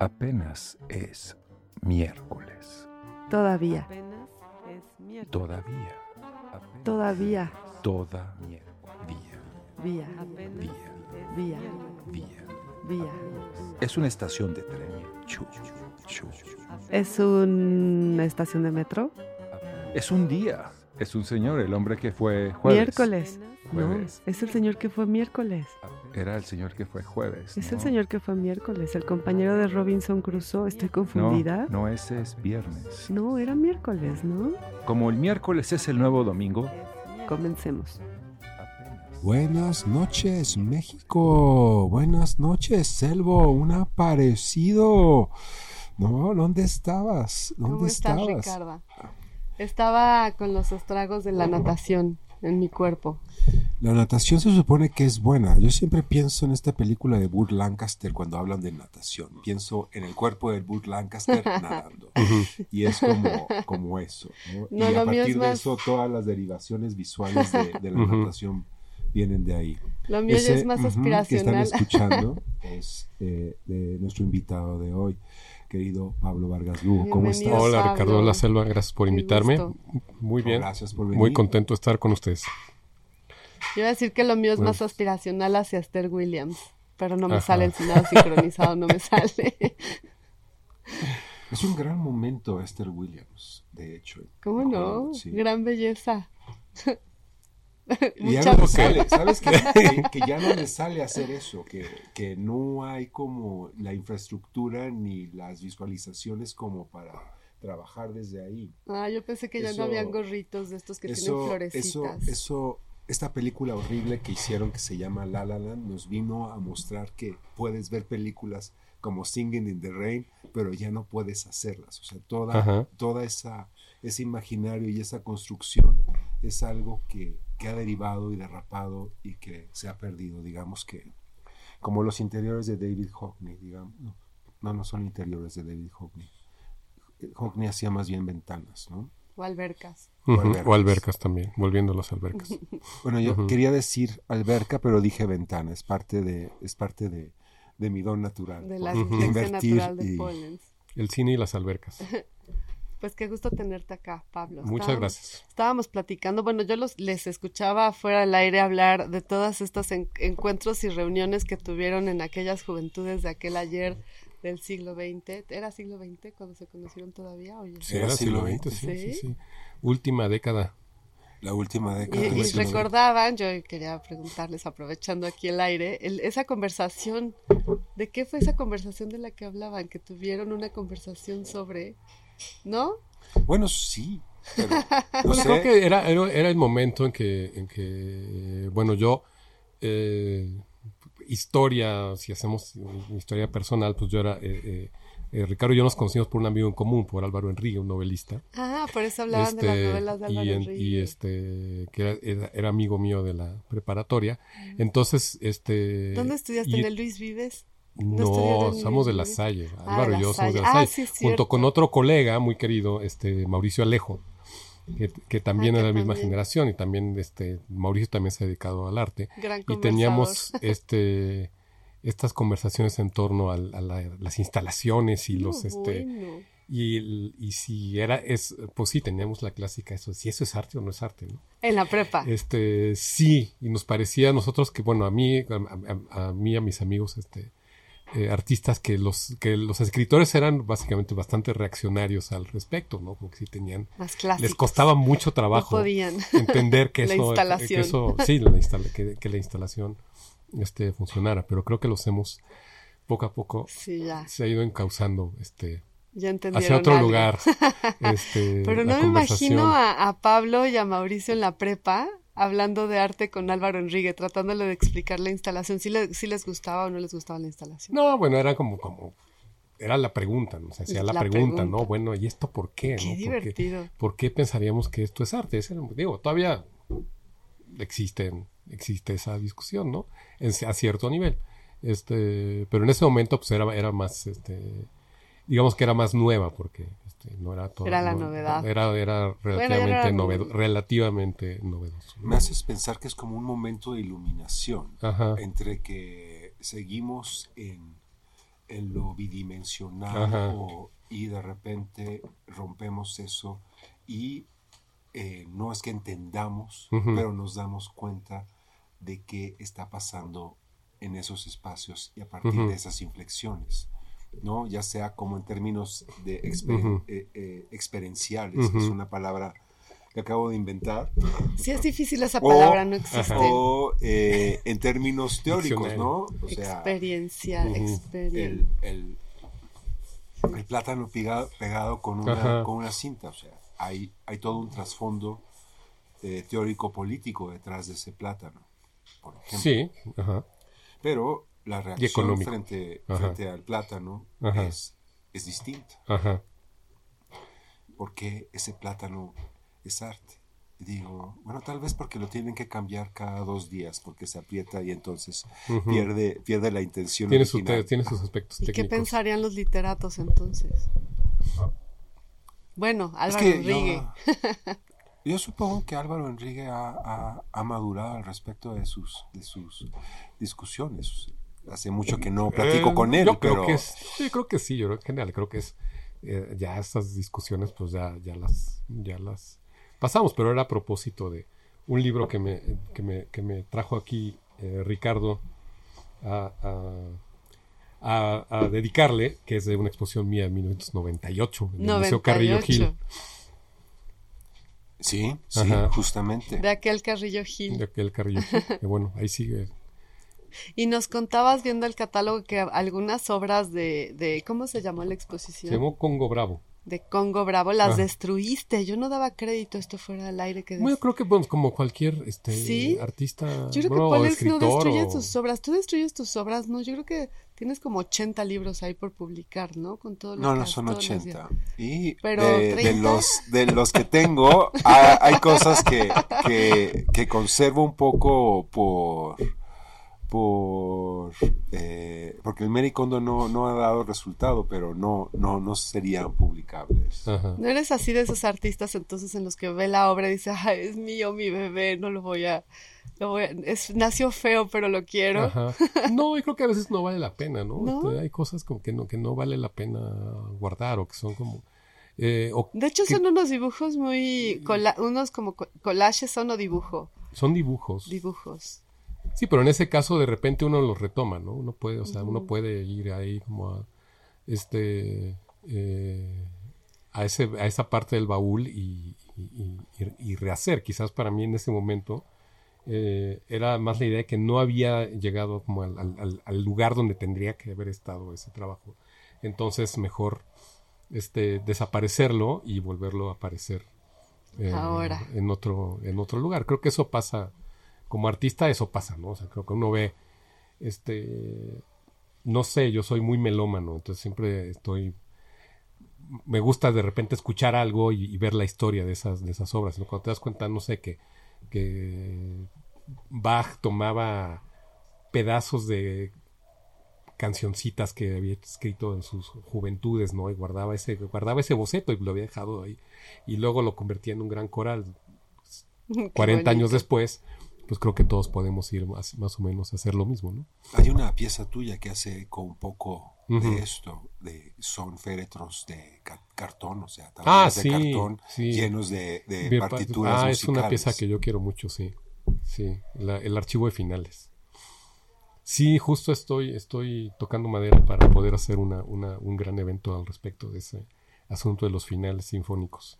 Apenas es miércoles. Todavía. Apenas es miércoles. Todavía. Apenas Todavía. Toda miércoles. Día. Vía. Apenas Día. es Vía. Día. Vía. Es una estación de tren. Chu, chu. ¿Es una estación de metro? Es un día. Es un señor, el hombre que fue jueves. Miércoles. No, es el señor que fue miércoles. Era el señor que fue jueves. Es ¿no? el señor que fue miércoles, el compañero de Robinson Crusoe. ¿Estoy confundida? No, no, ese es viernes. No, era miércoles, ¿no? Como el miércoles es el nuevo domingo. Comencemos. Buenas noches, México. Buenas noches, Selvo. Un aparecido. No, ¿dónde estabas? ¿Dónde ¿Cómo estás, estabas? Estaba con los estragos de la natación en mi cuerpo. La natación se supone que es buena. Yo siempre pienso en esta película de Burt Lancaster cuando hablan de natación. Pienso en el cuerpo de Burt Lancaster nadando. Y es como, como eso. ¿no? No, y a partir de más- eso, todas las derivaciones visuales de, de la natación vienen de ahí. Lo mío ya Ese, es más aspiracional. Que están escuchando es eh, de nuestro invitado de hoy, querido Pablo Vargas Lugo. ¿Cómo estás? Hola Pablo. Ricardo La Selva, gracias por invitarme. Muy bien, Gracias por venir. muy contento de estar con ustedes. Yo iba a decir que lo mío es más aspiracional hacia Esther Williams, pero no me Ajá. sale el final sincronizado, no me sale. Es un gran momento Esther Williams, de hecho. ¿Cómo no? Sí. Gran belleza. Y ya no le sale, ¿sabes? Que, que- que ya no le sale hacer eso, que, que no hay como la infraestructura ni las visualizaciones como para trabajar desde ahí. Ah, yo pensé que ya Eso- no habían gorritos de estos que tienen Eso, eso, florecitas. eso, esta película horrible que hicieron que se llama La La Land nos vino a mostrar que puedes ver películas como Singing in the Rain, pero ya no puedes hacerlas. O sea, toda, Ajá. toda esa, ese imaginario y esa construcción es algo que, que ha derivado y derrapado y que se ha perdido, digamos que como los interiores de David Hockney, digamos. No, no, no son interiores de David Hockney. Hockney hacía más bien ventanas, ¿no? O albercas. O albercas también, volviendo a las albercas. Bueno, yo quería decir alberca, pero dije ventana. Es parte de, es parte de, de mi don natural. De la Ujú. dislexia Invertir natural de y- Pollens. El cine y las albercas. Pues qué gusto tenerte acá, Pablo. Muchas Estábamos- gracias. Estábamos platicando, bueno, yo los, les escuchaba fuera del aire hablar de todas estas en- encuentros y reuniones que tuvieron en aquellas juventudes de aquel ayer del siglo XX. ¿Era siglo XX cuando se conocieron todavía? Oye. Sí, Era siglo XX, sí, sí, ¿Sí? sí. Última década. La última década. Y, y recordaban, yo quería preguntarles, aprovechando aquí el aire, el- esa conversación, ¿de qué fue esa conversación de la que hablaban? Que tuvieron una conversación sobre, ¿no? Bueno, sí. Pero, no sé. creo que era, el momento en que, en que bueno, yo, eh, historia, si hacemos historia personal, pues yo era, eh, eh, eh, Ricardo y yo nos conocimos por un amigo en común, por Álvaro Enrique, un novelista. Ah, por eso hablaban de las Este, novelas de Álvaro y, en- Enrique. y este que era amigo mío de la preparatoria entonces este ¿Dónde estudiaste? y- ¿En el Luis Vives? ¿No somos de la? Salle Ah, Álvaro de y yo somos de la Salle. Ah, Salle sí, junto con otro colega muy querido este Mauricio Alejo que, que también Ah, era de la misma generación y también este Mauricio también se ha dedicado al arte Gran y teníamos este estas conversaciones en torno a, la- las instalaciones y los No, este bueno. y, y si era es pues sí teníamos la clásica eso si eso es arte o no es arte ¿no? En la prepa. Este, sí, y nos parecía a nosotros que, bueno, a mí, a, a- a mí, a mis amigos, este, eh, artistas, que los, que los escritores eran básicamente bastante reaccionarios al respecto, ¿no? Como que sí tenían, Más clásicos. les costaba mucho No trabajo podían. entender que La eso, que eso, sí, la instala- que, que la instalación, este, funcionara, pero creo que los hemos, poco a poco, Sí, ya. se ha ido encauzando, este, Ya hacia otro algo. lugar, este, Pero no me imagino a Pablo y a Mauricio en la prepa hablando de arte con Álvaro Enrique, tratándole de explicar la instalación. Si les gustaba o no les gustaba la instalación. No, bueno, era como, como, era la pregunta, ¿no? Se hacía la, La pregunta, pregunta. ¿no? Bueno, ¿y esto por qué? Qué no? ¿Por divertido. ¿Por qué pensaríamos que esto es arte? Ese era- digo, todavía existe, existe esa discusión, ¿no? En- a cierto nivel. Este, pero en ese momento, pues era, era más, este, digamos que era más nueva, porque este, no era todo. Era la no- novedad. Era, era relativamente, era novedo- novedoso. relativamente novedoso. ¿no? Me haces pensar que es como un momento de iluminación Ajá. entre que seguimos en, en lo bidimensional o- y de repente rompemos eso y eh, no es que entendamos, pero nos damos cuenta de qué está pasando en esos espacios y a partir de esas inflexiones, ¿no? Ya sea como en términos de exper- eh, eh, experienciales, que es una palabra que acabo de inventar, Sí, es difícil esa O- palabra, no existe. o eh, en términos teóricos. ¿no? O sea, experiencia, Ujú. experiencia. el, el- el plátano pegado, pegado con, una, con una cinta, o sea, hay, hay todo un trasfondo eh, teórico-político detrás de ese plátano, por ejemplo. Sí, ajá. Pero la reacción frente, frente al plátano Ajá. es, es distinta, Ajá. porque ese plátano es arte. Y digo, bueno, tal vez porque lo tienen que cambiar cada dos días, porque se aprieta y entonces pierde, pierde la intención Tiene, su tiene sus aspectos ¿Y qué técnicos. pensarían los literatos entonces? Bueno, Es Álvaro que Enrique. Yo, yo supongo que Álvaro Enrique ha, ha- ha madurado al respecto de sus, de sus discusiones. Hace mucho que no platico Eh, con él, Yo pero creo que es, sí, creo que sí, yo creo que en general creo que es eh, ya estas discusiones pues ya, ya las ya las pasamos, pero era a propósito de un libro que me, que me, que me trajo aquí eh, Ricardo a, a, a- a dedicarle, que es de una exposición mía de 1998 en el Museo Carrillo Gil. 98. sí, sí, Ajá. justamente. De aquel Carrillo Gil. De aquel Carrillo Gil, que bueno, ahí sigue. Y nos contabas viendo el catálogo que algunas obras de, de ¿cómo se llamó la Se exposición? llamó Congo Bravo. De Congo Bravo, las Ah. destruiste. Yo no daba crédito, esto fuera al aire que Bueno, creo que bueno, como cualquier este ¿Sí? artista, Yo creo bueno, que Polex no escritor destruye o- tus obras. Tú destruyes tus obras, ¿no? Yo creo que tienes como 80 libros ahí por publicar, ¿no? Con todo lo No, que no has- son todos los 80. días. Y Pero de, de 30. los, de los que tengo, hay, hay cosas que, que, que conservo un poco por por eh, porque el Mary Kondo no, no ha dado resultado, pero no, no, no serían publicables. Ajá. No eres así de esos artistas entonces en los que ve la obra y dice, ay, es mío, mi bebé, no lo voy a... Lo voy a- es, nació feo, pero lo quiero. Ajá. No, yo creo que a veces no vale la pena, ¿no? ¿No? Este, hay cosas como que no, que no vale la pena guardar o que son como... eh, o De hecho, que son unos dibujos muy... unos como co- collages son o dibujo. son dibujos. Dibujos. Sí, pero en ese caso de repente uno los retoma, ¿no? Uno puede, o sea, uno puede ir ahí como a este eh, a ese a esa parte del baúl y, y- y- y rehacer. Quizás para mí en ese momento eh, era más la idea de que no había llegado como al, al- al- al lugar donde tendría que haber estado ese trabajo. Entonces mejor este desaparecerlo y volverlo a aparecer eh, Ahora. en otro en otro lugar. Creo que eso pasa como artista eso pasa, ¿no? O sea, creo que uno ve, este, no sé, yo soy muy melómano, entonces siempre estoy, me gusta de repente escuchar algo y, y ver la historia de esas, de esas obras, ¿no? Cuando te das cuenta, no sé, que, que Bach tomaba pedazos de cancioncitas que había escrito en sus juventudes, ¿no? Y guardaba ese, guardaba ese boceto y lo había dejado ahí. Y luego lo convertía en un gran coral. Qué 40 años después, pues creo que todos podemos ir más, más o menos a hacer lo mismo, ¿no? Hay una pieza tuya que hace con un poco de esto, de, son féretros de ca- cartón, o sea, Ah, de sí, cartón sí. llenos de, de partituras ah, es una pieza que yo quiero mucho, sí. Sí, la- el archivo de finales. Sí, justo estoy, estoy tocando madera para poder hacer una, una- un gran evento al respecto de ese asunto de los finales sinfónicos.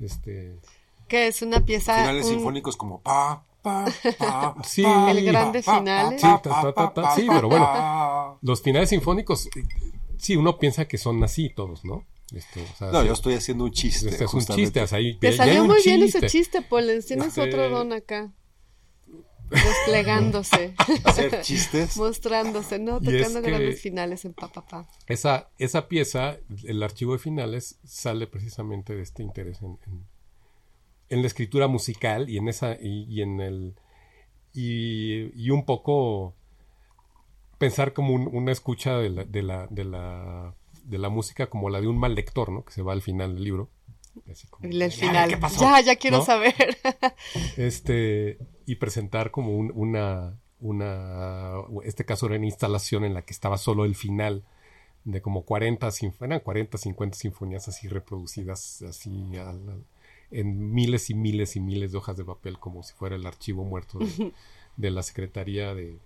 Este, Que es una pieza... Finales un- sinfónicos como pa, Sí. pa, El grande pa, pa, finales. pa, Sí, ta, ta, ta, ta, pa, sí, pa, pero bueno. pa. los finales sinfónicos, eh, sí, uno piensa que son así todos, ¿no? O sea, No, sí, yo estoy haciendo un chiste. este es un chiste, o sea, ahí- Te salió muy bien ese chiste, Polens. Tienes Este- otro don acá. Desplegándose, Hacer chistes. mostrándose, ¿no? Es Tocando que- grandes finales en papá. Pa, pa. Esa, esa pieza, el archivo de finales, sale precisamente de este interés en, en- en la escritura musical y en esa y, y en el y, y un poco pensar como un- una escucha de la, de la, de la de la música como la de un mal lector, ¿no? Que se va al final del libro. Así como, El, el "Ya, final. ¿qué pasó?", Ya, ya quiero ¿no? saber. este y presentar como un- una una este caso era una instalación en la que estaba solo el final de como 40, eran 40, 50 sinfonías así reproducidas así al- en miles y miles y miles de hojas de papel como si fuera el archivo muerto de, de la Secretaría de...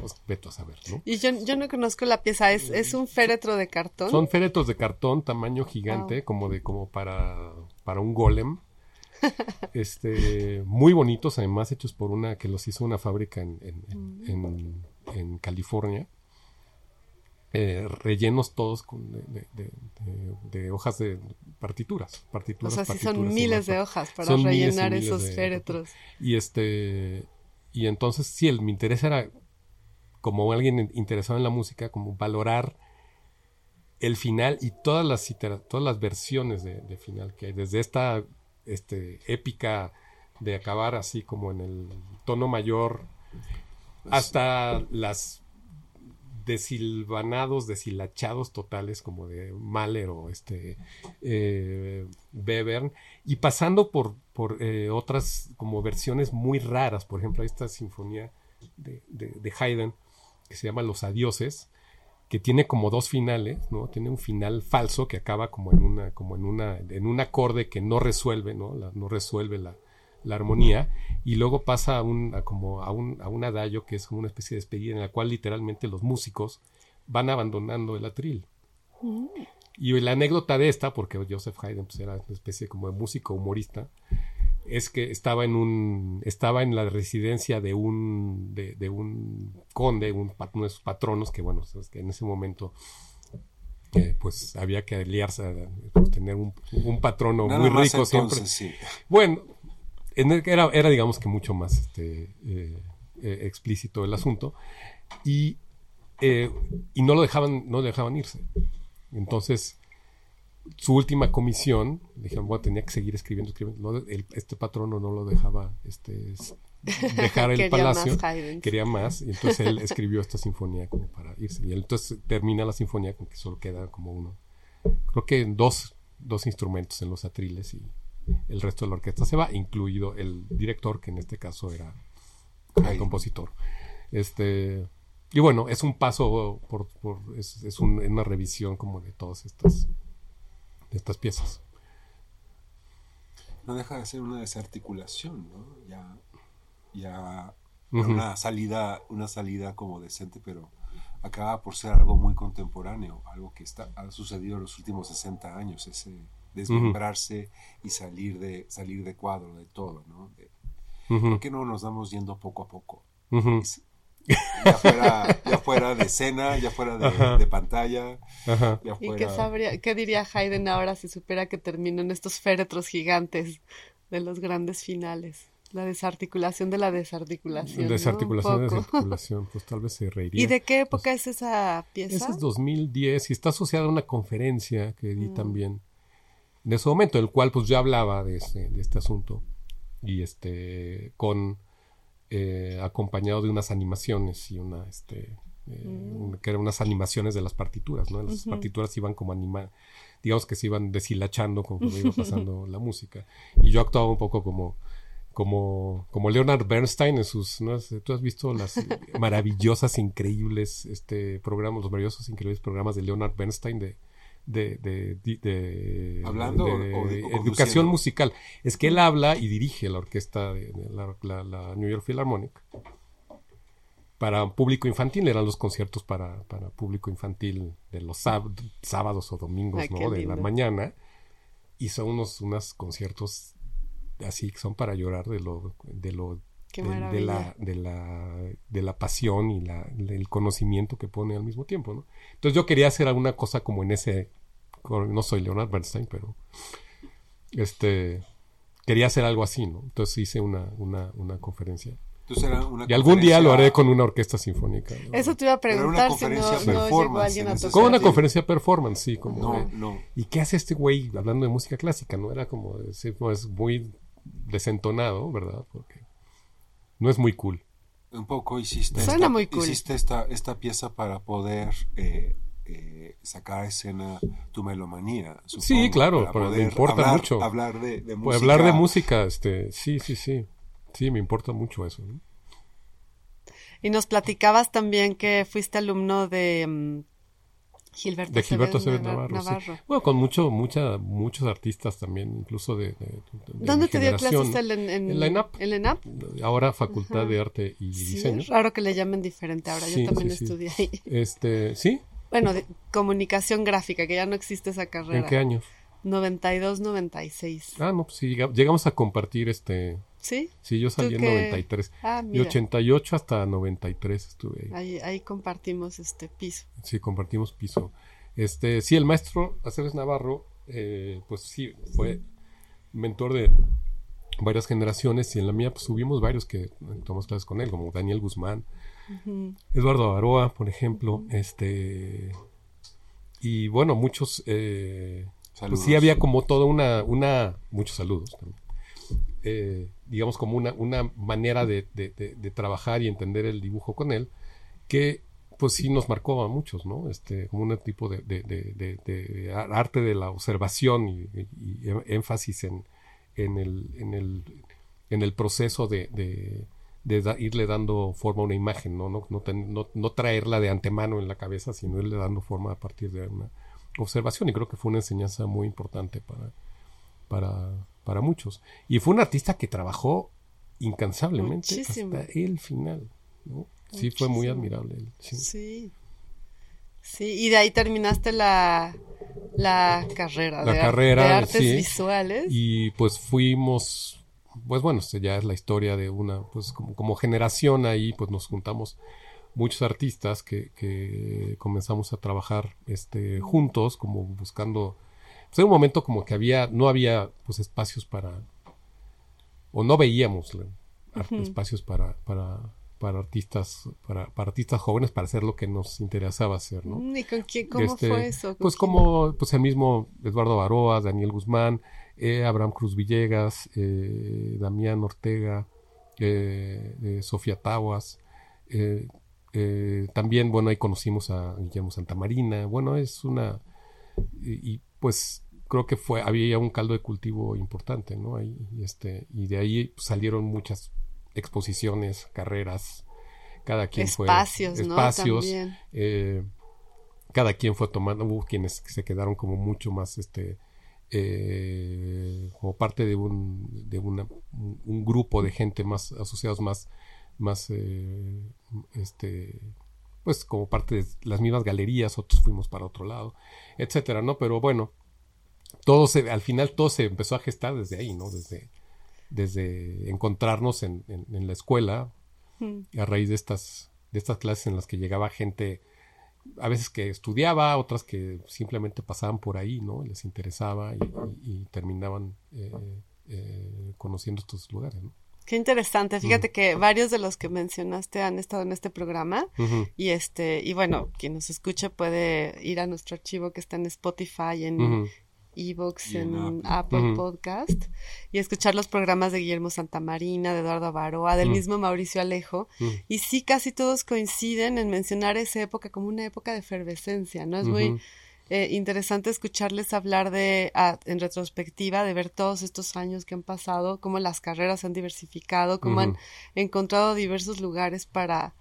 Pues veto a saber, ¿no? Y yo, yo no conozco la pieza, es, es un féretro de cartón. Son féretros de cartón tamaño gigante, como de como para, para un golem. este muy bonitos, además hechos por una que los hizo una fábrica en, en, en- en- en California. Eh, rellenos todos con de, de- de- de- de hojas de partituras. o partituras sea, sí son y miles de hojas para Son miles y rellenar miles esos féretros. y este y entonces sí, el, mi interés era como alguien in- interesado en la música, como valorar el final y todas las todas las versiones de, de final que hay, desde esta este, épica de acabar así como en el tono mayor hasta las desilvanados, deshilachados totales como de Mahler o este eh, Webern y pasando por, por eh, otras como versiones muy raras, por ejemplo esta sinfonía de, Haydn que se llama Los Adioses que tiene como dos finales, ¿no? Tiene un final falso que acaba como en una, como en una, en un acorde que no resuelve, ¿no? No resuelve la, la armonía y luego pasa a un, a como a un, a un adagio que es como una especie de despedida en la cual literalmente los músicos van abandonando el atril. Y la anécdota de esta, porque Joseph Haydn pues, era una especie como de músico humorista, es que estaba en un estaba en la residencia de un de, de un conde, un, uno de sus patronos, que bueno, que en ese momento eh, pues había que aliarse, pues, tener un, un patrono Nada muy más rico siempre. sí. Bueno, era, era digamos que mucho más este, eh, eh, explícito el asunto y, eh, y no lo dejaban no lo dejaban irse. Entonces, su última comisión, le dijeron, bueno, tenía que seguir escribiendo, escribiendo. No, el- este patrono no lo dejaba este, dejar el Quería palacio, más quería más, y entonces él escribió esta sinfonía como para irse. Y él, entonces termina la sinfonía con que solo queda como uno, creo que dos, dos instrumentos en los atriles y el resto de la orquesta se va, incluido el director, que en este caso era el compositor. Este, y bueno, es un paso por, por- es, es un- una revisión como de todas estas, de estas piezas. No deja de ser una desarticulación, ¿no? Ya, ya una salida, una salida como decente, pero acaba por ser algo muy contemporáneo, algo que está, ha sucedido en los últimos 60 años, ese desmembrarse y salir de, salir de cuadro de todo, ¿no? De- ¿Por qué no nos vamos yendo poco a poco? Es- Ya fuera, ya fuera de escena, ya fuera de, Ajá. de pantalla, ajá. ya ¿Y fuera... qué, sabría, qué diría Haydn ahora si supiera que terminan estos féretros gigantes de los grandes finales? La desarticulación de la desarticulación. ¿no? Un Desarticulación, desarticulación, pues tal vez se reiría. ¿Y de qué época es esa pieza? Ese es 2010 y está asociada a una conferencia que di Mm. también de ese momento, en el cual pues yo hablaba de este, de este asunto y este con eh, acompañado de unas animaciones y una este eh, Mm. que eran unas animaciones de las partituras, ¿no? Las partituras iban como anima, digamos que se iban deshilachando conforme iba pasando la música y yo actuaba un poco como como, como Leonard Bernstein en sus, ¿no? tú has visto las maravillosas, increíbles, este programas, los maravillosos, increíbles programas de Leonard Bernstein de, de, de, de- de- ¿Hablando de o- o de- o educación musical. Es que él habla y dirige la orquesta de, de la, la- la New York Philharmonic para público infantil, eran los conciertos para, para público infantil de los sáb- sábados o domingos, Ay, ¿no? De la mañana. Y son unos, unos conciertos así que son para llorar de lo, de lo de, de la, de la de la pasión y la, el conocimiento que pone al mismo tiempo, ¿no? Entonces yo quería hacer alguna cosa como en ese no soy Leonard Bernstein, pero este quería hacer algo así, ¿no? Entonces hice una, una, una conferencia. Entonces era una Y algún día lo haré con una orquesta sinfónica. ¿no? Eso te iba a preguntar si no, no llegó a. Como una conferencia performance, sí, como No, de- no. ¿Y qué hace este güey hablando de música clásica? No era como, sí, pues, muy desentonado, ¿verdad? Porque no es muy cool. Un poco hiciste, Suena esta, muy cool. hiciste esta, esta pieza para poder eh, eh, sacar a escena tu melomanía. Sí, supongo, claro, para pero me importa hablar, mucho. Hablar de, de música. Pues hablar de música, este, sí, sí, sí. Sí, me importa mucho eso. ¿no? Y nos platicabas también que fuiste alumno de, mm, Gilberto, de Gilberto Acevedo Acevedo Navar- Navarro. sí. Navarro. Bueno, con mucho, mucha, muchos artistas también, incluso de, de- de- de ¿Dónde mi te dio clases él en, en, En la ENAP. ¿En la ENAP? Ahora Facultad Ajá. de Arte y Sí, Diseño. es raro que le llamen diferente ahora. Sí, Yo también sí, sí. estudié ahí. Este, ¿sí? Bueno, de comunicación gráfica, que ya no existe esa carrera. ¿En qué años? 92, 96. Ah, no, pues sí, llega- llegamos a compartir este. ¿Sí? Sí, yo salí en qué? 93. Ah, Y mira. 88 hasta 93 estuve ahí. Ahí, ahí compartimos este piso. Sí, compartimos piso. Este, sí, el maestro Aceves Navarro, eh, pues sí, fue mentor de varias generaciones y en la mía pues subimos varios que tomamos clases con él, como Daniel Guzmán, Eduardo Aroa, por ejemplo, este y bueno, muchos eh, pues sí había como toda una, una muchos saludos también. Eh, digamos como una, una manera de, de- de- de trabajar y entender el dibujo con él que pues sí nos marcó a muchos, ¿no? Este, como un tipo de, de- de- de- de ar- arte de la observación y, y- y énfasis en, en, el, en, el, en el proceso de, de- da- irle dando forma a una imagen, ¿no? No, no, ten- no- no traerla de antemano en la cabeza, sino irle dando forma a partir de una observación. Y creo que fue una enseñanza muy importante para, para, para muchos. Y fue un artista que trabajó incansablemente Muchísimo. hasta el final, ¿no? Sí, fue muy admirable. él, sí. Sí. Sí, y de ahí terminaste la, la carrera, La de, ar- carrera, de artes sí. visuales. Y pues fuimos, pues bueno, este ya es la historia de una, pues como, como generación ahí, pues nos juntamos muchos artistas que, que comenzamos a trabajar este, juntos, como buscando, pues en un momento como que había, no había pues espacios para, o no veíamos espacios para, para, para artistas, para, para artistas jóvenes para hacer lo que nos interesaba hacer, ¿no? ¿Y con quién, cómo Este, fue eso? ¿Con Pues quién? como pues el mismo Eduardo Baroa, Daniel Guzmán, eh, Abraham Cruz Villegas, eh, Damián Ortega, eh, Sofía Taguas. también, bueno, ahí conocimos a Guillermo Santamarina. Bueno, es una... Y, y, pues creo que fue había un caldo de cultivo importante, ¿no? Ahí, este, y de ahí salieron muchas exposiciones, carreras, cada quien fue... Espacios, ¿no? Espacios, También. cada quien fue tomando, hubo quienes se quedaron como mucho más, este, eh, como parte de un, de una, un, grupo de gente más asociados más, más, eh, este, pues como parte de las mismas galerías, otros fuimos para otro lado, etcétera, ¿no? Pero bueno, todo se, al final todo se empezó a gestar desde ahí, ¿no? Desde, desde encontrarnos en, en- en la escuela, Mm. a raíz de estas, de estas clases en las que llegaba gente, a veces que estudiaba, otras que simplemente pasaban por ahí, ¿no? Les interesaba y, y- y terminaban eh, eh, conociendo estos lugares, ¿no? Qué interesante. Fíjate que varios de los que mencionaste han estado en este programa. Y este, y bueno, quien nos escuche puede ir a nuestro archivo que está en Spotify, en Y en en Apple. Apple. Podcast, y escuchar los programas de Guillermo Santamarina, de Eduardo Avaroa, del Ujú. mismo Mauricio Alejo. ujú. Y sí, casi todos coinciden en mencionar esa época como una época de efervescencia, ¿no? Es muy eh, interesante escucharles hablar de, en retrospectiva, de ver todos estos años que han pasado, cómo las carreras se han diversificado, cómo han encontrado diversos lugares para,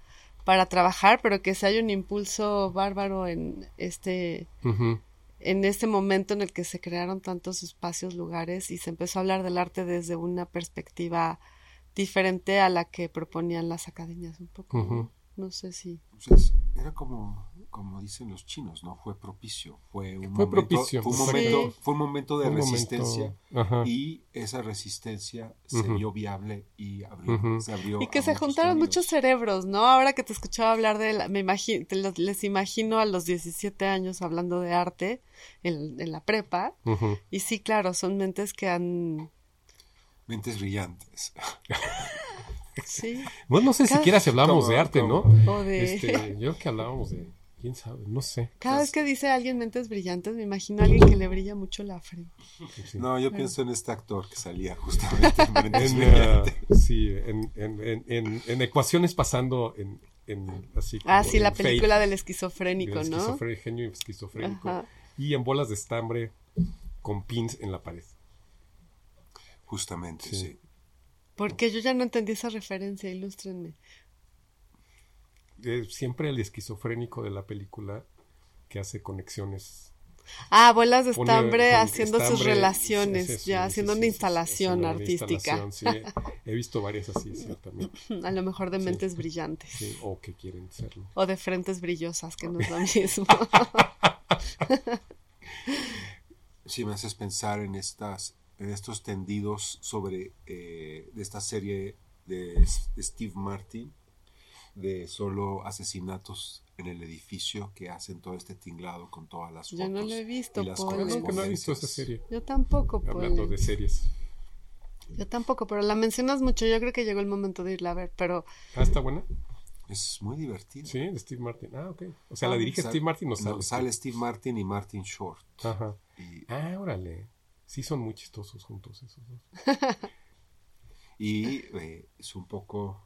para trabajar, pero que se hay un impulso bárbaro en este. En este momento en el que se crearon tantos espacios, lugares y se empezó a hablar del arte desde una perspectiva diferente a la que proponían las academias un poco. ¿no? Sé si. Pues es- era como, como dicen los chinos, ¿no? Fue propicio. Fue un Fue momento, propicio, Fue un momento, Sí. fue un momento de Un resistencia. Y esa resistencia se vio viable y abrió, se abrió Y que se muchos juntaron muchos cerebros, ¿no? Ahora que te escuchaba hablar de la, me imagino, les imagino a los 17 años hablando de arte en, en la prepa. Y sí, claro, son mentes que han, Mentes brillantes. sí, Bueno, no sé Cada- siquiera si hablábamos ¿Cómo? de arte. ¿no? o de... Este, yo creo que hablábamos de, quién sabe, no sé. Cada vez que dice alguien mentes brillantes, me imagino a alguien que le brilla mucho la frente. Sí. No, yo pienso en este actor que salía justamente en Mentes En, Brillantes. eh, sí, en, en, en, en- en ecuaciones pasando en, en así Ah, sí, la película Fate, del esquizofrénico, del ¿no? esquizofre- genio esquizofrénico. Ajá. Y en bolas de estambre con pins en la pared. Justamente, Sí. sí. Porque yo ya no entendí esa referencia, ilústrenme. Eh, siempre el esquizofrénico de la película que hace conexiones. Ah, bolas de estambre haciendo sus relaciones, es eso, ya haciendo una instalación una artística. instalación, sí. He visto varias así, ciertamente. A lo mejor de Sí. mentes brillantes. Sí, o que quieren serlo. O de frentes brillosas, que no es lo mismo. Sí, me haces pensar en estas, en estos tendidos sobre eh, de esta serie de Steve Martin de solo asesinatos en el edificio que hacen todo este tinglado con todas las fotos. Yo no lo he visto, y las que no he visto esa serie. Yo tampoco, Hablando Paul. de series. Yo tampoco, pero la mencionas mucho. Yo creo que llegó el momento de irla a ver, pero Ah, está buena. Es muy divertido. Sí, de Steve Martin. Ah, ok. O sea, la Ah, dirige Sal- Steve Martin o no, sale. sale Steve Martin y Martin Short. Ajá. Y, Ah, órale. Sí, son muy chistosos juntos esos dos. y, eh, es un poco...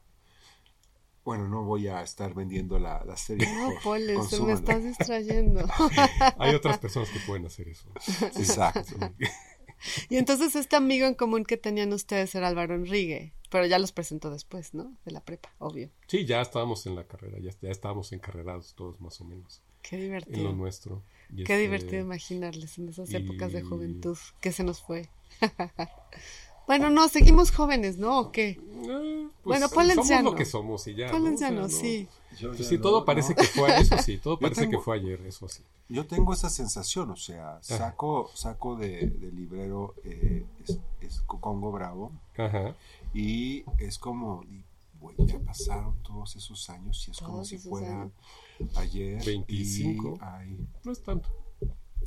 Bueno, no voy a estar vendiendo la, la serie. no, Paul, me estás distrayendo. Hay otras personas que pueden hacer eso. Exacto. y entonces este amigo en común que tenían ustedes era Álvaro Enrique, pero ya los presentó después, ¿no? De la prepa, obvio. Sí, ya estábamos en la carrera, ya, ya estábamos encarrerados todos más o menos Qué en lo divertido. nuestro. Y Qué este, divertido imaginarles en esas épocas de juventud que se nos fue. bueno, no, seguimos jóvenes, ¿no? ¿O qué? eh, Bueno, pues, Paul somos Enciano. lo que somos y ya. Paul ¿no? O Enciano, sea, no- sí. Yo Pues sí, no- todo no. parece que fue, eso sí, todo parece tengo- que fue ayer, eso sí. Yo tengo esa sensación, o sea, saco, saco de, del librero eh, es, es Congo Bravo Ajá. y es como, güey, ya pasaron todos esos años y es como si fuera años. ayer. 25. y hay- No es tanto.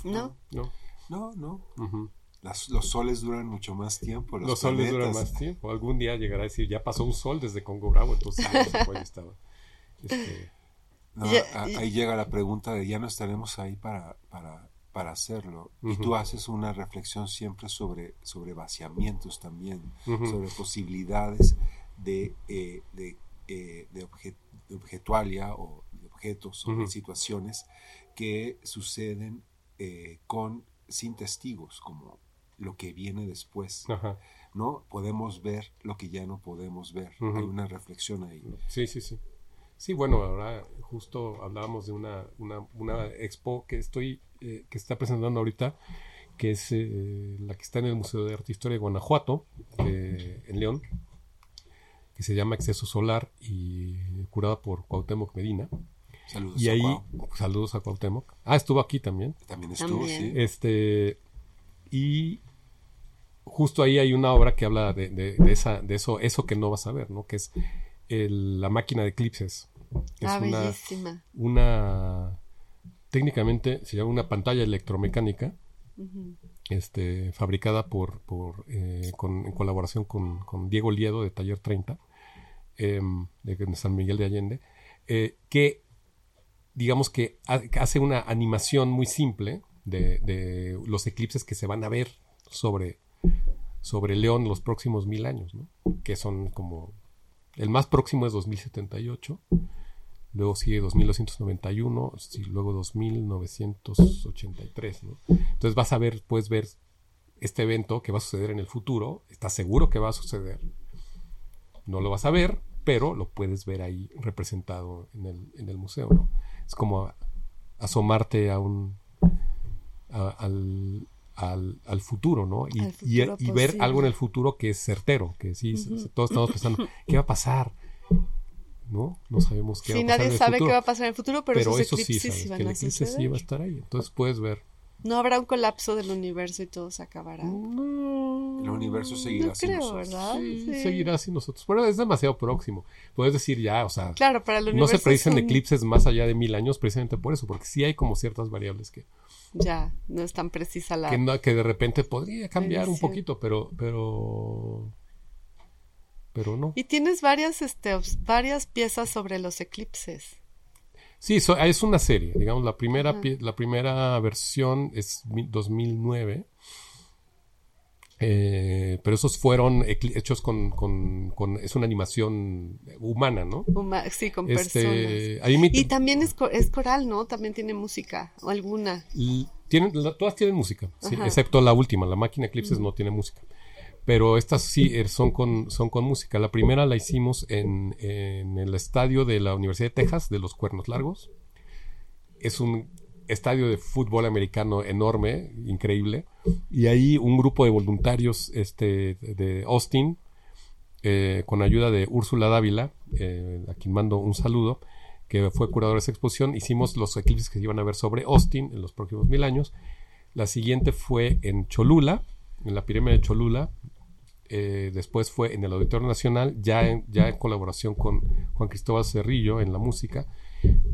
¿No? No. no, no, Ujú. Las- los soles duran mucho más tiempo. Los, Los, soles duran más tiempo. Algún día llegará a decir, ya pasó un sol desde Congo Bravo, entonces güey estaba. Este, No, Ya- a- y- ahí llega la pregunta de ya no estaremos ahí para, para, para hacerlo. Y tú haces una reflexión siempre sobre, sobre vaciamientos también, sobre posibilidades de, eh, de, eh, de, obje- de objetualia o de objetos o de Ujú. situaciones que suceden eh, con sin testigos, como lo que viene después. ajá. ¿no? Podemos ver lo que ya no podemos ver. Hay una reflexión ahí. Sí, sí, sí. Sí, bueno, ahora justo hablábamos de una, una, una expo que estoy, eh, que está presentando ahorita, que es eh, la que está en el Museo de Arte e Historia de Guanajuato, eh, en León, que se llama Exceso Solar y curada por Cuauhtémoc Medina. Saludos. Y a ahí, Cuau. saludos a Cuauhtémoc. Ah, estuvo aquí también. También estuvo, También. sí. Este, y justo ahí hay una obra que habla de, de- de esa, de eso, eso que no vas a ver, ¿no? Que es el- la máquina de eclipses. Es ah, una, bellísima. una, técnicamente se llama una pantalla electromecánica, este, fabricada por, por eh, con- en colaboración con, con Diego Liedo de Taller 30, em, de San Miguel de Allende, eh, que digamos que hace una animación muy simple de, de los eclipses que se van a ver sobre, sobre León los próximos mil años, ¿no? que son como el más próximo es 2078, luego sigue 2291, y luego 2983. ¿no? Entonces vas a ver, puedes ver este evento que va a suceder en el futuro, estás seguro que va a suceder, no lo vas a ver, pero lo puedes ver ahí representado en el, en el museo. ¿no? Es como asomarte a un al, al, al futuro, ¿no? Y, Al y- futuro y ver algo en el futuro que es certero, que sí, todos estamos pensando, ¿qué va a pasar? ¿No? No sabemos qué Sí, va a pasar nadie en el sabe futuro. qué va a pasar en el futuro, pero, esos eso sí, eclipses sabes, sí van que el a eclipse sí va a estar ahí. Entonces puedes ver. No habrá un colapso del universo y todo se acabará. El universo seguirá no sin creo, nosotros. ¿verdad? Sí, Sí. seguirá sin nosotros. Pero es demasiado próximo. Puedes decir ya, o sea, Claro, para el no universo. se predicen un- eclipses más allá de mil años precisamente por eso, porque sí hay como ciertas variables que, Ya, no es tan precisa la. que, no- que de repente podría cambiar un poquito, pero, pero, pero no. Y tienes varias, este, varias piezas sobre los eclipses. Sí, so- es una serie, digamos, la primera, pie- la primera versión es mi- 2009, eh, pero esos fueron hechos con, con, con- es una animación humana, ¿no? Huma- sí, con personas. Este, me- Y también es, co- es coral, ¿no? También tiene música, o alguna. l- tienen, la- todas tienen música, sí, excepto la última, la máquina Eclipses no tiene música. Pero estas sí eh, son con, son con música. La primera la hicimos en, en el estadio de la Universidad de Texas, de los Cuernos Largos. Es un estadio de fútbol americano enorme, increíble, y ahí un grupo de voluntarios este, de Austin, eh, con ayuda de Úrsula Dávila, eh, a quien mando un saludo, que fue curador de esa exposición, hicimos los eclipses que se iban a ver sobre Austin en los próximos mil años. La siguiente fue en Cholula, en la pirámide de Cholula. Eh, después fue en el Auditorio Nacional, ya en, ya en colaboración con Juan Cristóbal Cerrillo en la música.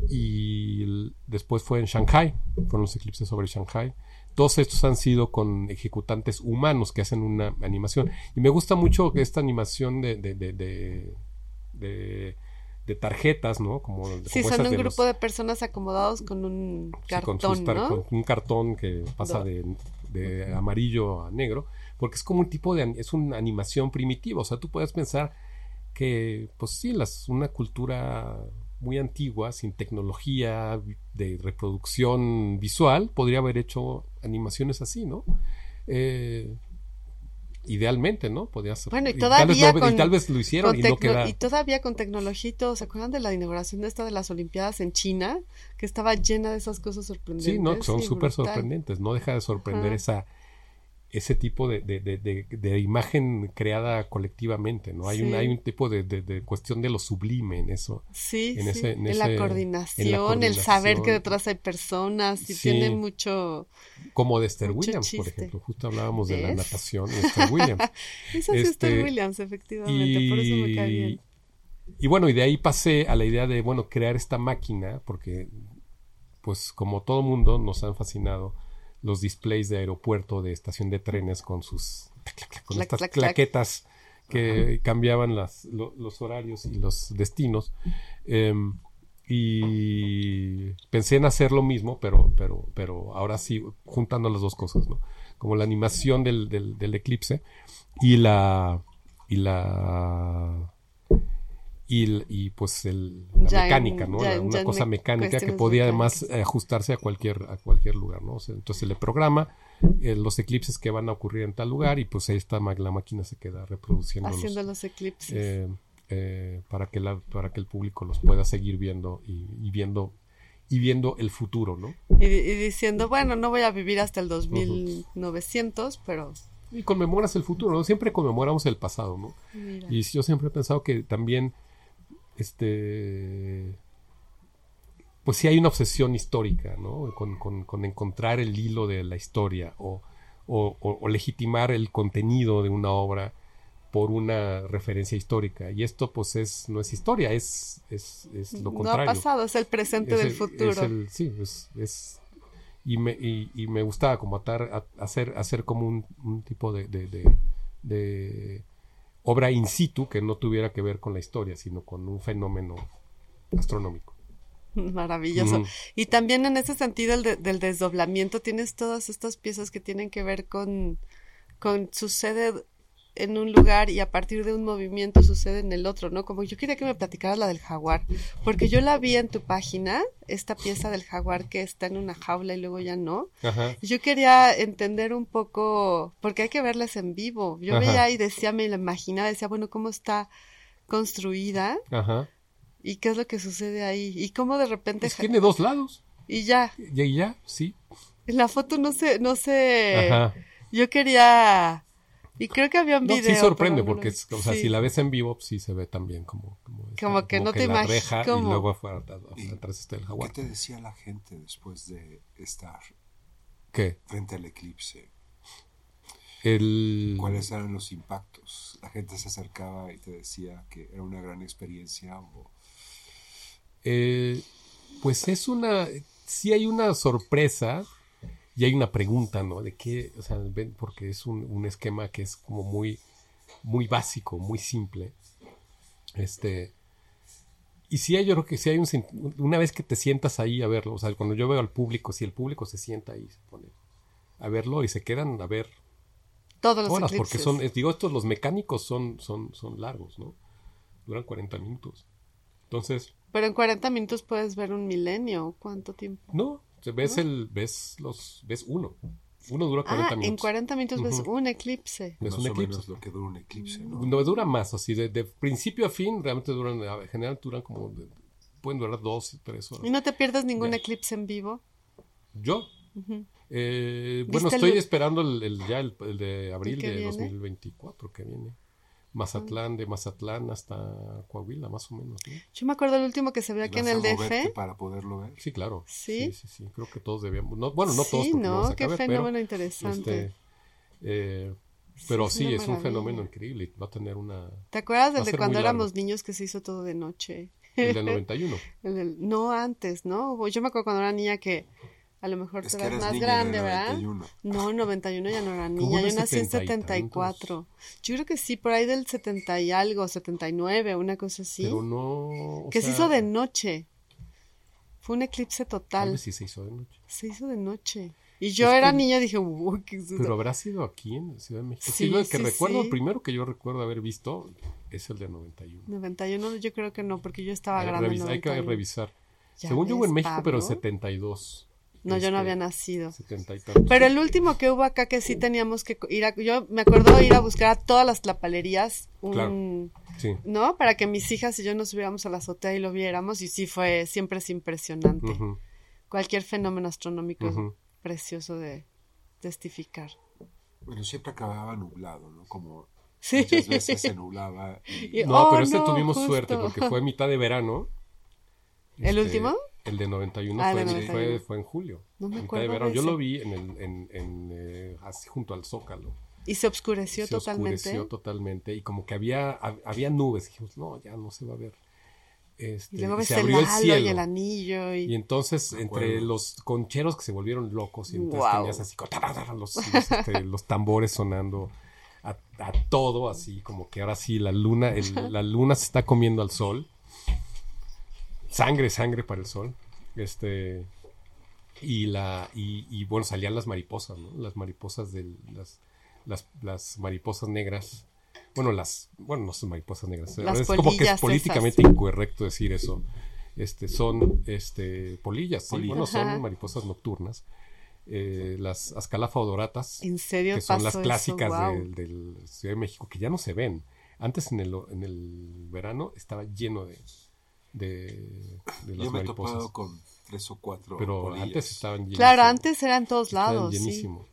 Y el- después fue en Shanghai, fueron los eclipses sobre Shanghai. Todos estos han sido con ejecutantes humanos que hacen una animación. Y me gusta mucho esta animación de, de, de, de, de- de tarjetas, ¿no? Como, Sí, son un de grupo los- de personas acomodados con un Sí, cartón, con sus tar- ¿no? con un cartón que pasa de, de amarillo a negro, porque es como un tipo de, es una animación primitiva, o sea, tú puedes pensar que, pues sí, las, una cultura muy antigua, sin tecnología de reproducción visual, podría haber hecho animaciones así, ¿no? Eh, idealmente, ¿no? Podía ser. Bueno, y tal vez todavía no- y tal vez lo hicieron y no queda. y todavía con tecnología y todo, ¿se acuerdan de la inauguración de esta de las Olimpiadas en China? Que estaba llena de esas cosas sorprendentes. Sí, no, son súper sorprendentes. No deja de sorprender Ajá. esa ese tipo de, de, de, de- de imagen creada colectivamente, ¿no? Hay Sí. un hay un tipo de, de- de cuestión de lo sublime en eso. Sí, en sí, ese- en en, la ese- coordinación, en la el saber que coordinación. detrás hay personas y Sí. tiene mucho... Como de Esther Williams, por ejemplo. Justo hablábamos de la natación y Esther Williams. Esa es Este, Esther Williams, efectivamente, por eso me cae bien. y bueno, y de ahí pasé a la idea de, bueno, crear esta máquina, porque, pues, como todo mundo, nos han fascinado los displays de aeropuerto, de estación de trenes con sus, con Clac, estas clac, clac. claquetas que cambiaban las, lo- los horarios y los destinos. Em, y pensé en hacer lo mismo, pero, pero, pero ahora sí, juntando las dos cosas, ¿no? Como la animación del, del, del eclipse y la, y la, y, y, pues el, la Ya mecánica, ¿no? ya una ya cosa me- mecánica que podía además mecánicas. ajustarse a cualquier, a cualquier lugar, ¿no? O sea, entonces se le programa eh, los eclipses que van a ocurrir en tal lugar y pues ahí está la máquina se queda reproduciendo Haciendo los eclipses. eh, eh, para que la, para que el público los pueda seguir viendo y, y viendo y viendo el futuro, ¿no? y, y diciendo, bueno, no voy a vivir hasta el 2900, pero Y conmemoras el futuro, ¿no? Siempre conmemoramos el pasado, ¿no? mira. Y yo siempre he pensado que también, este, pues sí hay una obsesión histórica, ¿no? Con, con- con encontrar el hilo de la historia o, o- o- o legitimar el contenido de una obra por una referencia histórica. Y esto, pues, es no es historia, es, es, es lo no ha contrario. pasado, es el presente Es del el- futuro. es el- sí, es, es- y, me, y, y me gustaba como atar, a- hacer, hacer como un, un tipo de, de, de- de obra in situ que no tuviera que ver con la historia, sino con un fenómeno astronómico. Maravilloso. Mm. Y también en ese sentido el de- del desdoblamiento tienes todas estas piezas que tienen que ver con, con sucede en un lugar y a partir de un movimiento sucede en el otro, ¿no? Como yo quería que me platicaras la del jaguar, porque yo la vi en tu página, esta pieza del jaguar que está en una jaula y luego ya no. Ajá. Yo quería entender un poco, porque hay que verlas en vivo. Yo Ajá. veía y decía, me la imaginaba, decía, bueno, ¿cómo está construida? Ajá. ¿Y qué es lo que sucede ahí? Y cómo de repente... Pues tiene dos lados. Y ya, Y ya, sí. en la foto no sé, no sé. Ajá. Yo quería. Y creo que había un No, video. sí sorprende no porque, es, o sea, sí. si la ves en vivo, pues sí se ve también como... Como, esta- Como que no te la imagi- reja y como- luego afuera, atrás está el ¿Qué jaguar. te decía la gente después de estar ¿Qué? frente al eclipse? El... ¿Cuáles eran los impactos? La gente se acercaba y te decía que era una gran experiencia o Eh, pues es una, sí hay una sorpresa y hay una pregunta, ¿no? De qué, o sea, ven, porque es un, un esquema que es como muy, muy básico, muy simple. Este, y sí hay, yo creo que sí hay un, una vez que te sientas ahí a verlo, o sea, cuando yo veo al público, si el público se sienta ahí, se pone a verlo y se quedan a ver Todos los horas, porque son, digo, estos los mecánicos son, son, son largos, ¿no? Duran 40 minutos. Entonces, Pero en 40 minutos puedes ver un milenio. ¿Cuánto tiempo? No, ves el, ves los, ves uno. Uno dura 40 ah, minutos. en 40 minutos ves un eclipse. Es un eclipse. menos lo que dura un eclipse, ¿no? No dura más, así de, de principio a fin, realmente duran, a- generalmente duran como, de- pueden durar dos, tres ¿Y horas. no te pierdes ningún Ya. eclipse en vivo? ¿Yo? Eh, bueno, ¿Viste estoy el- esperando el, el- ya el, el de abril ¿El que de viene? 2024 que viene. Mazatlán, de Mazatlán hasta Coahuila, más o menos. ¿no? Yo me acuerdo el último que se vio ¿Y aquí en el DF. para poderlo ver. Sí, claro. ¿Sí? Sí, sí, sí. Creo que todos debíamos. No, bueno, no todos sí, porque no vamos ¿no? Qué pero, fenómeno interesante. este, eh, pero sí, es un fenómeno increíble. y Va a tener una. ¿Te acuerdas va a del de ser cuando éramos niños que se hizo todo de noche? El del 91. El del- no antes, ¿no? Yo me acuerdo cuando era niña que a lo mejor Es te ves más niña grande, en el ¿verdad? 91. No, en 91 ya no era niña. Yo nací en 70 y 74. Yo creo que sí, por ahí del 70 y algo, 79, una cosa así. Pero no. o que se sea, hizo de noche. Fue un eclipse tal total. sí se hizo de noche. Se hizo de noche. Y yo Es era que- niña y dije, uy, ¿qué es eso?". Pero habrá sido aquí en Ciudad de México. Sí, Sí, lo que sí, recuerdo, sí. el primero que yo recuerdo haber visto es el de 91. 91 yo creo que no, porque yo estaba Hay, grande. en revis- hay que 91. revisar. Según yo hubo en ves, México, pero en Pablo. 72. No, yo no Este, había nacido. 70 y tantos. Pero el último que hubo acá que sí teníamos que ir a... Yo me acuerdo ir a buscar a todas las tlapalerías un... Claro. Sí. ¿No? Para que mis hijas y yo nos subiéramos a la azotea y lo viéramos. Y sí fue... Siempre es impresionante. Cualquier fenómeno astronómico es precioso de testificar. Bueno, siempre acababa nublado, ¿no? Como Sí. muchas veces se nublaba. Y, Y- No, Oh, pero este no, tuvimos justo. suerte porque fue mitad de verano. ¿El Este, último? El de 91, Ah, fue, el de fue- 91. fue en julio. No me acuerdo de de verano. Yo ese. lo vi en el, en, en, eh, así junto al Zócalo. Y se oscureció se totalmente. oscureció totalmente y como que había, hab- había nubes. Dijimos, no, ya no se va a ver. Este, Y luego y ves se el abrió el cielo. y el anillo. Y... Y entonces, entre los concheros que se volvieron locos, y entonces Guau. tenías así los, los, este, los tambores sonando a, a todo, así como que ahora sí la luna, el- la luna se está comiendo al sol. Sangre, sangre para el sol. Este. Y la. Y, y, bueno, salían las mariposas, ¿no? Las mariposas del. Las, las, las mariposas negras. Bueno, las. Bueno, no son mariposas negras. Las es como que es políticamente incorrecto decir eso. Este, son este, polillas, sí, Polillas. bueno, son mariposas nocturnas. Eh, las Ascalafa odoratas, ¿En serio que son las clásicas del, del Ciudad de México, que ya no se ven. Antes en el, en el verano estaba lleno de, de, de las yo me he mariposas. topado con tres o cuatro Pero polillas. antes estaban llenísimos. Claro, antes era en todos lados. Sí. llenísimo.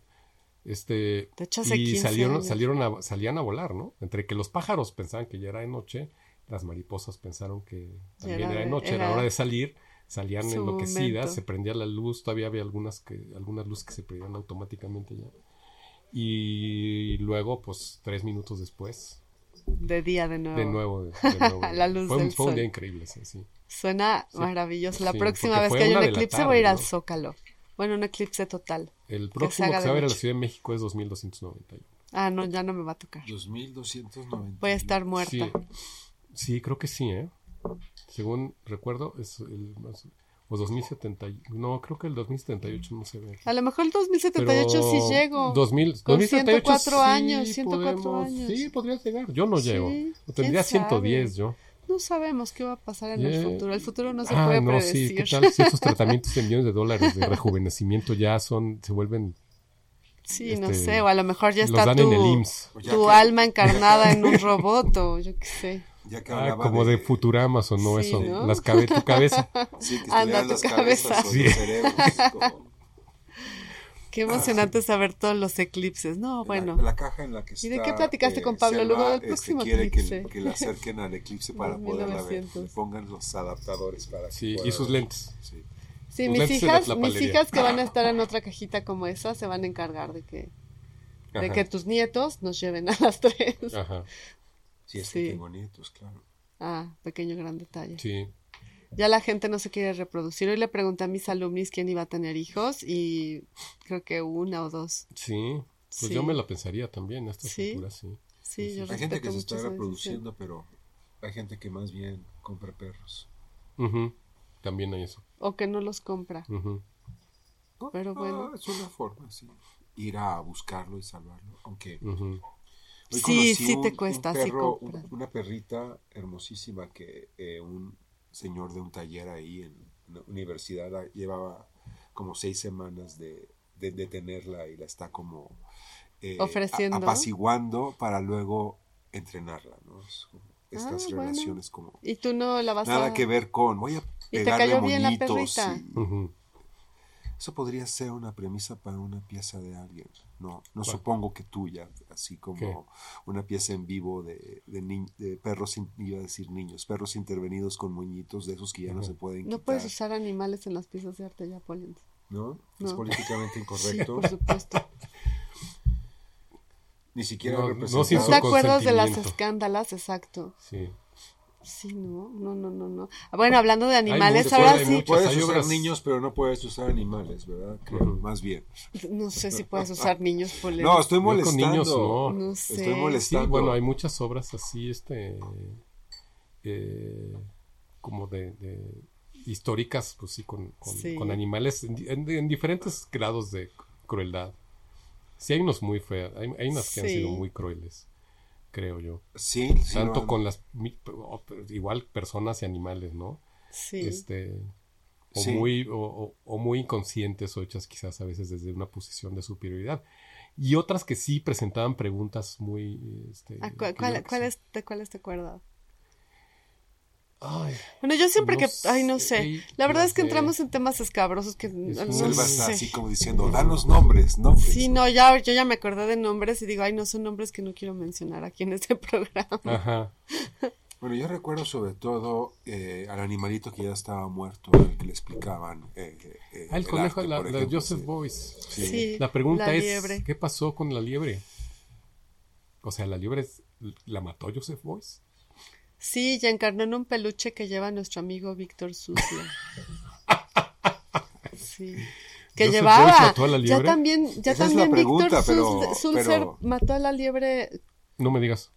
Este, De hecho, hace y 15 salieron, años. salieron a, salían a volar, ¿no? Entre que los pájaros pensaban que ya era de noche, las mariposas pensaron que también Era era, de noche, era, era hora de salir, salían enloquecidas, momento. se prendía la luz, todavía había algunas que, algunas luces que se prendían automáticamente ya. Y luego, pues, tres minutos después, De día de nuevo. de nuevo, de, de nuevo. La luz fue, un- del fue un sol. día increíble, sí, sí. Suena Sí. maravilloso. La Sí, próxima vez que haya un eclipse tarde, voy a ir al ¿no? Zócalo. Bueno, un eclipse total. El próximo que se de va a ver a la. Ciudad de México es 2291. Ah, no, ya no me va a tocar. 2290. Voy a estar muerta. Sí, sí, creo que sí, ¿eh? Según recuerdo, es el más- o 2070, y- no, creo que el 2078 no se ve. A lo mejor el 2078 Pero sí llego. 2000, Con 2078 104 sí años, 104 podemos- años. Sí, podrías llegar. Yo no Sí, llego. ¿quién Tendría sabe? 110 yo. No sabemos qué va a pasar en el Yeah. futuro. El futuro no se ah, puede no, predecir. sí, ¿qué tal si esos tratamientos de millones de dólares de rejuvenecimiento ya son, se vuelven, Sí, no Este, sé, o a lo mejor ya está tu, en el IMSS? O ya tu que- alma encarnada en un robot o yo qué sé. Ya que Ah, hablaba como de, Futuramas o no Sí, eso, ¿no? las cabe tu cabeza. Sí, que Anda, tu las cabezas cabeza. o Sí. los cerebros. como Qué emocionante saber todos los eclipses. No, bueno. la, la caja en la que está. ¿Y de qué platicaste con Pablo Selva, luego del este, próximo quiere que, eclipse? que la acerquen al eclipse para poderla ver. 1900. Le pongan los adaptadores para que Sí, y sus ver. lentes. Sí. Sí, mis de hijas, mis hijas que van a estar en otra cajita como esa se van a encargar de que, de que tus nietos nos lleven a las tres. Ajá, Sí, es Sí. que tengo nietos, claro. Ah, pequeño gran detalle. sí. Ya la gente no se quiere reproducir. Hoy le pregunté a mis alumnis quién iba a tener hijos y creo que una o dos. Sí, pues Sí. yo me la pensaría también a estas Sí. sí. Sí, yo Hay gente que se está reproduciendo, pero hay gente que más bien compra perros. También hay eso. O que no los compra. Pero bueno. Ah, es una forma, sí. Ir a buscarlo y salvarlo. Aunque. Hoy Sí, sí te un- cuesta, un sí perro, un- una perrita hermosísima que eh, un señor de un taller ahí en la universidad la llevaba como seis semanas de, de, de tenerla y la está como eh, Ofreciendo. a- apaciguando para luego entrenarla, ¿no? Es como estas Ah, bueno. relaciones como Y tú no la vas nada a... que ver con voy a ¿Y te pegarle cayó bien la perrita? y-. Eso podría ser una premisa para una pieza de alguien. No, no supongo que tuya, así como ¿Qué? una pieza en vivo de, de, ni- de perros, in- iba a decir niños, perros intervenidos con moñitos de esos que ya no Ujú. se pueden No quitar. puedes usar animales en las piezas de arte ya, Polens. ¿No? Es No. políticamente incorrecto. Por supuesto. Ni siquiera No, no sin ¿No su te acuerdas de las escándalas? Exacto. Sí. Sí, no, no, no, no, no. Bueno, hablando de animales, ahora sí, Puedes hay usar obras- niños, pero no puedes usar animales, ¿verdad? Creo, más bien. no sé si puedes usar niños, Polens. No, estoy Yo con molestando. niños no. No sé. Estoy Sí, molestando. bueno, hay muchas obras así, este, eh, como de, de históricas, pues sí, con, con, Sí. con animales en, di- en- en diferentes grados de crueldad. Sí, hay unos muy feas, hay, hay unas que han Sí. sido muy crueles, creo yo. Sí, sí, Tanto no, con las, mi- o- igual personas y animales, ¿no? Sí. Este, o, Sí. muy, o, o- o muy inconscientes o hechas quizás a veces desde una posición de superioridad. Y otras que sí presentaban preguntas muy... Este, Ah, ¿cu- que cuál- cuáles- ¿De cuáles te acuerdas? Ay, Bueno, yo siempre No que, ay, no sé, sé. La verdad no es que sé. entramos en temas escabrosos que no sé. está así como diciendo, danos nombres, nombres. Sí, no, ya, yo ya me acordé de nombres y digo, ay, no son nombres que no quiero mencionar aquí en este programa. Ajá. Bueno, yo recuerdo sobre todo eh, al animalito que ya estaba muerto, al que le explicaban. eh, eh, Ah, el conejo, arte, la, por la ejemplo, Joseph sí. Boyce. Sí. Sí, La pregunta la es, liebre. ¿qué pasó con la liebre? O sea, ¿la liebre es- la mató Joseph Boyce? Sí, ya encarnó en un peluche que lleva nuestro amigo Víctor Sucio. Sí. Que ¿Joseph llevaba. A la Ya también, ya Esa también pregunta, Víctor pero- Sulzer pero- mató a la liebre. No me digas.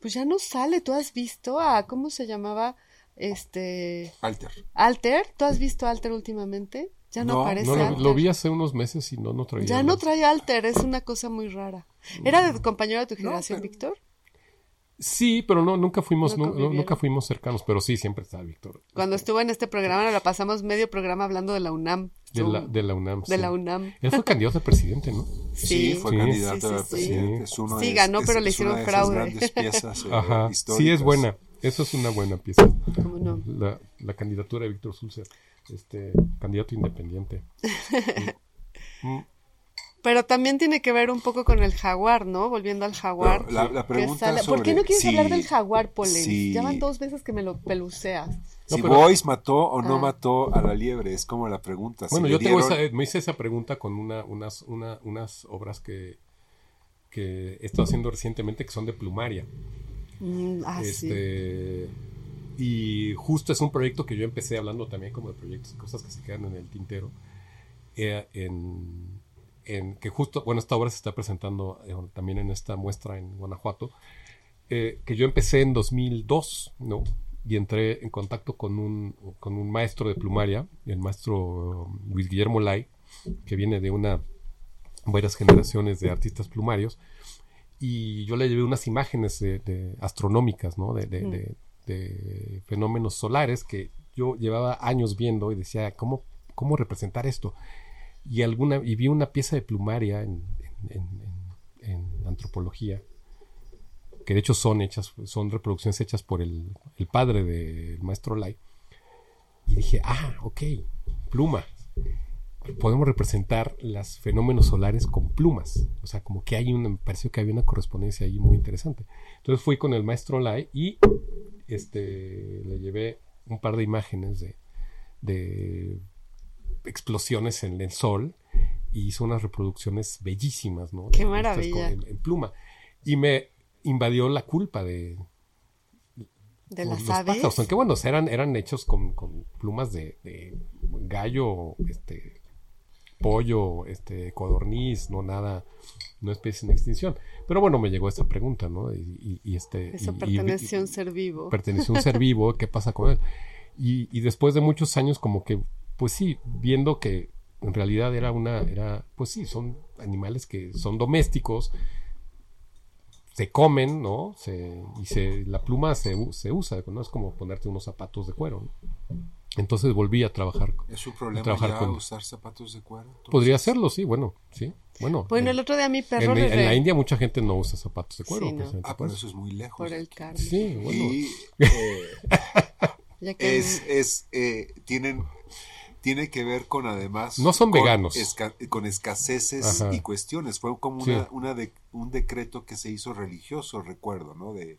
Pues ya no sale. ¿Tú has visto a cómo se llamaba este Alter. Alter? ¿Tú has visto Alter últimamente? Ya no, No, aparece No, lo, Alter. lo vi hace unos meses y no, no traía. Ya no trae Alter, es una cosa muy rara. ¿Era de compañero de tu generación, pero- Víctor? Sí, pero no, nunca fuimos, No convivieron. nunca fuimos cercanos, pero sí, siempre está Víctor. Cuando estuvo en este programa, nos la pasamos medio programa hablando de la UNAM. De la, de la UNAM. De sí. la UNAM. Él fue candidato a presidente, ¿no? Sí, fue Sí. candidato Sí, sí, a sí. presidente. Es uno Sí, de- ganó, es- pero le es hicieron una de esas fraude. piezas, eh, Ajá. Sí, es buena. Eso es una buena pieza. ¿Cómo no? La, la candidatura de Víctor Sulzer, este candidato independiente. Mm, Pero también tiene que ver un poco con el jaguar, ¿no? Volviendo al jaguar. Pero la- la pregunta sale- ¿Por qué sobre no quieres hablar del jaguar, Polen? si- Ya van dos veces que me lo peluceas. No, Si pero- Boyce mató o no Ah. mató a la liebre, es como la pregunta. Bueno, yo tengo dieron- esa, me hice esa pregunta con una, unas, una- unas obras que, que he estado haciendo recientemente que son de plumaria. Mm, ah, sí. este y justo es un proyecto que yo empecé hablando también como de proyectos y cosas que se quedan en el tintero eh, en, en que justo bueno esta obra se está presentando eh, también en esta muestra en Guanajuato eh, que yo empecé en 2002 no y entré en contacto con un con un maestro de plumaria el maestro um, Luis Guillermo Lai que viene de una varias generaciones de artistas plumarios y yo le llevé unas imágenes de, de astronómicas, ¿no? De, de- Mm. de- de fenómenos solares que yo llevaba años viendo y decía, ¿cómo, cómo representar esto? Y, alguna, y vi una pieza de plumaria en, en- en- antropología, que de hecho son hechas, son reproducciones hechas por el, el padre del maestro Lai. Y dije, ah, ok, pluma. Podemos representar los fenómenos solares con plumas. O sea, como que hay una, me pareció que había una correspondencia ahí muy interesante. Entonces fui con el maestro Lai y este, le llevé un par de imágenes de, de explosiones en el sol y hizo unas reproducciones bellísimas, ¿no? Qué maravilla. En, en pluma. Y me invadió la culpa de, De las los aves. pájaros, aunque bueno, eran, eran hechos con, con plumas de, de gallo, este, pollo, este, codorniz, no nada, no especie en extinción. Pero bueno, me llegó esta pregunta, ¿no? Y, y- y este, Eso perteneció a un ser vivo. perteneció a un ser vivo, ¿qué pasa con él? Y, y después de muchos años, como que, pues sí, viendo que en realidad era una, era, pues sí, son animales que son domésticos, se comen, ¿no? Se, y se, la pluma se, se usa, ¿no? Es como ponerte unos zapatos de cuero, ¿no? Entonces volví a trabajar. ¿Es un problema trabajar ya con- usar zapatos de cuero? Entonces, Podría hacerlo, sí, bueno, sí. Bueno, Bueno, en, el otro día mi perro en- le en re- la India mucha gente no usa zapatos de cuero. Sí, no. precisamente Ah, por pero eso. es muy lejos. por el carne. Sí, bueno. Y eh, Ya que es, es, eh, tienen tiene que ver con además... No son con veganos. esca- con escaseces Ajá. y cuestiones. Fue como Sí. una, una de, un decreto que se hizo religioso, recuerdo, ¿no? De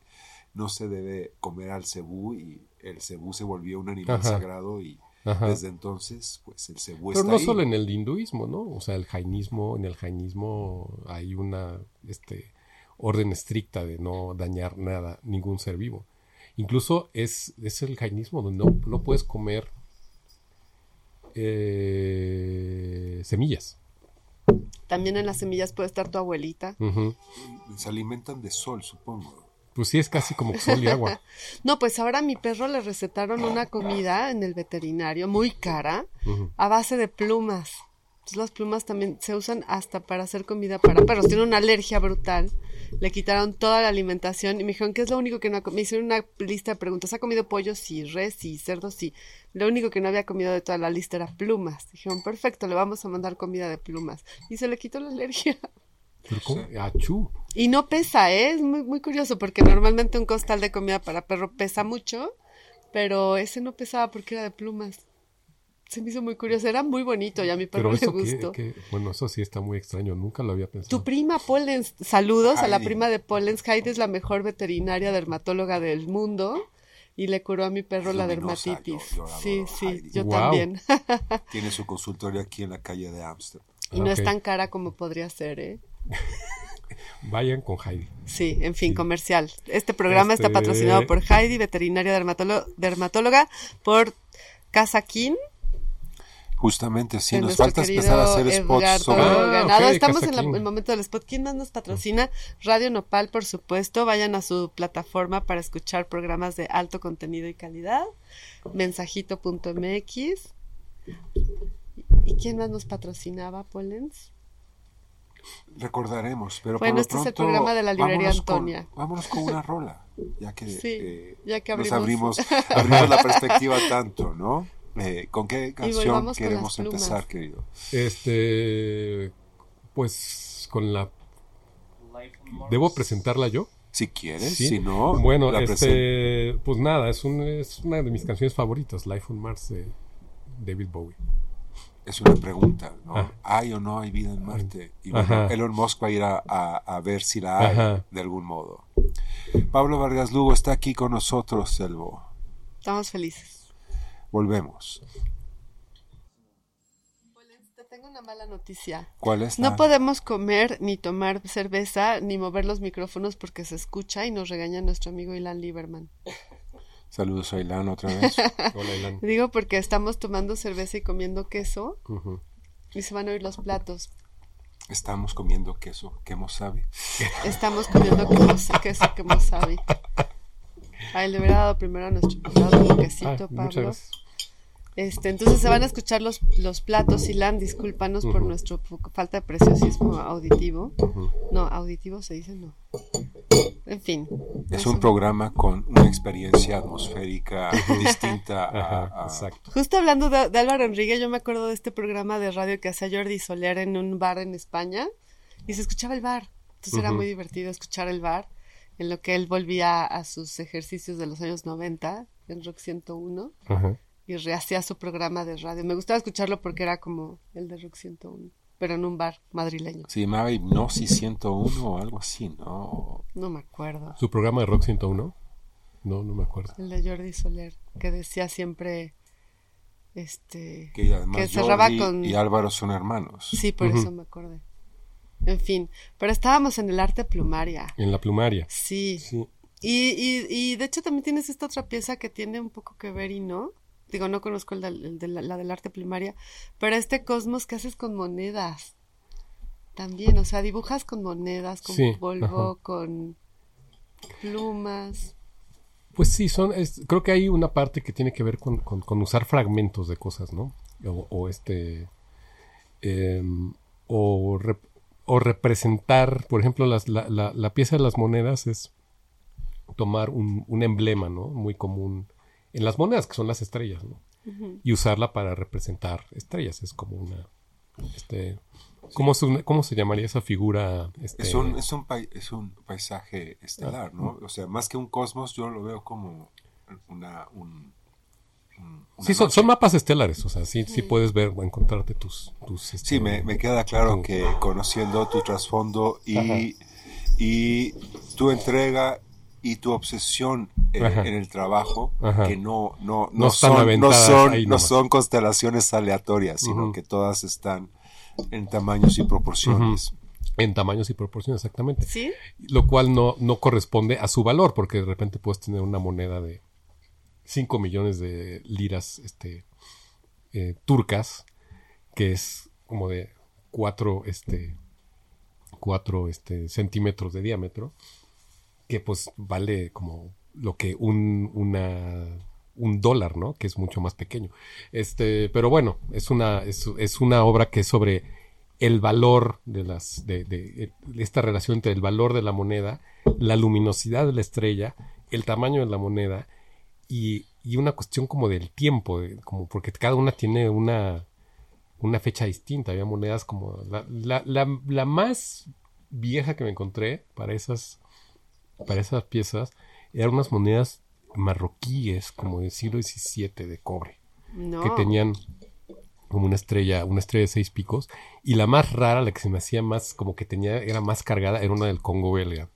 no se debe comer al cebú y el cebú se volvió un animal Ajá. sagrado y Ajá. desde entonces, pues el cebú Pero está no ahí. solo en el hinduismo, ¿no? O sea, el jainismo, en el jainismo hay una este, orden estricta de no dañar nada, ningún ser vivo. Incluso es, es el jainismo donde no, no puedes comer eh, semillas. También en las semillas puede estar tu abuelita. Se alimentan de sol, supongo. Pues sí, es casi como sol y agua. No, pues ahora a mi perro le recetaron una comida en el veterinario muy cara a base de plumas. Entonces las plumas también se usan hasta para hacer comida para perros. Tiene una alergia brutal. Le quitaron toda la alimentación y me dijeron que es lo único que no ha comido. Me hicieron una lista de preguntas. ¿Ha comido pollo? Sí, res, sí, cerdo, sí. Lo único que no había comido de toda la lista era plumas. Dijeron, perfecto, le vamos a mandar comida de plumas. Y se le quitó la alergia. Y no pesa, ¿eh? es muy, muy curioso porque normalmente un costal de comida para perro pesa mucho, pero ese no pesaba porque era de plumas. Se me hizo muy curioso, era muy bonito y a mi perro Pero le eso gustó. que- bueno, eso sí está muy extraño, nunca lo había pensado. Tu prima Pollens, saludos a la prima de Pollens. Heidi es la mejor veterinaria dermatóloga del mundo y le curó a mi perro la dermatitis. yo- yo sí, sí, Heidi. yo también. Tiene su consultorio aquí en la calle de Amsterdam. y no es tan cara como podría ser, ¿eh? Vayan con Heidi. Sí, en fin, comercial. Este programa está Este- patrocinado por Heidi, veterinaria dermatólo- dermatóloga, por Casa King, Justamente, sí, nos nuestro falta querido empezar a hacer spots sobre... Ah, Ganado. ok, Estamos en la- el momento del spot. ¿Quién más nos patrocina? Radio Nopal, por supuesto. Vayan a su plataforma para escuchar programas de alto contenido y calidad. Mensajito.mx. ¿Y quién más nos patrocinaba, Polens? Recordaremos, pero Bueno, por lo este es el pronto, programa de la librería vámonos con- Antonia. vámonos con una rola, ya que, Sí, eh, ya que nos abrimos. abrimos, abrimos la perspectiva tanto, ¿no? Eh, ¿Con qué canción queremos empezar, querido? Este, pues con la... ¿Debo presentarla yo? Si quieres, Sí. si no, bueno, la este, pues nada, es, un- es una de mis canciones favoritas, Life on Mars de David Bowie. Es una pregunta, ¿no? Ah. ¿Hay o no hay vida en Marte? Y bueno. Elon Musk va a ir a, a- a ver si la hay, Ajá. de algún modo. Pablo Vargas Lugo está aquí con nosotros, Selvo. Estamos felices. Volvemos. Te tengo una mala noticia. ¿Cuál es? No la- podemos comer ni tomar cerveza ni mover los micrófonos porque se escucha y nos regaña nuestro amigo Ilan Lieberman. Saludos a Ilan otra vez. Hola, Ilan. Digo porque estamos tomando cerveza y comiendo queso y se van a oír los platos. Estamos comiendo queso, ¿qué sabe? Estamos comiendo queso, queso que mosabi. Ay, le hubiera dado primero a nuestro invitado un Ah, quesito, muchas Pablo. gracias. Este, entonces se van a escuchar los, los platos, Ilan, discúlpanos por Ujú. nuestra falta de preciosismo auditivo. No, auditivo se dice no. En fin. Es un programa con una experiencia atmosférica distinta a, Ajá, a- exacto. Justo hablando de, de Álvaro Enrique, yo me acuerdo de este programa de radio que hacía Jordi Soler en un bar en España y se escuchaba el bar. Entonces era muy divertido escuchar el bar en lo que él volvía a sus ejercicios de los años 90 en Rock 101 Ajá. y rehacía su programa de radio. Me gustaba escucharlo porque era como el de Rock 101, pero en un bar madrileño. Se llamaba Hipnosis 101 o algo así, ¿no? No me acuerdo. ¿Su programa de Rock 101? No, no me acuerdo. El de Jordi Soler, que decía siempre, este... Que además Que cerraba Jordi con- y Álvaro son hermanos. Sí, por eso me acordé. En fin, pero estábamos en el arte plumaria. En la plumaria. Sí. Sí. Y, y, y de hecho también tienes esta otra pieza que tiene un poco que ver y no. Digo, no conozco el de la, la del arte plumaria, pero este cosmos que haces con monedas. También, o sea, dibujas con monedas, con Sí, polvo, ajá. con plumas. Pues sí, son, es- creo que hay una parte que tiene que ver con, con- con usar fragmentos de cosas, ¿no? O, o este. em, o, rep- o representar, por ejemplo, las- la, la- la pieza de las monedas es tomar un, un emblema, ¿no? Muy común en las monedas, que son las estrellas, ¿no? Y usarla para representar estrellas. Es como una. Este, ¿cómo, es una- cómo se llamaría esa figura? Este, Es un, es, un es un paisaje estelar, ¿no? O sea, más que un cosmos, yo lo veo como una, un, Sí, son, son mapas estelares, o sea, sí, sí puedes ver o encontrarte tus... tus este, Sí, me, me queda claro tu- que conociendo tu trasfondo Ajá. y, y tu entrega y tu obsesión en el trabajo, Ajá. que no, no, No no, están son, no, son, no son constelaciones aleatorias, sino que todas están en tamaños y proporciones. en tamaños y proporciones, exactamente. ¿Sí? Lo cual no, no corresponde a su valor, porque de repente puedes tener una moneda de 5 millones de liras este, eh, turcas, que es como de 4 este, este, centímetros de diámetro, que pues vale como lo que un, una, un dólar, ¿no? Que es mucho más pequeño. Este, pero bueno, es una, es, una obra que es sobre el valor de las, de esta relación entre el valor de la moneda, la luminosidad de la estrella, el tamaño de la moneda y, y una cuestión como del tiempo, de- como porque cada una tiene una, una fecha distinta. Había monedas como la, la, la, la más vieja que me encontré para esas, para esas piezas eran unas monedas marroquíes como del siglo XVII de cobre No. que tenían como una estrella, una estrella de seis picos. Y la más rara, la que se me hacía más, como que tenía, era más cargada, era una del Congo belga.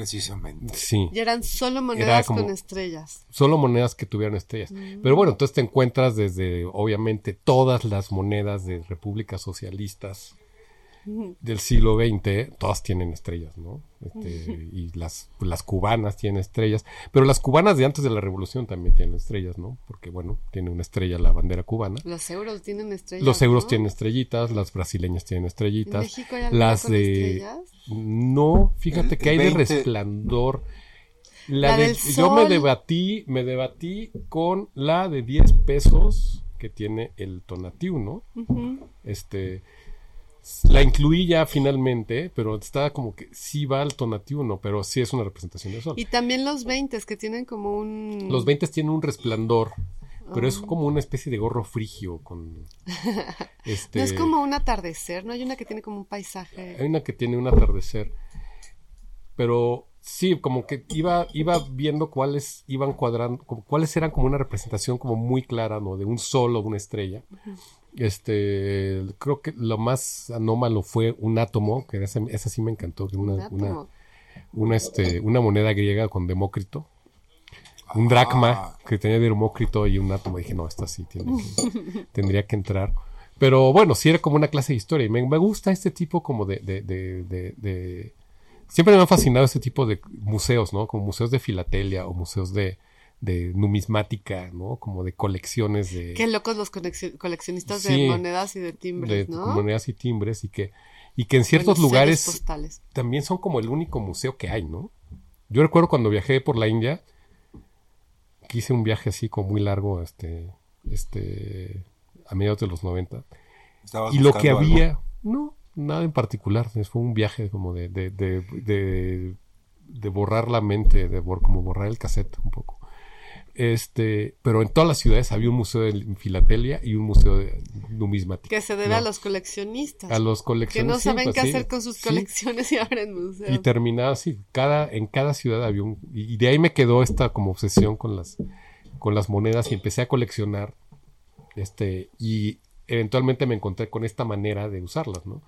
Precisamente. Sí. Y eran solo monedas como- con estrellas. Solo monedas que tuvieran estrellas. Pero bueno, entonces te encuentras desde, obviamente, todas las monedas de repúblicas socialistas del siglo XX, todas tienen estrellas, ¿no? Este, y las, las cubanas tienen estrellas, pero las cubanas de antes de la revolución también tienen estrellas, ¿no? Porque, bueno, tiene una estrella la bandera cubana. Los euros tienen estrellas. Los euros ¿no? tienen estrellitas, las brasileñas tienen ¿En estrellitas. México hay Las con de. estrellas? No, fíjate que hay de 20 resplandor. La La de- del yo me sol. debatí, me debatí con la de 10 pesos que tiene el Tonatiu, ¿no? Este la incluí ya finalmente, pero está como que sí va al Tonatiu, no, pero sí es una representación del sol. Y también los 20 que tienen como un... Los 20 tienen un resplandor, pero Ah. es como una especie de gorro frigio con este No es como un atardecer, ¿no? Hay una que tiene como un paisaje. Hay una que tiene un atardecer. Pero sí, como que iba, iba viendo cuáles iban cuadrando, como, cuáles eran como una representación como muy clara, ¿no? De un sol o una estrella. Este, creo que lo más anómalo fue un átomo, que esa, esa sí me encantó, que una, un una, este, una moneda griega con Demócrito. Un dracma Ah. que tenía Demócrito y un átomo. Dije, no, esta sí tiene que- tendría que entrar. Pero bueno, sí era como una clase de historia. Y me, me gusta este tipo como de, de, de, de- de- Siempre me han fascinado este tipo de museos, ¿no? Como museos de filatelia o museos de, de numismática, ¿no? Como de colecciones de, Qué locos los coleccionistas Sí. de monedas y de timbres, de ¿no? monedas y timbres y que, y que en ciertos Bueno, lugares postales. también son como el único museo que hay, ¿no? Yo recuerdo cuando viajé por la India, que hice un viaje así como muy largo, este, este, a mediados de los 90. Estabas Y lo que algo. había, no, nada en particular, fue un viaje como de, de, de, de, de borrar la mente, de bor- como borrar el cassette un poco. Este, pero en todas las ciudades había un museo de filatelia y un museo de numismática. Que se debe ¿no? a los coleccionistas. a los que coleccionistas. no saben qué sí, hacer con sus sí. colecciones y abren museos. Y terminaba así, cada, en cada ciudad había un, y y de ahí me quedó esta como obsesión con las, con las monedas y empecé a coleccionar, este, y eventualmente me encontré con esta manera de usarlas, ¿no?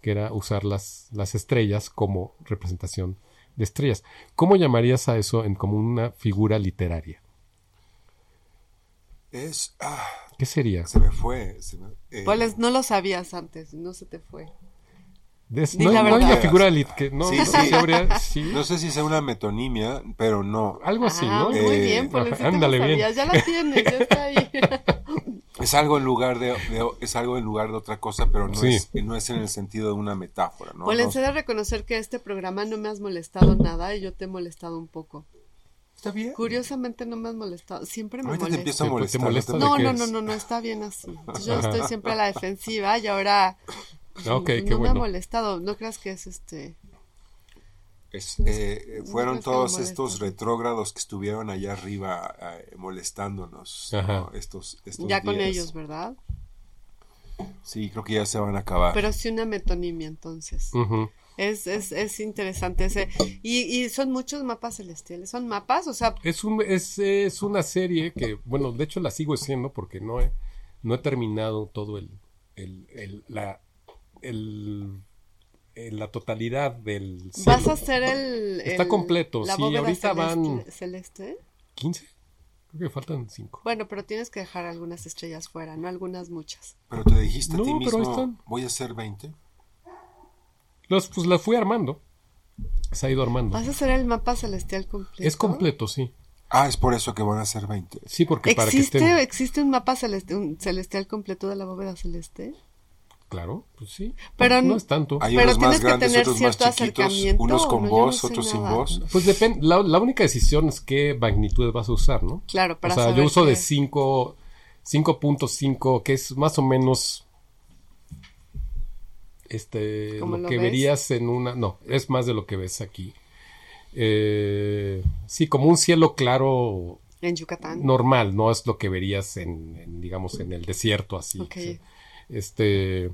Que era usar las, las estrellas como representación de estrellas. ¿Cómo llamarías a eso en como una figura literaria? Es. ah, ¿Qué sería? se me fue. se me- eh, Pues no lo sabías antes, no se te fue. Des- no, la no hay una figura lit- que no, Sí, no sé sí. si habría- sí, No sé si sea una metonimia, pero no. algo así, ah, ¿no? muy Eh, bien, te lo ándale, bien. ya la tienes, ya está ahí. Es algo en lugar de, de- es algo en lugar de otra cosa, pero no, Sí. es, no es en el sentido de una metáfora, ¿no? Sé de reconocer que este programa no me has molestado nada y yo te he molestado un poco. Está bien. Curiosamente no me has molestado, siempre me Ahorita te molestas. empiezo a molestar. molesta No, no, no, no, no, está bien así. Entonces, yo estoy siempre a la defensiva y ahora Ah, qué no me ha molestado. No creas que es este. es- eh, fueron no todos estos retrógrados que estuvieron allá arriba eh, molestándonos Ajá. ¿no? estos, estos Ya con ellos, ¿verdad? Sí, creo que ya se van a acabar. Pero sí una metonimia entonces. Ujú. Es, es, es interesante ese. Y, y son muchos mapas celestiales. ¿Son mapas? O sea, Es, un, es, es una serie que, bueno, de hecho la sigo haciendo porque no he, no he terminado todo el, el, el- la, el- la totalidad del... ¿vas a hacer el. Está el- completo, la sí, ahorita van- celeste- celeste? ¿15? Creo que faltan 5. Bueno, pero tienes que dejar algunas estrellas fuera, no algunas muchas. Pero te dijiste a ti pero mismo, están. voy a hacer 20. Los, pues la fui armando. Se ha ido armando. ¿Vas a hacer el mapa celestial completo? Es completo, sí. Ah, es por eso que van a ser 20. Sí, porque para que ¿Existe, estén... ¿Existe un mapa celeste, un celestial completo de la bóveda celeste? Claro, pues sí. Pero no no- es tanto. Hay Pero unos más tienes que grandes, tener otros más cierto chiquitos, acercamiento, unos ¿o con no? Voz, sé otros sin voz. Pues depende, la, la única decisión es qué magnitud vas a usar, ¿no? Claro, para o sea, saber yo uso qué- de 5, 5.5, que es más o menos este ¿Cómo lo, lo que ves? verías en una, no, es más de lo que ves aquí. Eh, sí, como un cielo claro En Yucatán. normal, no es lo que verías en, en, digamos en el desierto así. Ok. sí. Este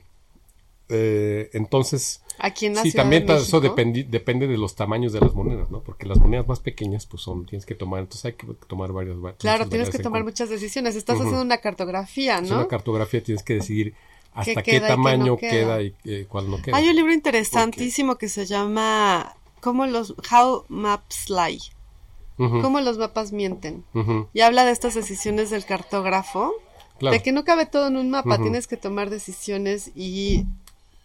eh, entonces Aquí en la sí, Ciudad también de eso dependi- depende de los tamaños de las monedas, ¿no? Porque las monedas más pequeñas, pues son, tienes que tomar, entonces hay que tomar varias. va- Claro, tienes que tomar cuenta. muchas decisiones. Estás haciendo una cartografía, Es ¿no? una cartografía, tienes que decidir hasta qué, queda y qué tamaño no queda. queda. y eh, cuál no queda. Hay un libro interesantísimo que se llama ¿Cómo los How Maps Lie? Ujú, ¿Cómo los mapas mienten? Y habla de estas decisiones del cartógrafo, claro. de que no cabe todo en un mapa, tienes que tomar decisiones y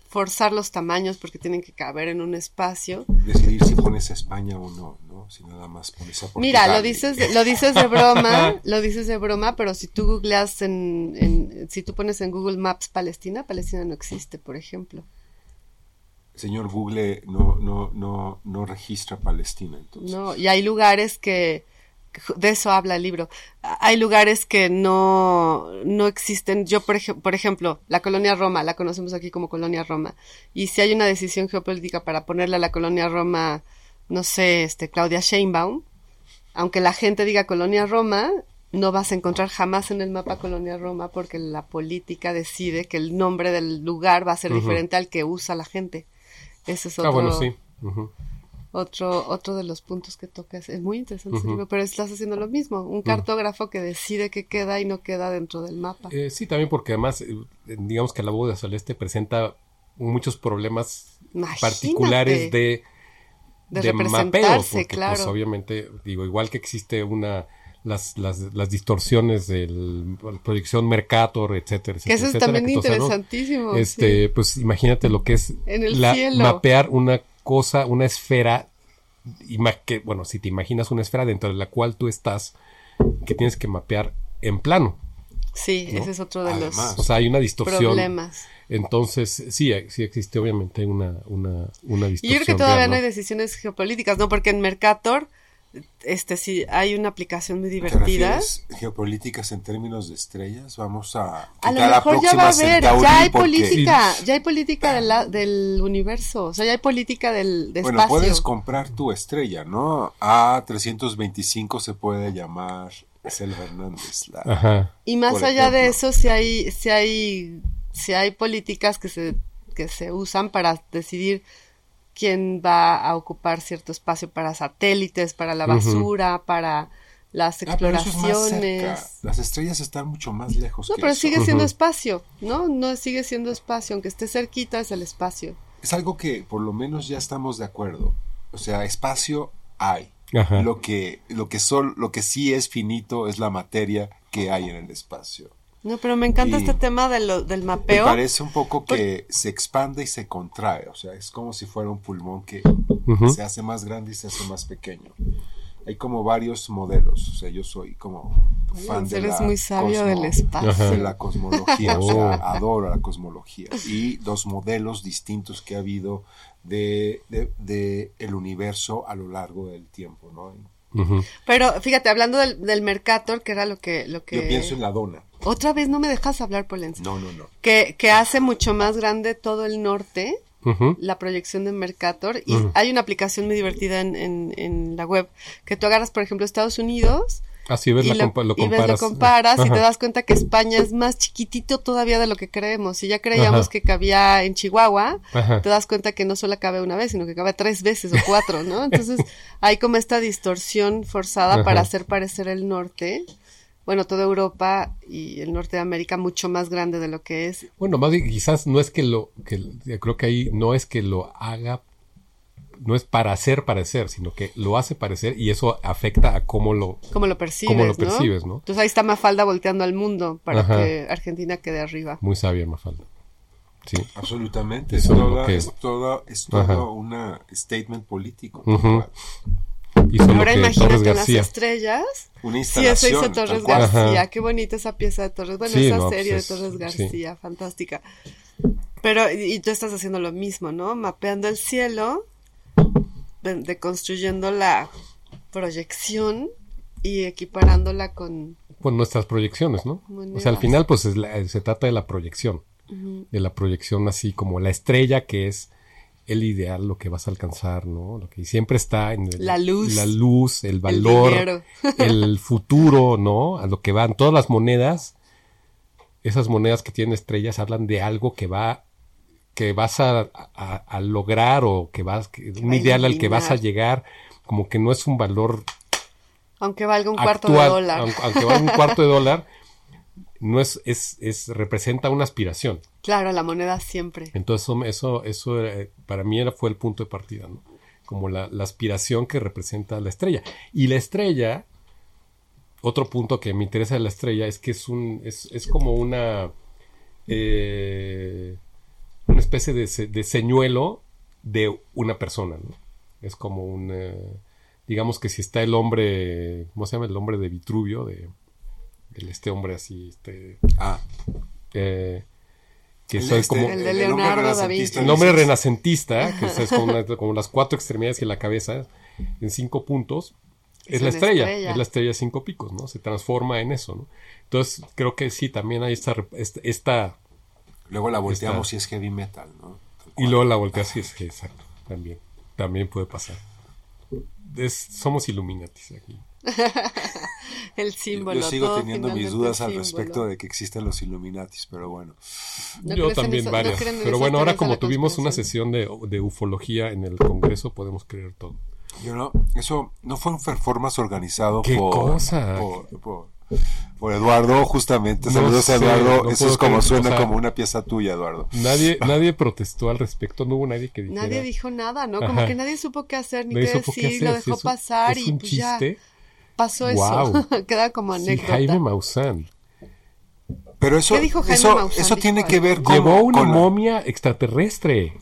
forzar los tamaños porque tienen que caber en un espacio. Decidir si pones a España o no, ¿no? Si nada más pones a Portugal. Mira, lo dices, de- lo dices de broma, lo dices de broma, pero si tú googleas en, en- si tú pones en Google Maps Palestina, Palestina no existe, por ejemplo. Señor Google no, no, no, no registra Palestina, entonces. No, y hay lugares que de eso habla el libro. Hay lugares que no, no existen. Yo, por, ej- por ejemplo, la colonia Roma, la conocemos aquí como colonia Roma. Y si hay una decisión geopolítica para ponerle a la colonia Roma, no sé, este, Claudia Sheinbaum, aunque la gente diga colonia Roma, no vas a encontrar jamás en el mapa colonia Roma porque la política decide que el nombre del lugar va a ser diferente al que usa la gente. Ese es Ah, otro, bueno, sí. otro, otro de los puntos que tocas. Es muy interesante ese Ujú. libro, pero estás haciendo lo mismo. Un cartógrafo que decide qué queda y no queda dentro del mapa. Eh, sí, también porque además, eh, digamos que la bóveda celeste presenta muchos problemas Imagínate. particulares de, De de representarse, mapeo, porque claro. pues obviamente, digo, igual que existe una las, las, las distorsiones de la proyección Mercator, etcétera, que etcétera. eso es etcétera, también que, o sea, ¿no? interesantísimo. Este, sí. pues imagínate lo que es En el la- cielo. mapear una cosa, una esfera, que, bueno, si te imaginas una esfera dentro de la cual tú estás, que tienes que mapear en plano. Sí, ¿no? ese es otro de Además. O sea, hay una distorsión. los problemas. Entonces, sí, eh, sí existe obviamente una, una, una Y distorsión. yo creo que todavía real, no ¿no? hay decisiones geopolíticas, ¿no? Porque en Mercator, este sí, hay una aplicación muy ¿Te divertida. refieres geopolíticas en términos de estrellas? Vamos a A lo mejor ya va a haber, ya hay porque- política, ya hay política de la- del universo, o sea, ya hay política del de Bueno, espacio. puedes comprar tu estrella, ¿no? A325 se puede llamar Selva Hernández. la- Ajá. Y más allá de eso, si hay, si hay, si hay políticas que se, que se usan para decidir quién va a ocupar cierto espacio para satélites, para la basura, para las Ah, pero eso es más exploraciones. cerca. Las estrellas están mucho más lejos no, que pero eso. sigue siendo espacio, ¿no? No sigue siendo espacio, aunque esté cerquita es el espacio. Es algo que por lo menos ya estamos de acuerdo. O sea, espacio hay. Ajá. Lo que, lo que sol, lo que sí es finito es la materia que hay en el espacio. No, pero me encanta Y- este tema de lo, del Me mapeo. parece un poco que se expande y se contrae. O sea, es como si fuera un pulmón que se hace más grande y se hace más pequeño. Hay como varios modelos. O sea, yo soy como fan de Eres la muy sabio cosmo- del espacio. Ajá. de la cosmología, o Oh. sea, adoro la cosmología y los modelos distintos que ha habido de, de- de el universo a lo largo del tiempo, ¿no? Pero fíjate, hablando del, del Mercator, que era lo que, lo que... Yo pienso en la dona. Otra vez no me dejas hablar, Polenz. No, no, no. Que, que hace mucho más grande todo el norte, la proyección de Mercator. Y hay una aplicación muy divertida en, en, en la web, que tú agarras, por ejemplo, Estados Unidos Así ves, y, la lo, compa- lo y ves, lo comparas. comparas y te das cuenta que España es más chiquitito todavía de lo que creemos. Si ya creíamos Ajá. que cabía en Chihuahua, Ajá. te das cuenta que no solo cabe una vez, sino que cabe tres veces o cuatro, ¿no? Entonces hay como esta distorsión forzada para hacer parecer el norte, bueno, toda Europa y el norte de América mucho más grande de lo que es. Bueno, más bien, quizás no es que lo, que creo que ahí no es que lo haga, no es para hacer parecer, sino que lo hace parecer y eso afecta a cómo lo, Como lo percibes, cómo lo ¿no? percibes, ¿no? Entonces ahí está Mafalda volteando al mundo para Ajá. que Argentina quede arriba. Muy sabia Mafalda. Sí. Absolutamente. Eso es toda, que- es toda, es todo una statement político. Hizo lo Ahora que imagínate Torres unas estrellas. Una Sí, eso instalación. hizo Torres. García. Ajá. Qué bonita esa pieza de Torres. Bueno, Sí, esa no, pues serie es- de Torres sí. García, fantástica. Pero, y, y tú estás haciendo lo mismo, ¿no? Mapeando el cielo, deconstruyendo la proyección y equiparándola con... Pues nuestras proyecciones, ¿no? O sea, al final, pues es la- se trata de la proyección. De la proyección así como la estrella que es el ideal, lo que vas a alcanzar, ¿no? Lo que siempre está en el- La luz. la luz, el El valor, dinero. el futuro, ¿no? A lo que van todas las monedas, esas monedas que tienen estrellas hablan de algo que va que vas a, a- a lograr o que vas que- un ideal al que vas a llegar como que no es un valor Aunque valga un cuarto de dólar. aunque, aunque valga un cuarto de dólar no es, es, es representa una aspiración Claro, la moneda siempre. entonces eso, eso, eso era- para mí era, fue el punto de partida, ¿no? Como la, la aspiración que representa la estrella. Y la estrella, otro punto que me interesa de la estrella es que es un, es, es como una, eh, una especie de, se- de señuelo de una persona, ¿no? Es como un, eh, digamos que si está el hombre, ¿cómo se llama? El hombre de Vitruvio, de, este hombre así, este, Ah, eh, que el soy este, como... El de Leonardo da renacentista, Vinci. El hombre renacentista, que es como, una- como las cuatro extremidades y la cabeza en cinco puntos, es, Es la estrella, estrella. es la estrella de cinco picos, ¿no? Se transforma en eso, ¿no? Entonces, creo que sí, también hay esta, rep- esta, esta- Luego la volteamos Está. si es heavy metal, ¿no? Y luego la volteas y es exacto, también, también puede pasar. Es- somos Illuminatis aquí. El símbolo. yo sigo teniendo mis dudas al respecto de que existen los Illuminatis, pero bueno. ¿No Yo también eso? ¿No varias. Pero bueno, ahora como tuvimos una sesión de, de ufología en el Congreso, podemos creer todo. Yo no, eso no fue un performance organizado ¿Qué por, cosa? por, por- por Eduardo, justamente. No Saludos sé, a Eduardo. no eso es como creer, suena o sea- como una pieza tuya, Eduardo. Nadie, nadie protestó al respecto, no hubo nadie que dijera. Nadie dijo nada, ¿no? Como Ajá. que nadie supo qué hacer ni Nadie qué decir, lo sí, dejó es un- pasar es y un pues ya chiste. pasó Guau. eso. Queda como Sí, anécdota. Jaime Maussan. Pero eso, ¿Qué dijo Jaime eso, Maussan? eso tiene que ver con. Llevó una con la- momia extraterrestre.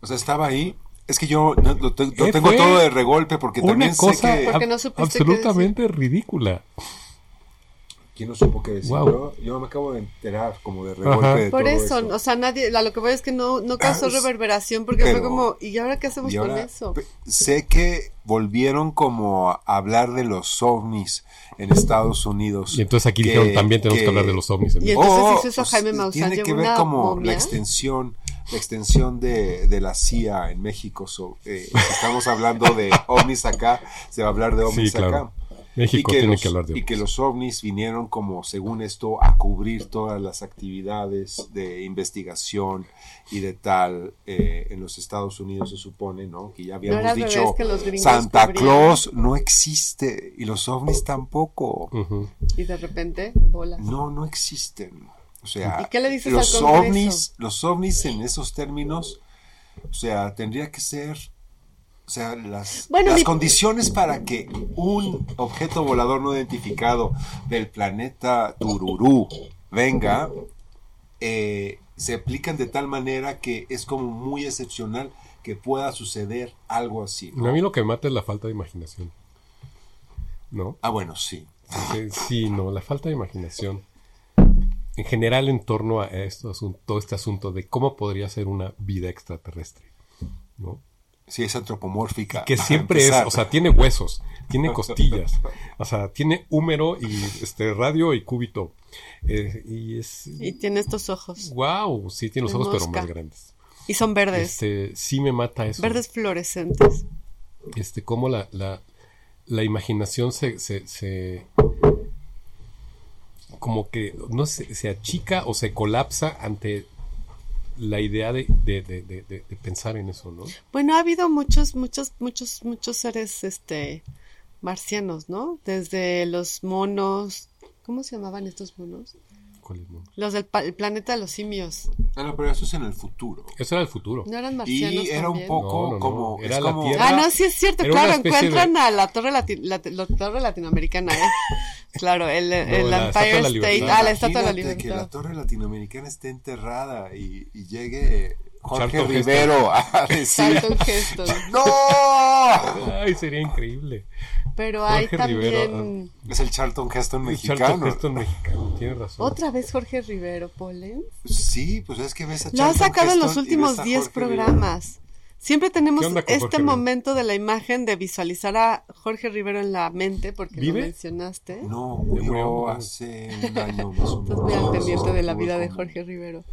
o sea, estaba ahí. Es que yo no- lo, te- lo ¿Qué tengo todo de golpe porque Una también cosa sé que. Porque no absolutamente ridícula. ¿Quién no supo qué decir? Yo, yo me acabo de enterar como de regolpe Ajá. de Por todo eso, esto. o sea, nadie, lo que voy es que no, no causó Ah, reverberación porque fue como, ¿y ahora qué hacemos con eso? sé que volvieron como a hablar de los ovnis en Estados Unidos. Y entonces aquí que- dijeron también tenemos que, hablar de los ovnis. en Y entonces Oh, hizo eso pues, Jaime Maussan, Tiene que ver como momia. la extensión, extensión de, de la CIA en México. so- eh, si estamos hablando de ovnis acá, se va a hablar de ovnis Sí, claro. acá. México y que, tiene los, que hablar de y que ovnis. los ovnis vinieron como, según esto, a cubrir todas las actividades de investigación y de tal eh, en los Estados Unidos, se supone, ¿no? Que ya habíamos dicho, que Santa cubrían. Claus no existe y los ovnis tampoco. Y de repente, bolas. No, no existen. O sea, ¿Y qué le dices los al ovnis, los ovnis en esos términos, o sea, tendría que ser, o sea, las, Bueno, las mi- condiciones para que un objeto volador no identificado del planeta Tururú venga, eh, se aplican de tal manera que es como muy excepcional que pueda suceder algo así. ¿no? A mí lo que mata es la falta de imaginación. ¿No? Ah, bueno, sí. Sí, sí, no, la falta de imaginación. En general, en torno a esto, todo este asunto de cómo podría ser una vida extraterrestre. ¿No? Sí, es antropomórfica. que siempre es, o sea, tiene huesos, tiene costillas, o sea, tiene húmero y este radio y cúbito. Eh, y es Y tiene estos ojos. wow, sí tiene los de ojos pero más grandes. Y son verdes. Este, sí me mata eso. Verdes fluorescentes. Este, como la, la la imaginación se, se, se- como que no sé, se achica o se colapsa ante la idea de, de- de- de- de- de pensar en eso, ¿no? Bueno, ha habido muchos, muchos, muchos, muchos seres, este, marcianos, ¿no? Desde los monos, ¿cómo se llamaban estos monos? ¿Cuál es, no? Los del pa- el planeta de los simios. Ah, no, pero eso es en el futuro. Eso era el futuro. ¿No eran marcianos Y era un poco No, no, no. como... Era es la como- Tierra. Ah, no, sí es cierto, claro, encuentran a la torre, lati- la, la torre latinoamericana, ¿eh? Claro, el, el la Empire la State. Libertad. Ah, la Estatua de la Imagínate que la Libertad. torre latinoamericana esté enterrada y, y llegue Jorge Charlton Rivero a decir... Charlton Heston. ¡No! Ay, sería increíble. Pero hay Jorge también... Rivero, Es el Charlton Heston El mexicano. Charlton Heston mexicano, tienes razón. Otra vez Jorge Rivero, Polen. Sí, pues es que ves a Lo ha Charlton sacado en los últimos ves a 10 Jorge Rivero. Siempre tenemos ¿Qué onda con este Jorge Rivero? momento de la imagen de visualizar a Jorge Rivero en la mente, porque ¿Vive? lo mencionaste. No, murió. hace un año más o menos. Estás muy al pendiente de la vida de Jorge Rivero.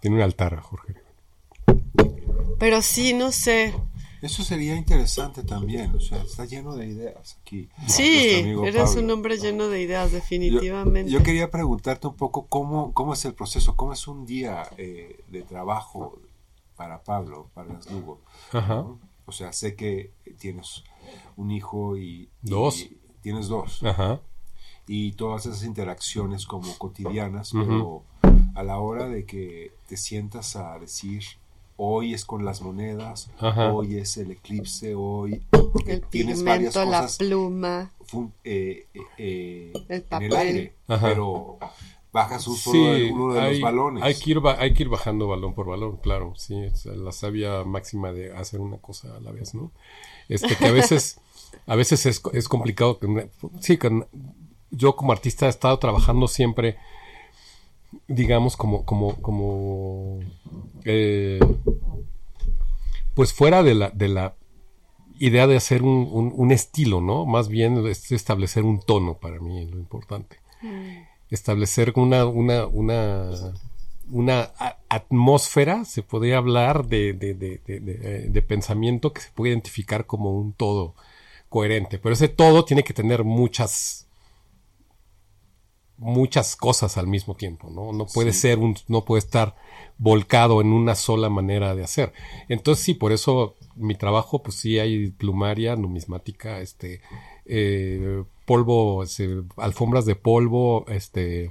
Tiene un altar a Jorge Rivero. Pero sí, no sé. Eso sería interesante también, o sea, está lleno de ideas aquí. Sí, eres Pablo. un hombre lleno de ideas, Yo, definitivamente. yo quería preguntarte un poco cómo, cómo es el proceso, cómo es un día eh, de trabajo para Pablo, para Lugo. Ajá. ¿no? O sea, sé que tienes un hijo y... y Dos. tienes dos. Ajá. y todas esas interacciones como cotidianas, pero a la hora de que te sientas a decir, hoy es con las monedas, Ajá. hoy es el eclipse, hoy el tienes varias pigmento, la cosas pluma. fun- eh, eh, eh, El en papel. el aire, Ajá. pero bajas un solo Sí, de, uno de hay, los balones. hay que ir hay que ir bajando balón por balón, claro. Sí, es la sabia máxima de hacer una cosa a la vez, ¿no? Este, que a veces, a veces es, es complicado. Sí, que yo como artista he estado trabajando siempre, digamos, como, como, como, eh, pues fuera de la, de la idea de hacer un, un- un estilo, ¿no? Más bien es establecer un tono para mí, lo importante establecer una, una, una, una atmósfera, se podría hablar de, de, de, de- de- de pensamiento que se puede identificar como un todo coherente. Pero ese todo tiene que tener muchas muchas cosas al mismo tiempo, ¿no? No puede ser un, no puede estar volcado en una sola manera de hacer. Entonces sí, por eso mi trabajo, pues sí hay plumaria, numismática, este, eh, polvo, alfombras de polvo, este,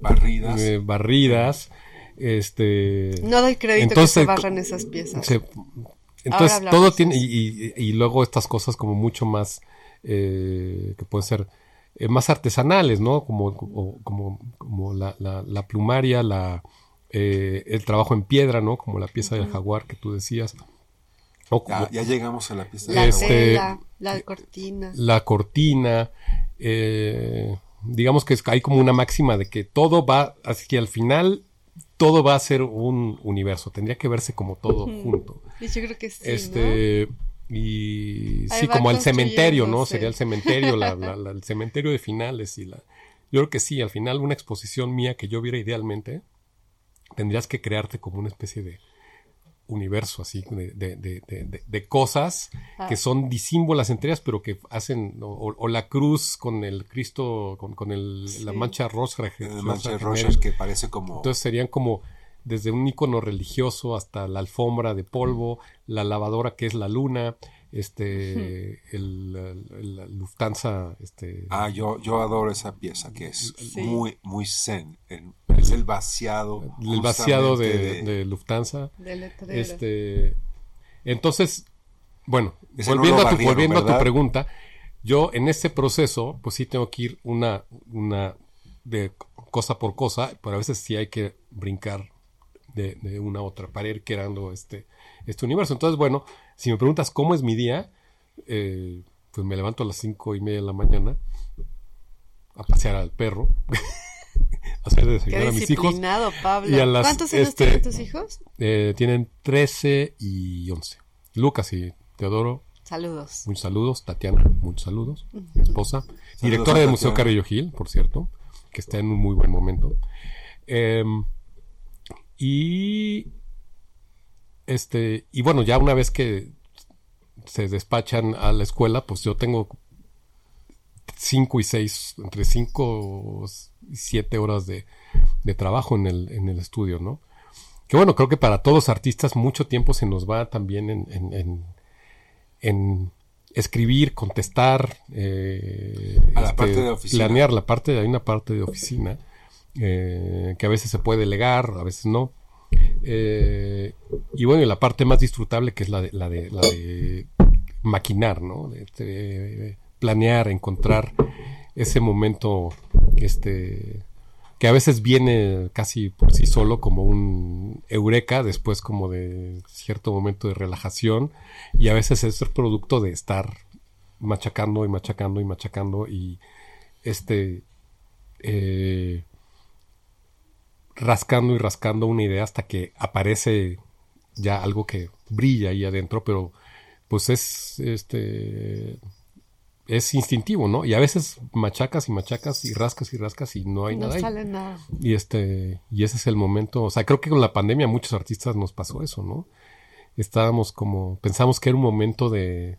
Barridas. eh, barridas, este, No doy crédito Entonces, que se barran esas piezas. se- entonces todo tiene y, y- y luego estas cosas como mucho más eh, que pueden ser eh, más artesanales, ¿no? Como como, como, como la, la- la plumaria, la eh, el trabajo en piedra, ¿no? Como la pieza del jaguar que tú decías. Ya, ya llegamos a la pista La de este- tela, la cortina. la cortina, eh, digamos que es- hay como una máxima de que todo va, así que al final todo va a ser un universo, tendría que verse como todo junto. Y yo creo que sí, Este, y Ahí sí, como el cementerio, ¿no? Sería el cementerio, la- la- la- el cementerio de finales y la... Yo creo que sí, al final una exposición mía que yo viera idealmente, tendrías que crearte como una especie de universo así de, de- de- de- de- de cosas Ah. que son disímbolas entre ellas pero que hacen o, o la cruz con el Cristo con, con el, la mancha Rogers que parece como... entonces serían como desde un icono religioso hasta la alfombra de polvo, la lavadora que es la luna, este, el, el- la Lufthansa, este, Ah, yo, yo adoro esa pieza que es Sí. muy, muy zen. El- es el vaciado. el vaciado de, justamente de Lufthansa, De este, entonces, bueno, Ese no volviendo a tu, barrieron, volviendo a tu ¿verdad? pregunta, yo en este proceso, pues sí tengo que ir una, una de cosa por cosa, pero a veces sí hay que brincar de, de una a otra para ir creando este, este universo. Entonces, bueno, si me preguntas cómo es mi día, eh, pues me levanto a las cinco y media de la mañana a pasear al perro, hacer Qué desayunar a mis hijos. disciplinado, Pablo. y a las, ¿Cuántos años este, tienen tus hijos? Eh, tienen 13 y 11. Lucas y Teodoro, Saludos. muchos saludos. Tatiana, muchos saludos. Mi esposa. Directora del Museo. Carrillo Gil, por cierto, que está en un muy buen momento. Em, y este, y bueno, ya una vez que se despachan a la escuela, pues yo tengo cinco y seis, entre cinco y siete horas de, de trabajo en el, en el estudio, ¿no? Que bueno, creo que para todos los artistas mucho tiempo se nos va también en, en, en, en escribir, contestar, eh, A la este, parte de oficina. planear la parte, hay una parte de oficina eh, que a veces se puede delegar, a veces no. Eh, y bueno, y la parte más disfrutable que es la de, la de, la de maquinar, ¿no? De planear, encontrar ese momento, este, que a veces viene casi por sí solo como un eureka, después como de cierto momento de relajación, y a veces es el producto de estar machacando y machacando y machacando y este eh, rascando y rascando una idea hasta que aparece ya algo que brilla ahí adentro, pero pues es este es instintivo, ¿no? Y a veces machacas y machacas y rascas y rascas y no hay no nada ahí. sale nada. Y este, y ese es el momento, o sea, creo que con la pandemia a muchos artistas nos pasó eso, ¿no? Estábamos como, pensamos que era un momento de,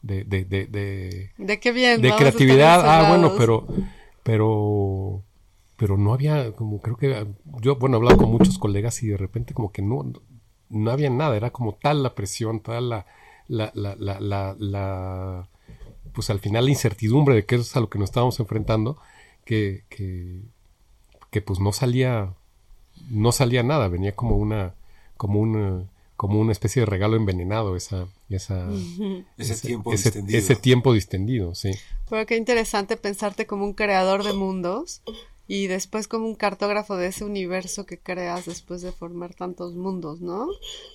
de, de, de, de, ¿De qué bien? de vamos creatividad. Ah, bueno, pero, pero, pero no había, como creo que, yo, bueno, he hablado con muchos colegas y de repente como que no, no había nada, era como tal la presión, tal la, la, la, la, la- pues al final la incertidumbre de qué es a lo que nos estábamos enfrentando, que, que, que pues no salía, no salía nada, venía como una, como una, como una especie de regalo envenenado esa, esa, Ese, tiempo ese, distendido. ese tiempo distendido, sí. Pero qué interesante pensarte como un creador de mundos y después como un cartógrafo de ese universo que creas después de formar tantos mundos, ¿no?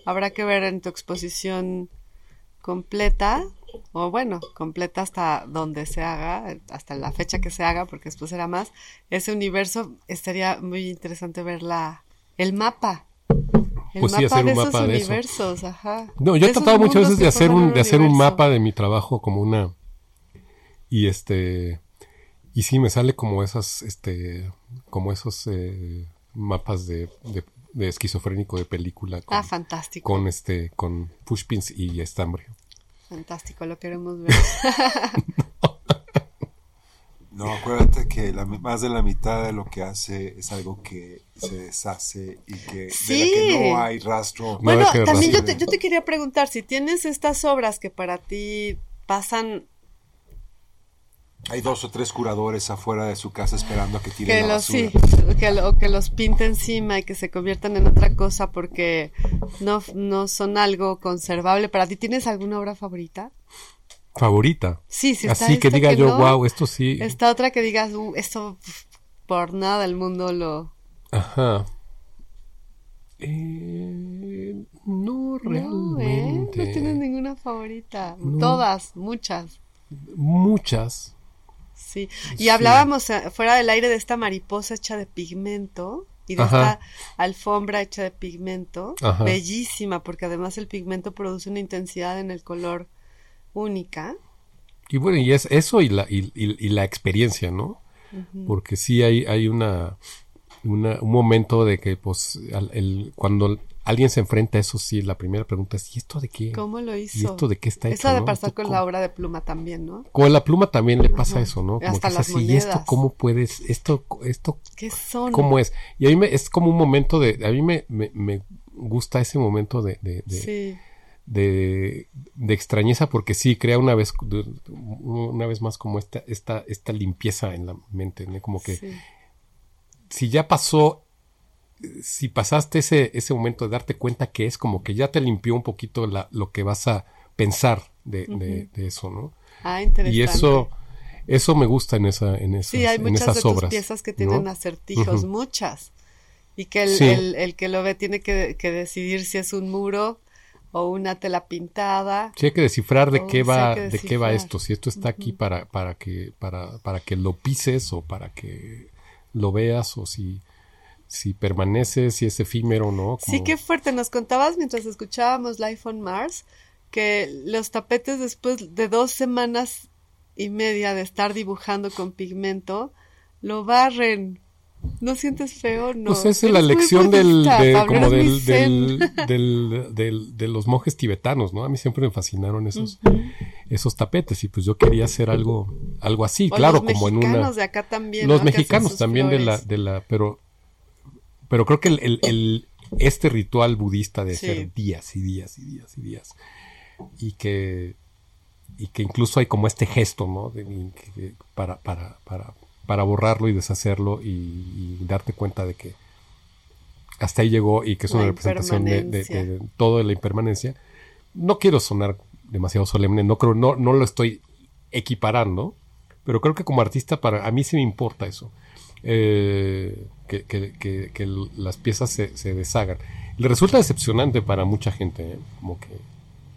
Habrá que ver en tu exposición completa, o bueno, completa hasta donde se haga, hasta la fecha que se haga, porque después será más, ese universo estaría muy interesante ver la, el mapa. El Pues sí, mapa hacer de un esos mapa de eso. universos, ajá. No, yo De he esos tratado muchas veces de hacer un, de hacer un mapa de mi trabajo como una y este y sí me sale como esas este como esos eh, mapas de, de, de esquizofrénico de película con, Ah, fantástico. con este con pushpins y estambre. Fantástico, lo queremos ver. No, acuérdate que la, más de la mitad de lo que hace es algo que se deshace y que Sí. de la que no hay rastro. No bueno, de también yo te, yo te quería preguntar, si tienes estas obras que para ti pasan, Hay dos o tres curadores afuera de su casa esperando a que tiren que la los, basura. sí, que, lo- que los pinte encima y que se conviertan en otra cosa porque no, no son algo conservable. ¿Para ti tienes alguna obra favorita? Favorita. Sí, sí. está Así que diga yo, no, wow, esto sí. Esta otra que digas, "Uh, esto por nada del mundo lo... Ajá. Eh, no No, ¿eh? realmente. No tienes ninguna favorita. No. Todas, muchas. Muchas. Sí, y Sí. hablábamos eh, fuera del aire de esta mariposa hecha de pigmento y de Ajá. esta alfombra hecha de pigmento, Ajá. bellísima, porque además el pigmento produce una intensidad en el color única. Y bueno, y es eso y la, y, y- y la experiencia, ¿no? Porque sí hay, hay una, una- un momento de que, pues, al- el, cuando alguien se enfrenta a eso, sí, la primera pregunta es, ¿y esto de qué? ¿Cómo lo hizo? ¿Y esto de qué está hecho? Eso de no? pasar ¿Esto con cómo- la obra de pluma también, ¿no? Con la pluma también le pasa Ajá. eso, ¿no? Como Hasta que las así, ¿y esto cómo puedes? ¿Esto, esto ¿Qué son? cómo es? Y a mí me, es como un momento de, a mí me, me, me gusta ese momento de, de, de, Sí, de, de extrañeza porque sí crea una vez una vez más como esta esta esta limpieza en la mente ¿no? como que sí. si ya pasó si pasaste ese ese momento de darte cuenta que es como que ya te limpió un poquito la, lo que vas a pensar de, de- de eso no Ah, interesante. y eso eso me gusta en esa en esas, Sí, hay en muchas esas de tus obras piezas que tienen ¿no? acertijos, muchas. Y que el, Sí. el, el que lo ve tiene que, que decidir si es un muro o una tela pintada. Sí, hay que descifrar de qué va, de qué va esto, si esto está aquí para, para que, para, para que lo pises o para que lo veas o si, si permanece, si es efímero, ¿no? Sí, qué fuerte. Nos contabas mientras escuchábamos Life on Mars que los tapetes después de dos semanas y media de estar dibujando con pigmento lo barren ¿No sientes feo? No. Pues es Eres la lección del, de, como del, del, del- del- de los monjes tibetanos, ¿no? A mí siempre me fascinaron esos, esos tapetes y pues yo quería hacer algo, algo así, O claro, los como en mexicanos una... de acá también. los mexicanos también de la, de la, pero, pero creo que el, el- el- este ritual budista de Sí. ser días y días y días y días y que y que incluso hay como este gesto, ¿no? De- para, para, para, para borrarlo y deshacerlo y, y darte cuenta de que hasta ahí llegó y que es La una representación de, de, de la impermanencia. No quiero sonar demasiado solemne, no creo, no, no lo estoy equiparando, pero creo que como artista para a mí sí me importa eso. Eh, que, que- que- que las piezas se, se deshagan. Le resulta decepcionante para mucha gente, ¿eh? como que,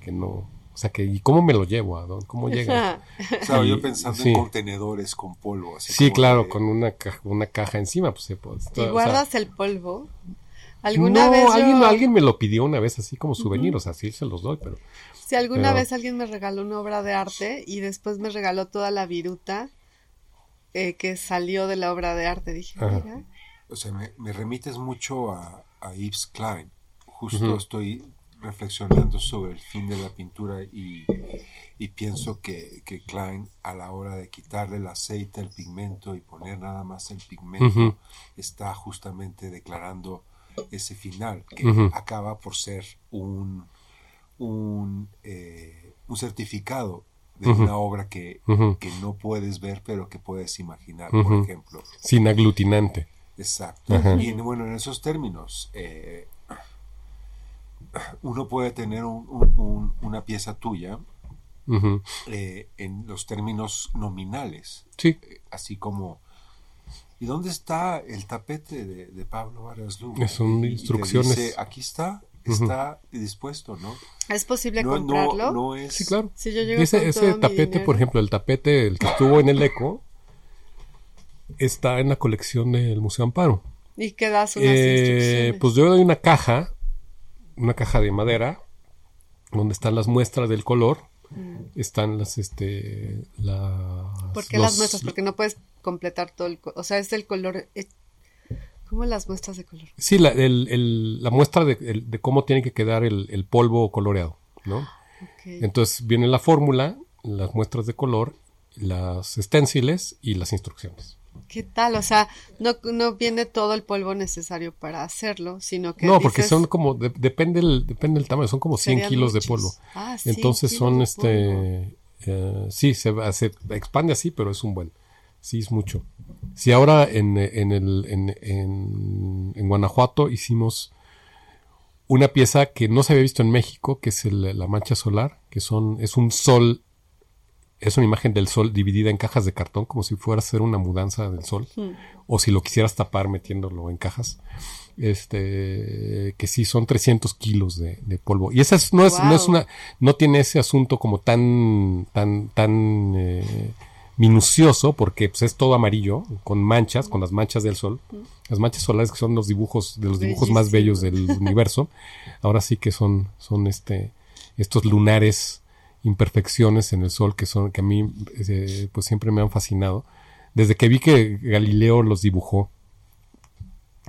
que no, o sea que ¿y cómo me lo llevo a dónde? ¿Cómo llega? Claro, yo pensando sí. en contenedores con polvo. Así Sí, claro, de- con una caja, una caja encima, pues se puede. o ¿Y sea, guardas el polvo? ¿Alguna no, vez yo- alguien, alguien me lo pidió una vez así como souvenir, o sea, sí se los doy, pero Si alguna Pero- vez alguien me regaló una obra de arte y después me regaló toda la viruta eh, que salió de la obra de arte, dije, Ajá. mira, O sea, me, me remites mucho a, a Yves Klein. Justo estoy reflexionando sobre el fin de la pintura y, y pienso que, que Klein a la hora de quitarle el aceite al pigmento y poner nada más el pigmento está justamente declarando ese final que acaba por ser un un, eh, un certificado de una obra que, que no puedes ver pero que puedes imaginar por ejemplo sin aglutinante. Exacto. Y en- bueno, en esos términos, eh, uno puede tener un- un- un- una pieza tuya eh, en los términos nominales, Sí, así como ¿y dónde está el tapete de, de Pablo Vargas Lugo? Son instrucciones. dice, aquí está, está dispuesto, ¿no? ¿es posible No, comprarlo? no, no es. sí, claro. Si yo llego Ese, tapete, dinero. por ejemplo, el tapete, el que estuvo en el ECO, está en la colección del Museo Amparo. Y que das unas Eh, instrucciones. pues yo doy una caja, una caja de madera, donde están las muestras del color, están las, este, las... ¿Por qué los- las muestras? Porque no puedes completar todo el... O sea, es el color... ¿Cómo las muestras de color? Sí, la, el- el- la muestra de, el- de cómo tiene que quedar el, el polvo coloreado, ¿no? Entonces viene la fórmula, las muestras de color, las esténciles y las instrucciones. ¿Qué tal? O sea, no, no viene todo el polvo necesario para hacerlo, sino que no, porque son como, de- depende, el, depende del tamaño, son como 100 serían kilos de polvo. Ah, 100 Entonces son, este, eh, sí, se, va- se expande así, pero es un buen. Sí, es mucho. Si ahora en, en, el, en, en, en Guanajuato hicimos una pieza que no se había visto en México, que es el- la mancha solar, que son, es un sol, es una imagen del sol dividida en cajas de cartón, como si fuera a ser una mudanza del sol, Hmm. o si lo quisieras tapar metiéndolo en cajas. Este, que sí son 300 kilos de, de polvo. Y esa es- no es, no es una, no tiene ese asunto como tan, tan, tan eh, minucioso, porque pues, es todo amarillo, con manchas, con las manchas del sol. Las manchas solares que son los dibujos, de los dibujos más bellos del universo. Ahora sí que son, son este, estos lunares imperfecciones en el sol que son, que a mí, eh, pues siempre me han fascinado. Desde que vi que Galileo los dibujó.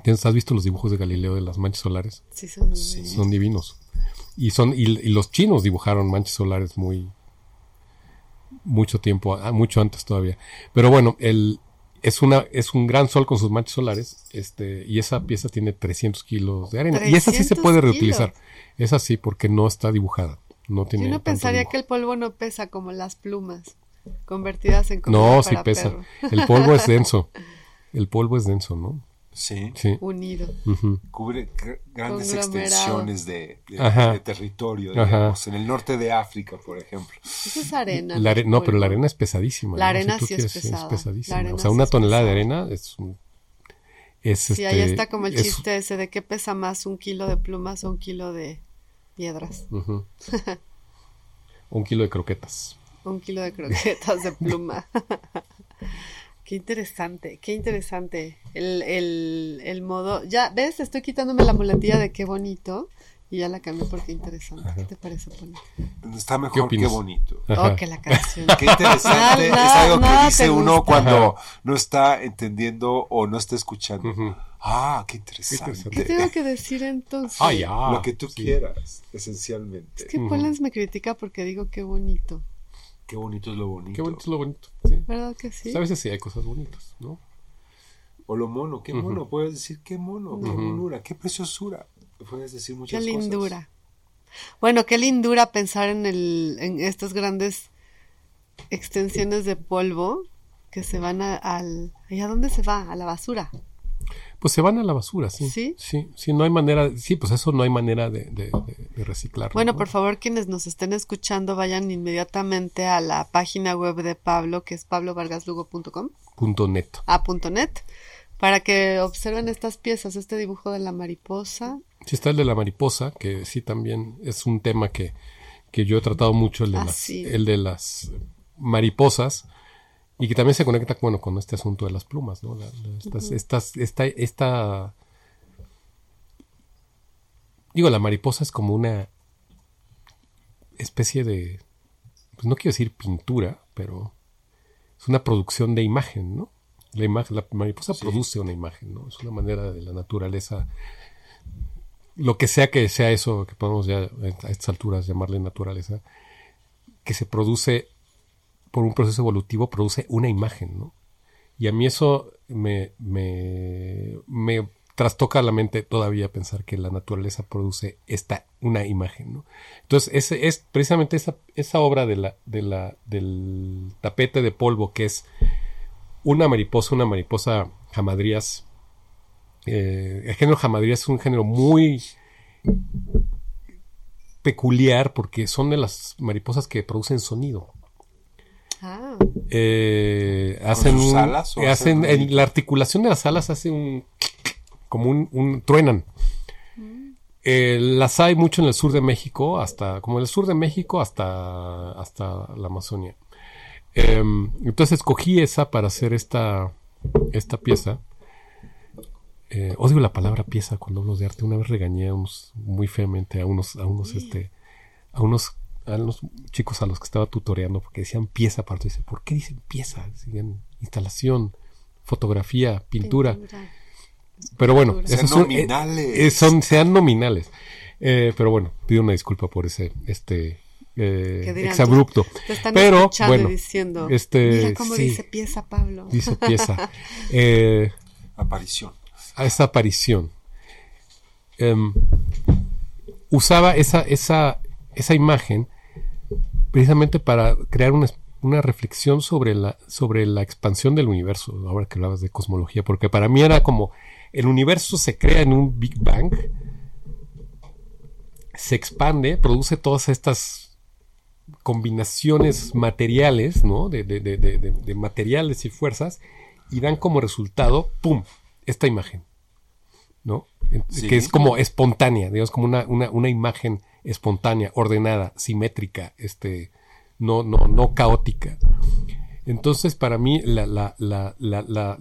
¿Tienes- ¿Has visto los dibujos de Galileo de las manchas solares? Sí, son bellos. Son divinos. Y son, y, y los chinos dibujaron manchas solares muy mucho tiempo, ah, mucho antes todavía. Pero bueno, el es una, es un gran sol con sus manchas solares, este, y esa pieza tiene 300 kilos de arena. Y esa sí se 300 puede reutilizar. Esa sí, porque no está dibujada. No tiene. Yo no pensaría dibujo. que el polvo no pesa como las plumas convertidas en comida No, sí para pesa. perro. El polvo es denso. El polvo es denso, ¿no? Sí. Sí. Unido. Cubre gr- grandes extensiones de, de- Ajá. de territorio, Ajá. digamos, en el norte de África, por ejemplo. Eso es arena. La are- es no, pero la arena es pesadísima. La ¿no? arena tú sí es pesada. pesadísima. La arena o sea, sí una tonelada de arena es un- es Sí, este, ahí está como el es- chiste ese de qué pesa más un kilo de plumas o un kilo de piedras. Un kilo de croquetas. Un kilo de croquetas de pluma. qué interesante, qué interesante. El, el, el modo. Ya, ¿ves? Estoy quitándome la muletilla de qué bonito. Y ya la cambié porque interesante. ¿Qué te parece, Poli? Está ¿Qué mejor que opinas? bonito. Ajá. Oh, que la canción. Qué interesante. Nada, es algo que dice uno gusta. cuando no está entendiendo o no está escuchando. Ah, qué interesante. interesante. ¿Qué tengo que decir entonces? Ah, ya. Lo que tú Sí. quieras, esencialmente. Es que. Polens me critica porque digo qué bonito. Qué bonito es lo bonito. Qué bonito es lo bonito. Sí. ¿Verdad que sí? Pues a veces sí hay cosas bonitas, ¿no? O lo mono, qué mono. Puedes decir qué mono, qué monura, qué preciosura. Puedes decir Qué muchas lindura. Bueno, qué lindura pensar en, el, en estas grandes extensiones de polvo que se van a, al... ¿Y a dónde se va? A la basura. Pues se van a la basura, sí. ¿Sí? Sí, sí, no hay manera, sí, pues eso no hay manera de, de, de-. Bueno, ¿no? por favor, quienes nos estén escuchando, vayan inmediatamente a la página web de Pablo, que es pablovargaslugo.com, Punto net. a punto .net, para que observen estas piezas, este dibujo de la mariposa. Sí está el de la mariposa, que sí también es un tema que, que yo he tratado mucho, el de, Ah, las, sí. el de las mariposas, y que también se conecta, bueno, con este asunto de las plumas, ¿no? La- la- estas, estas, esta, esta, digo, la mariposa es como una especie de, pues no quiero decir pintura, pero es una producción de imagen, ¿no? La, imagen, la mariposa produce una imagen, ¿no? Es una manera de la naturaleza lo que sea que sea eso, que podemos ya a estas alturas llamarle naturaleza, que se produce por un proceso evolutivo, produce una imagen, ¿no? Y a mí eso me, me, me trastoca la mente todavía pensar que la naturaleza produce esta, una imagen, ¿no? Entonces, es precisamente esa, esa obra de la, de la, del tapete de polvo, que es una mariposa, una mariposa jamadrías, eh, el género jamadrías es un género muy peculiar porque son de las mariposas que producen sonido. Eh, hacen sus un- alas o hacen, hacen en la articulación de las alas hace un como un, un- truenan. Eh, las hay mucho en el sur de México, hasta como en el sur de México hasta hasta la Amazonia. Em, entonces escogí esa para hacer esta esta pieza. Eh, odio la palabra pieza cuando hablo de arte. Una vez regañé a unos, muy feamente a unos, a unos, este, a unos, a unos chicos a los que estaba tutoreando porque decían pieza aparte. Dice, ¿por qué dicen pieza? Decían instalación, fotografía, pintura. Pero bueno, Sean son, eh, nominales. eh, son, sean nominales. Eh, pero bueno, pido una disculpa por ese, este, eh, exabrupto. te están Pero, bueno, y diciendo, este, mira cómo sí. dice pieza Pablo. Dice pieza. Eh, Aparición. a esa aparición. Em, usaba esa, esa, esa imagen precisamente para crear una, una reflexión sobre la, sobre la expansión del universo, ahora que hablabas de cosmología, porque para mí era como el universo se crea en un Big Bang, se expande, produce todas estas combinaciones materiales, ¿no? De, de- de- de- materiales y fuerzas, y dan como resultado, ¡pum!, esta imagen, ¿no? Sí. Que es como espontánea, digamos, como una, una, una imagen espontánea, ordenada, simétrica, este, no, no, no caótica. Entonces, para mí, la, la, la, la,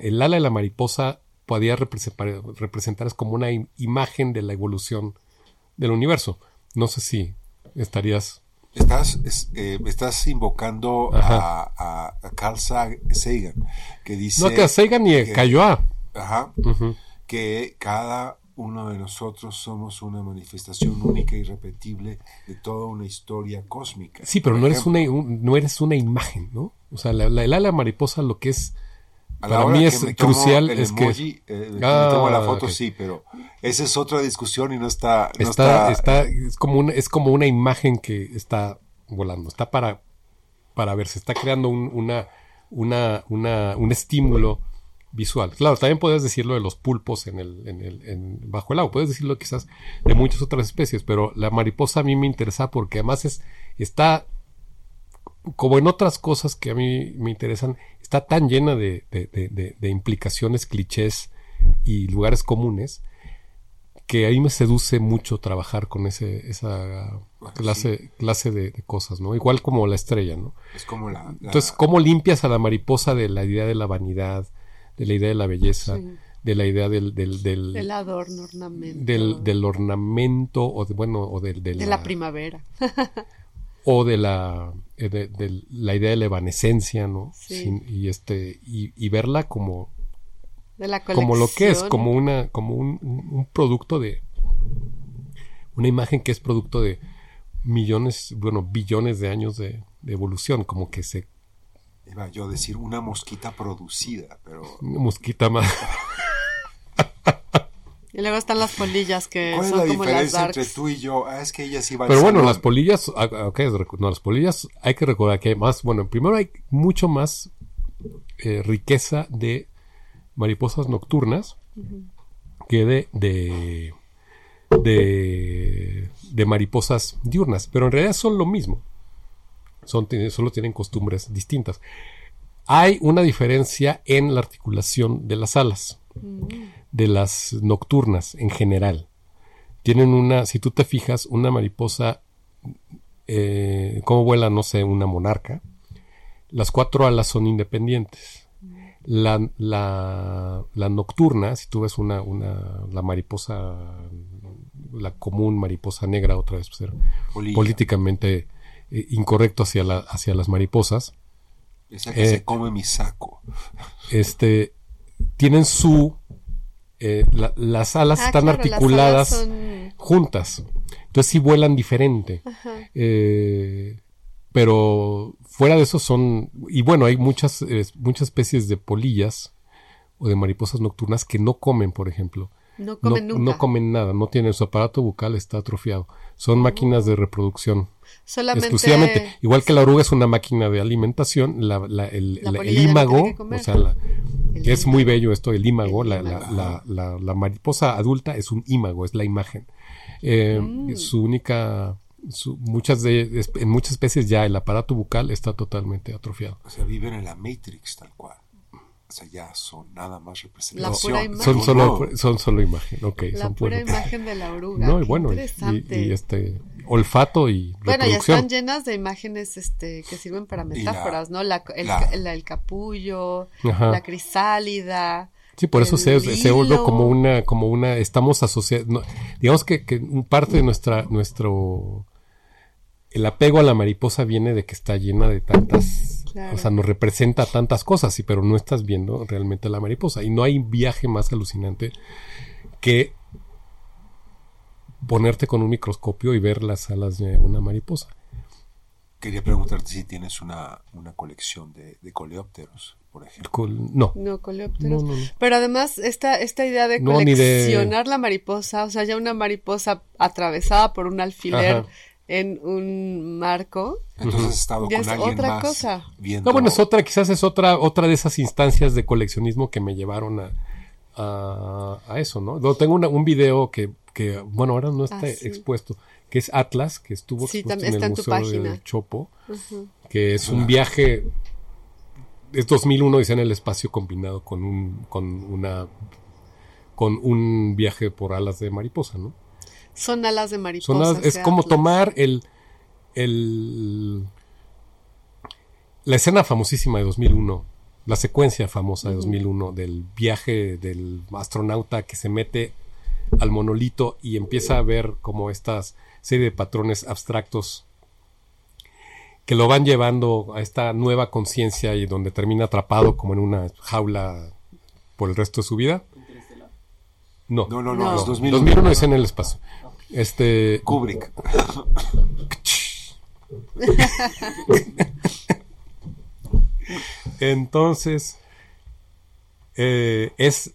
el ala de la mariposa podía representar, como una im- imagen de la evolución del universo. No sé si estarías... Estás, es- eh, estás invocando a, a- a Carl Sag- Sagan, que dice no que a Sagan cayó a... ajá, que cada uno de nosotros somos una manifestación única y repetible de toda una historia cósmica. Sí, pero no eres, una, un- no eres una imagen, ¿no? O sea, la, la- el ala mariposa lo que es... a la para hora mí que es me tomo crucial el es que- emoji, eh, que Ah, me tomo la foto, ok. sí, pero esa es otra discusión y no está... no está, está, está, es como una, es como una imagen que está volando, está para, para ver, se está creando un, una, una, una, un estímulo visual. Claro, también puedes decirlo de los pulpos en el, en el, en, bajo el agua, puedes decirlo quizás de muchas otras especies, pero la mariposa a mí me interesa porque además es, está, como en otras cosas que a mí me interesan, está tan llena de, de, de, implicaciones, clichés y lugares comunes, que ahí me seduce mucho trabajar con ese, esa clase, clase de, de cosas, ¿no? Igual como la estrella, ¿no? es como la... la- Entonces, ¿cómo limpias a la mariposa de la idea de la vanidad, de la idea de la belleza, Sí. de la idea del, del, del, El adorno, ornamento. del, del ornamento o de, bueno o del- de, de la primavera. o de la eh, de, de la idea de la evanescencia no Sí. Sin- y este y, y verla como De la colección. como lo que es como una como un producto de una imagen que es producto de millones bueno billones de años de, de evolución como que se Iba yo a decir una mosquita producida, pero una mosquita más Y luego están las polillas que ¿cuál es son la como las diferencia darks. entre tú y yo? Ah, es que ella sí va al Pero bueno, las polillas, ah, ah, ok, es recu- no, las polillas hay que recordar que hay más, bueno, primero hay mucho más eh, riqueza de mariposas nocturnas que de, de, de, de mariposas diurnas, pero en realidad son lo mismo, son, solo tienen costumbres distintas. Hay una diferencia en la articulación de las alas, de las nocturnas en general tienen una, si tú te fijas, una mariposa, eh, cómo vuela, no sé, una monarca, las cuatro alas son independientes. La, la, la nocturna, si tú ves una, una, la mariposa, la común mariposa negra, otra vez, pues, políticamente eh, incorrecto hacia, la, hacia las mariposas, Esa que eh, se come mi saco. este, tienen su, eh, la- las alas Ah, están claro, articuladas alas son- juntas. Entonces sí vuelan diferente. Eh, pero fuera de eso son... Y bueno, hay muchas, eh, muchas especies de polillas o de mariposas nocturnas que no comen, por ejemplo. No comen no, nunca. no comen nada, no tienen su aparato bucal, está atrofiado. Son máquinas de reproducción Solamente exclusivamente. Igual que la oruga es una máquina de alimentación, la, la- el, La el- comer. o sea, la- El es muy bello esto, el ímago, El la, la- ímago. la- la- la mariposa adulta es un ímago, es la imagen. Eh, Mm. Su única, su- muchas de, en muchas especies ya el aparato bucal está totalmente atrofiado. O sea, viven en la Matrix tal cual. Sea, ya son nada más representación. pura imagen. Son No, solo, no. son solo imagen, ok. La son pura imagen de la oruga. No, y bueno, y, este olfato y Bueno, ya están llenas de imágenes este, que sirven para la- metáforas, ¿no? La, el, la- la- el capullo, Ajá. la crisálida. Sí, por eso se, se vuelve como una, como una, estamos asociados, digamos que, que un parte de nuestra, nuestro, el apego a la mariposa viene de que está llena de tantas, Claro. o sea, nos representa tantas cosas, sí, pero no estás viendo realmente la mariposa. Y no hay viaje más alucinante que ponerte con un microscopio y ver las alas de una mariposa. Quería preguntarte si tienes una, una colección de, de coleópteros, por ejemplo. Col- No, No, coleópteros. No, no, no. Pero además, esta, esta idea de No, ni de- coleccionar la mariposa, o sea, ya una mariposa atravesada por un alfiler Ajá. En un marco, Entonces has estado Ya con es alguien otra más cosa. viendo. No, bueno, es otra, quizás es otra, otra de esas instancias de coleccionismo que me llevaron a, a, a eso, ¿no? Tengo una- un video que, que, bueno, ahora no está Ah, sí. expuesto, que es Atlas, que estuvo Sí, expuesto en en el tu Museo de Chopo, que es un viaje, es 2001 dice en el espacio combinado con un, con una, con un viaje por alas de mariposa, ¿no? Son alas de Son mariposa. alas- es como tomar el, el la escena famosísima de 2001, la secuencia famosa de 2001 del viaje del astronauta que se mete al monolito y empieza a ver como estas serie de patrones abstractos que lo van llevando a esta nueva conciencia y donde termina atrapado como en una jaula por el resto de su vida. No, No, no, no, No. es 2001. 2001 es en el espacio. Este, Kubrick. Entonces, eh, es.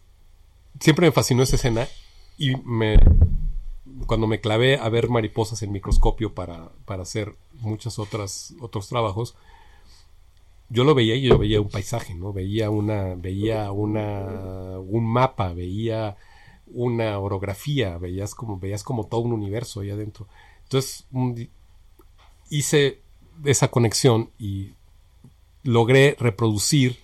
Siempre me fascinó esa escena y me. Cuando me clavé a ver mariposas en microscopio para, para hacer muchos otros trabajos, yo lo veía y yo veía un paisaje, ¿no? Veía una, veía una, un mapa, veía una orografía, veías como, veías como todo un universo ahí adentro. Entonces, un hice esa conexión y logré reproducir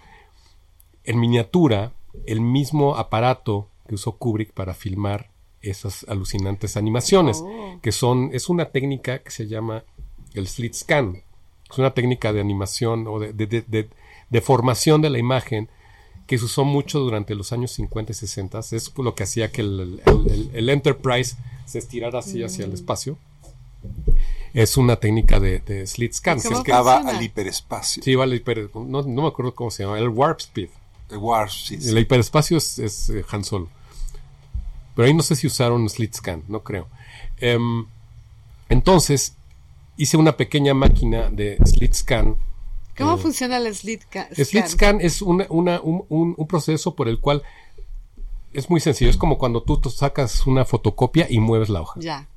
en miniatura el mismo aparato que usó Kubrick para filmar esas alucinantes animaciones, Oh. que son, es una técnica que se llama el slit scan. Es una técnica de animación o de- de- de formación de la imagen que se usó mucho durante los años 50 y 60. Es lo que hacía que el, el- el- el Enterprise se estirara así hacia el espacio. Es una técnica de, de slit scan. ¿Y que es que- al hiperespacio. sí, vale, hiper- no, no me acuerdo cómo se llama, el Warp Speed. El Warp, sí, sí. El hiperespacio es, es, eh, Han Solo. Pero ahí no sé si usaron slit scan, no creo. Em, entonces, hice una pequeña máquina de slit scan. ¿Cómo Eh, funciona el slit ca- Slit scan es una- una- un, un- un proceso por el cual es muy sencillo. Es como cuando tú, sacas una fotocopia y mueves la hoja. Ya.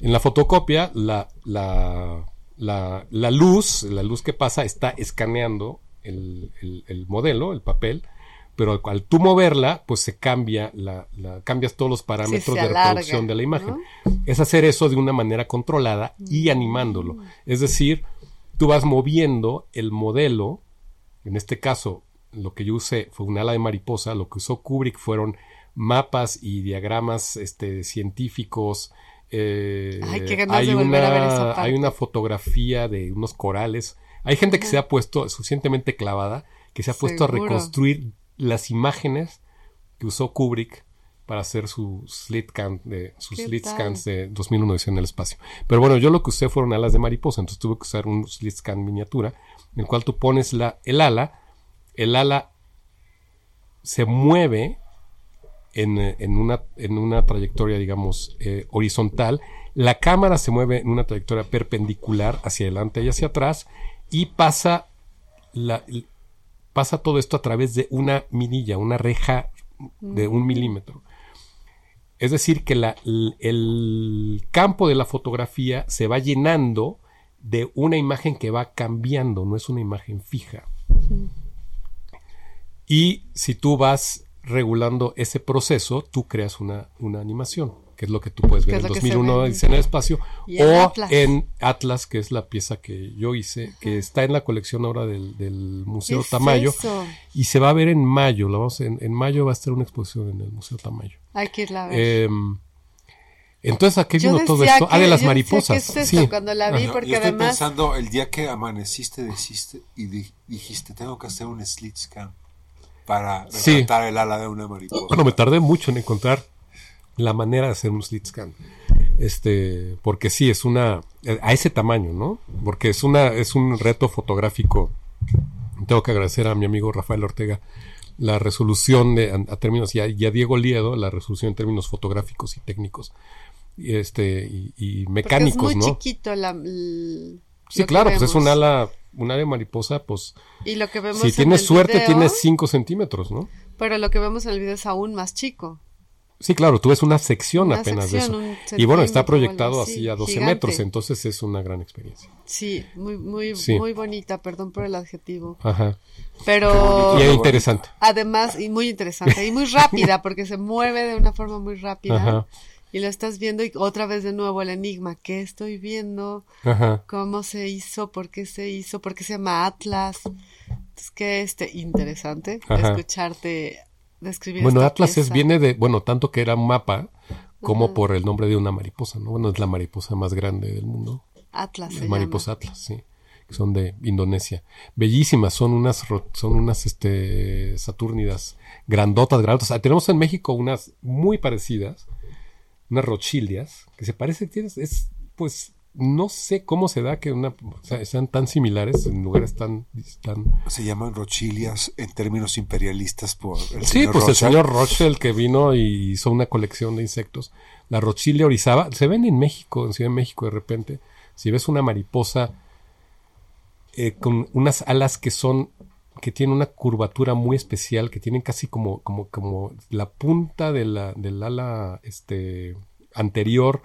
En la fotocopia, la, la, la, la luz, la luz que pasa, está escaneando el, el- el modelo, el papel, pero al, tú moverla, pues se cambia, la, la- cambias todos los parámetros de reproducción de la imagen. ¿no? Es hacer eso de una manera controlada y animándolo. Es decir, tú vas moviendo el modelo, en este caso, lo que yo usé fue un ala de mariposa, lo que usó Kubrick fueron mapas y diagramas este, científicos. eh, Ay, qué ganas hay, de volver a ver una, esa parte. hay una fotografía de unos corales. Hay gente que se ha puesto suficientemente clavada, que se ha puesto a reconstruir las imágenes que usó Kubrick para hacer su slit de, sus ¿Qué slit scans de 2001 Odisea en el espacio. Pero bueno, yo lo que usé fueron alas de mariposa, entonces tuve que usar un slit scan miniatura, en el cual tú pones la, el ala, el ala se mueve en, eh, en una, en una trayectoria, digamos, eh, horizontal. La cámara se mueve en una trayectoria perpendicular hacia adelante y hacia atrás y pasa, la, pasa todo esto a través de una minilla, una reja de un milímetro. Es decir, que la- el campo de la fotografía se va llenando de una imagen que va cambiando, no es una imagen fija. Y si tú vas regulando ese proceso, tú creas una, una animación, que es lo que tú puedes ver es en lo que se 2001 ve en- el espacio, o Atlas. en Atlas, que es la pieza que yo hice, que está en la colección ahora del, del ¿Qué Museo es Tamayo, eso? y se va a ver en mayo, la vamos, en, en mayo va a estar una exposición en el Museo Tamayo. Hay que irla a ver. Em, entonces, ¿a qué Yo vino todo esto? Ah, que- de las mariposas. ¿qué es esto? sí. Cuando la vi, porque Yo estoy además pensando el día que amaneciste deciste, y di- dijiste, tengo que hacer un slit scan para Sí. retratar el ala de una mariposa. Bueno, me tardé mucho en encontrar la manera de hacer un slit scan. Este, porque sí, es una, a ese tamaño, ¿no? Porque es una, es un reto fotográfico. Tengo que agradecer a mi amigo Rafael Ortega la resolución de, a, a términos, y a, y a Diego Liedo, la resolución en términos fotográficos y técnicos, y este, y, y porque mecánicos, es muy ¿no? chiquito la, l- Sí, claro, pues es un ala, un ala de mariposa, pues, Y lo que vemos si en tienes el suerte, video, tienes 5 centímetros, ¿no? Pero lo que vemos en el video es aún más chico. Sí, claro, tú ves una sección Una apenas sección, de eso. Y bueno, está proyectado algo así a 12 gigante. metros, entonces es una gran experiencia. Sí, muy, muy, Sí. muy bonita, perdón por el adjetivo. Ajá. Pero Y es interesante. además, y muy interesante, y muy rápida, porque se mueve de una forma muy rápida. Ajá. Y lo estás viendo y otra vez de nuevo el enigma. ¿Qué estoy viendo? Ajá. ¿Cómo se hizo? ¿Por qué se hizo? ¿Por qué se llama Atlas? Es que este interesante Ajá. escucharte describir Bueno, Atlas es, viene de, bueno, tanto que era un mapa como por el nombre de una mariposa, ¿no? Bueno, es la mariposa más grande del mundo. Atlas La mariposa llama. Atlas, sí. Que son de Indonesia. Bellísimas, son unas, son unas, este, satúrnidas, grandotas, grandotas. Ah, tenemos en México unas muy parecidas, unas rochilias, que se parece, tienes, es, pues, no sé cómo se da que una, o sea, sean tan similares en lugares tan, tan, Se llaman rochilias en términos imperialistas por el Sí, señor pues el señor Rothschild que vino y hizo una colección de insectos. La Rochilia orizaba, se ven en México, en Ciudad de México de repente. Si ves una mariposa eh, con unas alas que son, que tienen una curvatura muy especial, que tienen casi como, como, como la punta de la, del ala este, anterior,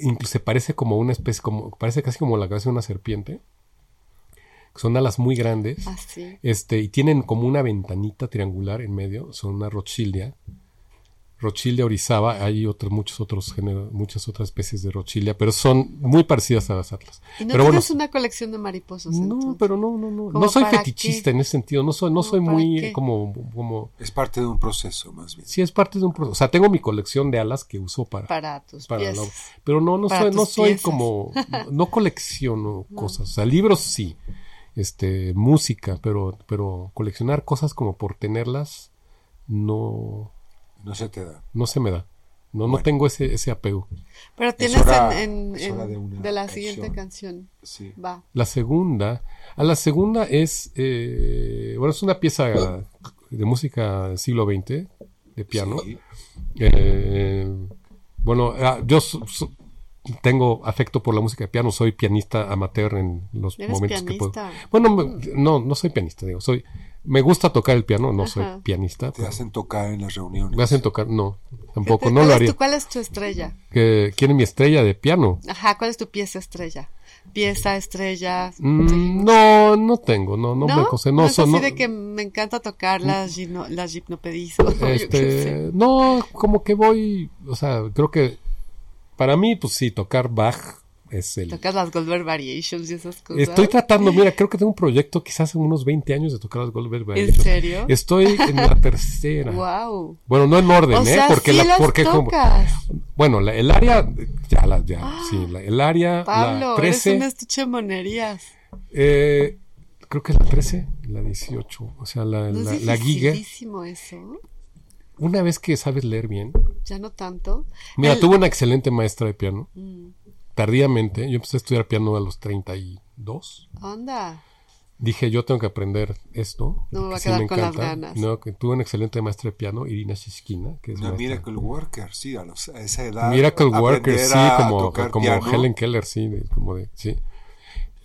incluso parece como una especie, como, parece casi como la cabeza de una serpiente. Son alas muy grandes. Así. Este, y tienen como una ventanita triangular en medio, son una Rochilia. Rochilia orizaba, hay otros, muchos otros géneros, muchas otras especies de Rochilia, pero son muy parecidas a las atlas. ¿Y no pero bueno, tienes una colección de mariposas? no, entonces? pero no, no, no. ¿Cómo No soy fetichista qué? en ese sentido, no soy, no ¿Cómo soy muy qué? como, como, Es parte de un proceso, más bien. sí es parte de un proceso. O sea, tengo mi colección de alas que uso para, Para tus para la- piezas. pero no, no Para soy, no soy como, no colecciono cosas. O sea, libros sí. este, música, pero, pero coleccionar cosas como por tenerlas no, No se te da. no se me da. No, no tengo ese, ese apego. Pero Es tienes hora- en, de una de la canción. siguiente canción. Sí. Va. La segunda, a la segunda es, eh, bueno, es una pieza de música del siglo XX, de piano. Sí. Eh, bueno, ah, yo so- so- tengo afecto por la música de piano, soy pianista amateur en los Eres momentos que puedo. pianista. Bueno, me- no, no soy pianista, digo, soy, me gusta tocar el piano, no soy pianista. Te hacen tocar en las reuniones. Me hacen tocar, no, tampoco, ¿Qué te- no lo es haría. tu- ¿Cuál es tu estrella? Que quieren mi estrella de piano. Ajá, ¿cuál es tu pieza estrella? Pieza, estrella. Mm, no, no tengo, no, no, me conce- no, es so- así no- de que me encanta tocar las, gino, las. Este, no, como que voy, o sea, creo que para mí, pues sí, tocar Bach es el... Tocas las Goldberg Variations y esas cosas. Estoy tratando, mira, creo que tengo un proyecto quizás en unos 20 años de tocar las Goldberg ¿En Variations. serio? Estoy en la tercera. Wow. Bueno, no en orden, O ¿eh? sea, Porque sí la, las porque como, tocas. bueno, la- el área, ya la, ya, sí, la- el área, Pablo, la 13, eres un estuche de monerías. eh, creo que es la 13, la 18, o sea, la, ¿No la, es la giga. eso? Una vez que sabes leer bien, Ya no tanto. mira, El- tuve una excelente maestra de piano. Mm, tardíamente, yo empecé a estudiar piano a los 32. Onda. Dije, yo tengo que aprender esto. No me va a sí quedar con las ganas. No, que tuve una excelente maestra de piano, Irina Shishkina, que es Una maestra. Miracle Worker, sí, a, los- a esa edad. Miracle Worker, sí, como, como piano. Helen Keller, sí, de- como de, sí.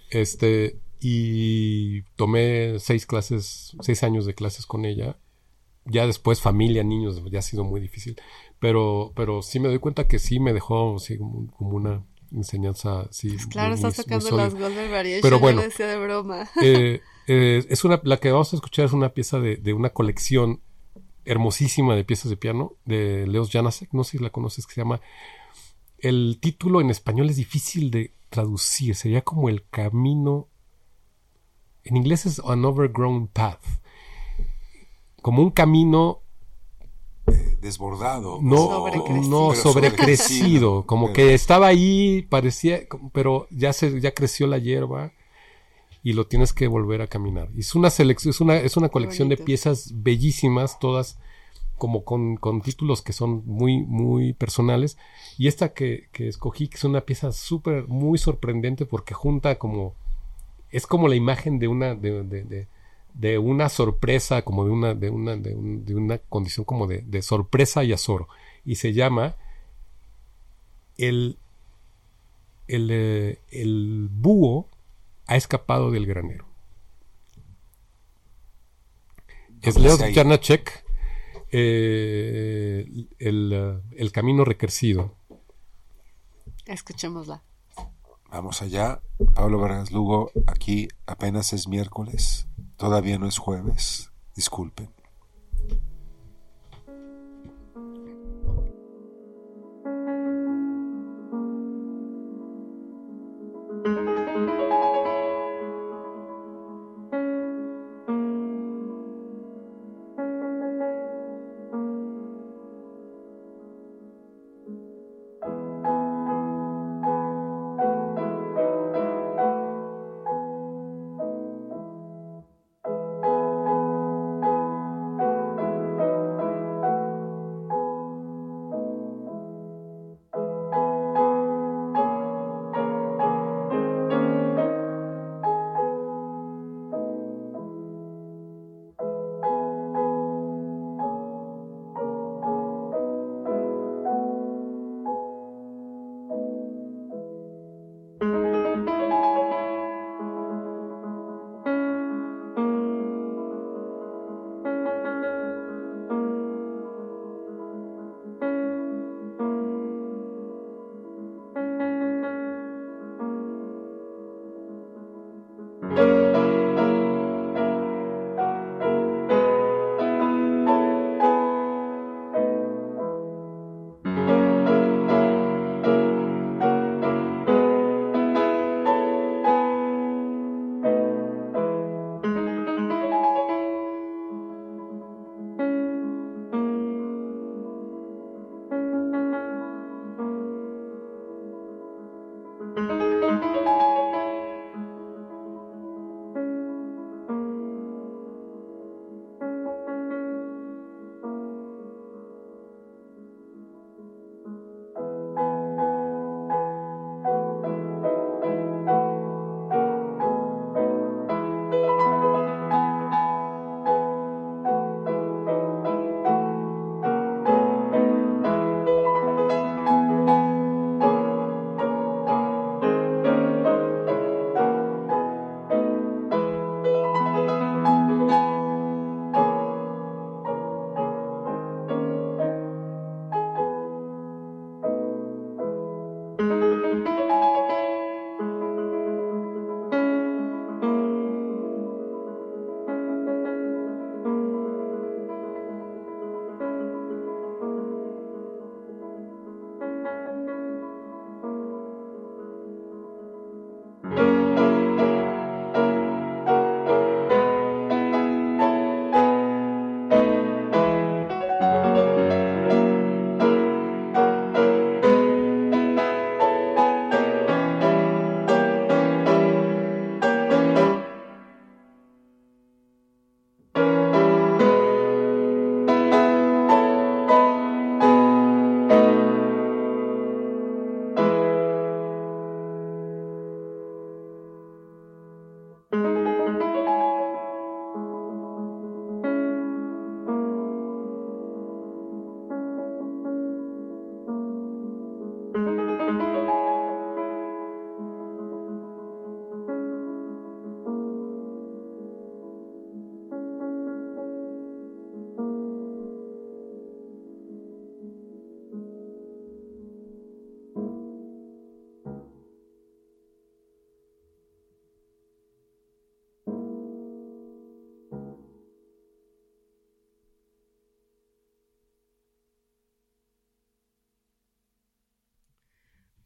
Este, y tomé seis clases, seis años de clases con ella. Ya después familia, niños, ya ha sido muy difícil. Pero, pero sí me doy cuenta que sí me dejó sí, como, como una enseñanza, sí. Pues claro, tocando sólida. las Goldberg Variations. Pero bueno. decía de broma. Eh, eh, es una, la que vamos a escuchar es una pieza de, de una colección hermosísima de piezas de piano de Leos Janacek, no sé si la conoces, que se llama... El título en español es difícil de traducir, sería como el camino... En inglés es An Overgrown Path. Como un camino eh, desbordado. no, Sobrecrecido. no sobrecrecido, como Pero- que estaba ahí, parecía, pero ya se, ya creció la hierba y lo tienes que volver a caminar. Y es una selección, es una, es una colección de piezas bellísimas, todas como con, con títulos que son muy, muy personales. Y esta que, que escogí, que es una pieza súper, muy sorprendente porque junta como, es como la imagen de una, de, de- de- de una sorpresa, como de una, de una, de, un- de una condición como de, de sorpresa y azoro. Y se llama el, el, eh, el búho ha escapado del granero. Es ¿Dónde Leo? Janacek, eh, el, el camino recrecido. Escuchémosla. Vamos allá. Pablo Vargas Lugo, aquí apenas es miércoles. Todavía no es jueves. Disculpen.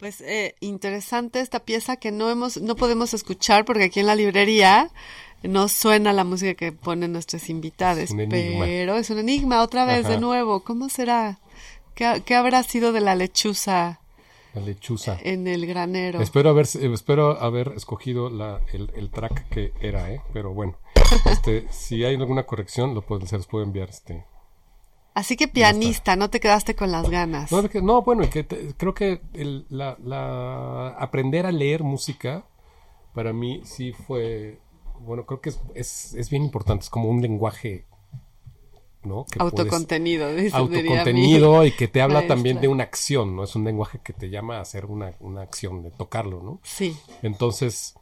Pues eh, interesante esta pieza que no hemos, no podemos escuchar porque aquí en la librería no suena la música que ponen nuestros invitados, pero es un enigma otra vez de nuevo. ¿Cómo será? ¿Qué, habrá sido de la lechuza? La lechuza. En el granero. Espero haber, espero haber escogido la, el, track que era, ¿eh? Pero bueno, este, si hay alguna corrección, lo se los puedo enviar este, Así que pianista, no te quedaste con las ganas. No, bueno, que creo que la, aprender a leer música para mí sí fue, bueno, creo que es, es, bien importante, es como un lenguaje, ¿no? autocontenido, autocontenido y que te habla también de una acción, ¿no? Es un lenguaje que te llama a hacer una, acción, de tocarlo, ¿no? Sí. Entonces,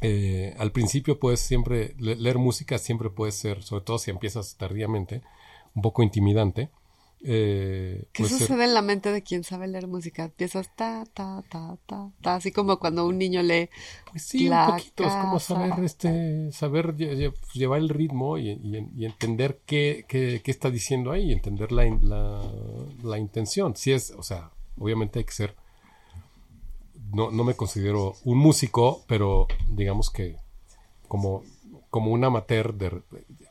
eh, al principio puedes siempre, leer música siempre puede ser, sobre todo si empiezas tardíamente, un poco intimidante. Eh, ¿Qué sucede en la mente de quien sabe leer música? Empiezas ta, ta, ta, ta, ta, así como cuando un niño lee. Pues sí, un poquito, es como saber, este, saber llevar el ritmo y, entender qué, qué, qué, está diciendo ahí, entender la, la, la, intención. Si es, o sea, obviamente hay que ser. No, no me considero un músico, pero digamos que como, como un amateur de,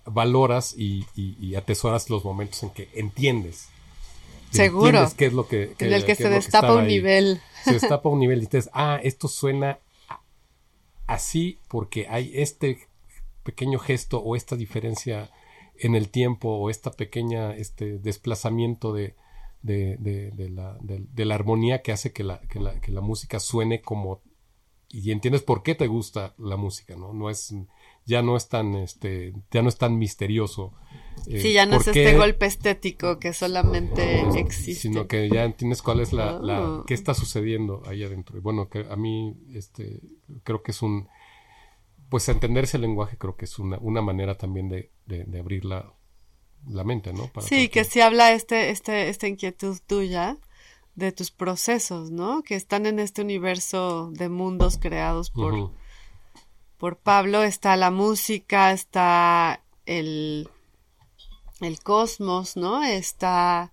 valoras y, atesoras los momentos en que entiendes. Seguro. qué es lo que, en el que, se destapa un nivel. Se destapa un nivel y dices, ah, esto suena así porque hay este pequeño gesto o esta diferencia en el tiempo o esta pequeña este desplazamiento de, de, de, la, de, la, armonía que hace que la, que la, que la música suene como y entiendes por qué te gusta la música, ¿no? No es ya no es tan, este, ya no es tan misterioso. Eh, sí, ya no es este golpe estético que solamente existe. Sino que ya entiendes cuál es la, la, qué está sucediendo ahí adentro. Y bueno, que a mí, este, creo que es un, pues entender ese lenguaje creo que es una, una manera también de, de, abrir la, la, mente, ¿no? sí, que si habla este, este, esta inquietud tuya de tus procesos, ¿no? Que están en este universo de mundos creados por por Pablo está la música, está el, el cosmos, ¿no? Está